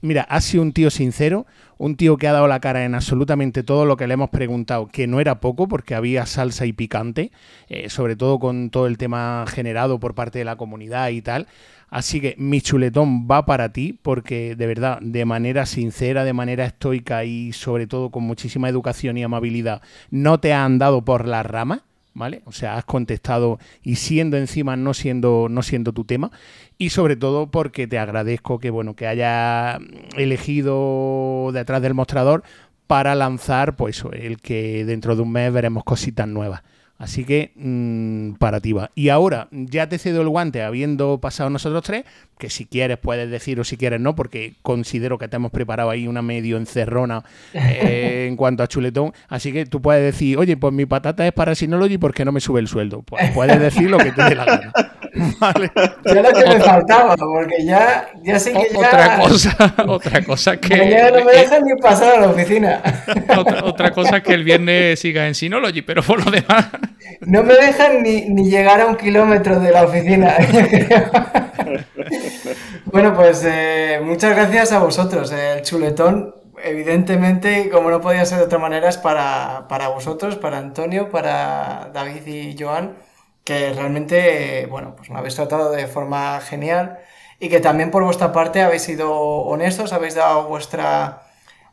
A: mira, has sido un tío sincero, un tío que ha dado la cara en absolutamente todo lo que le hemos preguntado, que no era poco porque había salsa y picante, eh, sobre todo con todo el tema generado por parte de la comunidad y tal. Así que mi chuletón va para ti porque de verdad, de manera sincera, de manera estoica y sobre todo con muchísima educación y amabilidad, no te han dado por las ramas. ¿Vale? O sea, has contestado y siendo encima no siendo, no siendo tu tema. Y sobre todo porque te agradezco que bueno, que haya elegido detrás del mostrador para lanzar, pues el que dentro de un mes veremos cositas nuevas. Así que mm, para ti va. Y ahora ya te cedo el guante habiendo pasado nosotros tres, que si quieres puedes decir o si quieres no, porque considero que te hemos preparado ahí una medio encerrona eh, en cuanto a chuletón. Así que tú puedes decir, oye, pues mi patata es para Synology porque no me sube el sueldo. Pues puedes decir lo que te dé la gana. Vale.
E: Yo lo que me faltaba, porque ya, ya sé que ya,
B: Otra cosa, otra cosa que.
E: ya no me dejan ni pasar a la oficina.
B: otra, otra cosa es que el viernes siga en Synology, pero por lo demás.
E: No me dejan ni, ni llegar a un kilómetro de la oficina. bueno, pues eh, muchas gracias a vosotros. El chuletón, evidentemente, como no podía ser de otra manera, es para, para vosotros, para Antonio, para David y Joan, que realmente, eh, bueno, pues me habéis tratado de forma genial y que también por vuestra parte habéis sido honestos, habéis dado vuestra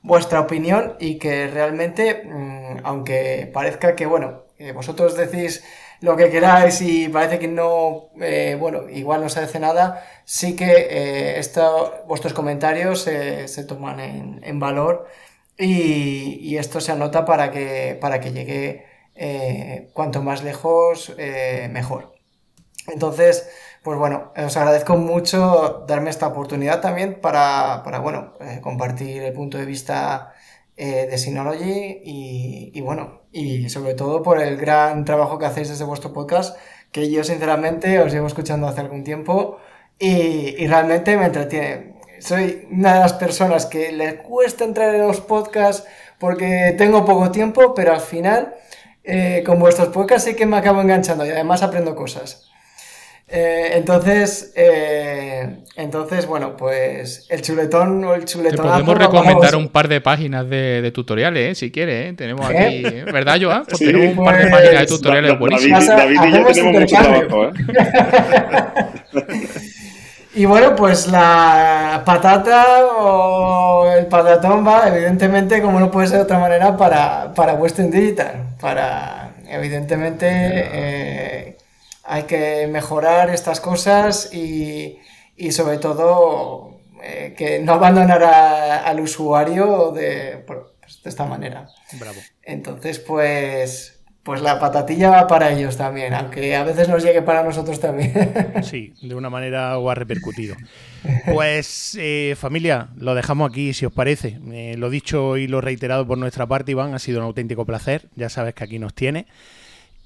E: vuestra opinión y que realmente, mm, aunque parezca que, bueno, eh, vosotros decís lo que queráis y parece que no, eh, bueno, igual no se hace nada, sí que eh, esto- vuestros comentarios se toman en, valor y, esto se anota para que, para que llegue eh, cuanto más lejos, mejor. Entonces, pues bueno, os agradezco mucho darme esta oportunidad también para, para bueno, compartir el punto de vista de Synology y bueno, y sobre todo por el gran trabajo que hacéis desde vuestro podcast, que yo sinceramente os llevo escuchando hace algún tiempo y, y realmente me entretiene. Soy una de las personas que le cuesta entrar en los podcasts porque tengo poco tiempo, pero al final, eh, con vuestros podcasts sí que me acabo enganchando y además aprendo cosas. Eh, entonces, eh, entonces, bueno, pues el chuletón o el
B: Te
E: chuletón.
B: podemos recomendar un par de páginas de, de tutoriales, ¿eh? si quieres. ¿eh? Tenemos aquí, ¿verdad, Joan? Pues
D: Sí,
B: tenemos un par de
E: pues,
B: páginas de tutoriales
D: Da-
B: buenísimas.
D: David, y yo tenemos mucho trabajo, ¿eh?
E: Y bueno, pues la patata o el patatón va, evidentemente, como no puede ser de otra manera, para, para Western Digital. Para, evidentemente, eh, hay que mejorar estas cosas y, y sobre todo eh, que no abandonar a- al usuario de, pues, de esta manera.
A: Bravo.
E: Entonces, pues, pues la patatilla va para ellos también, aunque a veces nos llegue para nosotros también.
A: Sí, de una manera o ha repercutido. Pues eh, familia, lo dejamos aquí si os parece. Eh, lo dicho y lo reiterado por nuestra parte, Iván, ha sido un auténtico placer. Ya sabes que aquí nos tiene.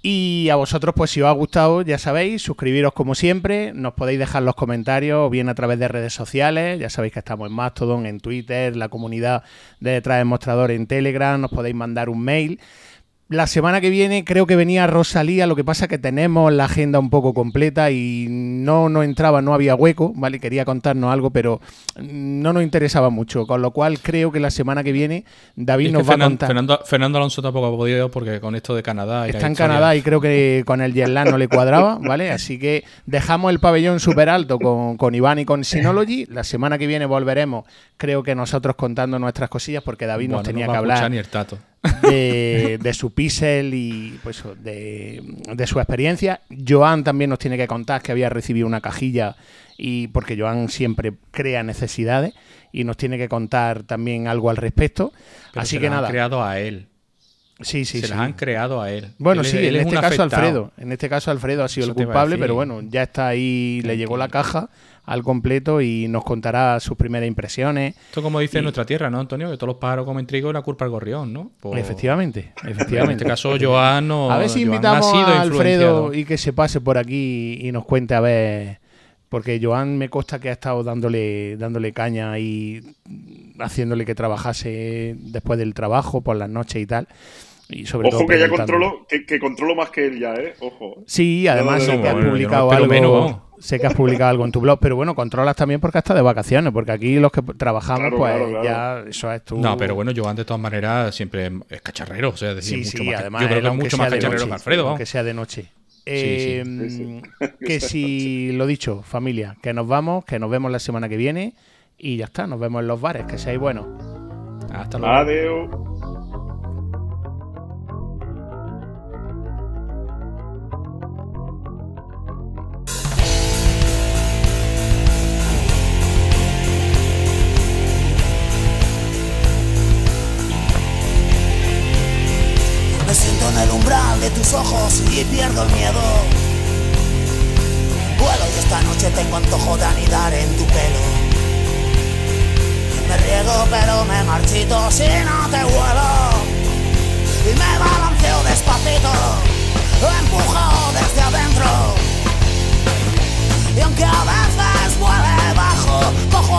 A: Y a vosotros, pues si os ha gustado, ya sabéis, suscribiros como siempre, nos podéis dejar los comentarios o bien a través de redes sociales, ya sabéis que estamos en Mastodon, en Twitter, la comunidad de detrás del mostrador en Telegram, nos podéis mandar un mail la semana que viene creo que venía Rosalía, lo que pasa que tenemos la agenda un poco completa y no nos entraba, no había hueco, ¿vale? Quería contarnos algo, pero no nos interesaba mucho, con lo cual creo que la semana que viene David nos va a contar.
B: Fernando, Fernando, Alonso tampoco ha podido porque con esto de Canadá...
A: Está en Canadá y creo que con el Jetlag no le cuadraba, ¿vale? Así que dejamos el pabellón súper alto con, con Iván y con Synology. La semana que viene volveremos, creo que nosotros contando nuestras cosillas porque David nos tenía que hablar.
B: Ni el tato
A: de, su pixel y pues de, de, su experiencia. Joan también nos tiene que contar que había recibido una cajilla y porque Joan siempre crea necesidades y nos tiene que contar también algo al respecto. Así que nada.
B: Han creado a él.
A: Sí, sí,
B: se las han creado a él.
A: Bueno, sí, en este caso Alfredo. En este caso Alfredo ha sido el culpable, pero bueno, ya está ahí, le llegó la caja al completo y nos contará sus primeras impresiones.
B: Esto como dice en nuestra tierra, ¿no, Antonio? Que todos los pájaros comen trigo y la culpa al gorrión, ¿no?
A: Pues efectivamente, efectivamente. En
B: este caso, Joan no.
A: A ver si invitamos a Alfredo y que se pase por aquí y nos cuente a ver. Porque Joan me consta que ha estado dándole, dándole caña y haciéndole que trabajase después del trabajo, por las noches y tal. Y sobre
D: Ojo que ya controlo, que, controlo más que él ya, ¿eh? Ojo.
A: Sí, además sé que has publicado algo. Sé que has publicado algo en tu blog, pero bueno, controlas también porque estás de vacaciones, porque aquí los que trabajamos, pues ya eso es tu.
B: No, pero bueno, yo de todas maneras siempre es cacharrero, o sea, decir,
A: mucho
B: más
A: además,
B: yo creo que es mucho más cacharrero que Alfredo.
A: Que sea de noche. Eh, que si lo dicho, familia, que nos vamos, que nos vemos la semana que viene y ya está, nos vemos en los bares, que seáis buenos.
B: Hasta luego.
D: Adiós.
F: Tus ojos y pierdo el miedo. Vuelo y esta noche tengo antojo de anidar en tu pelo. Me riego pero me marchito si no te vuelo. Y me balanceo despacito, empujado desde adentro. Y aunque a veces vuele bajo, cojo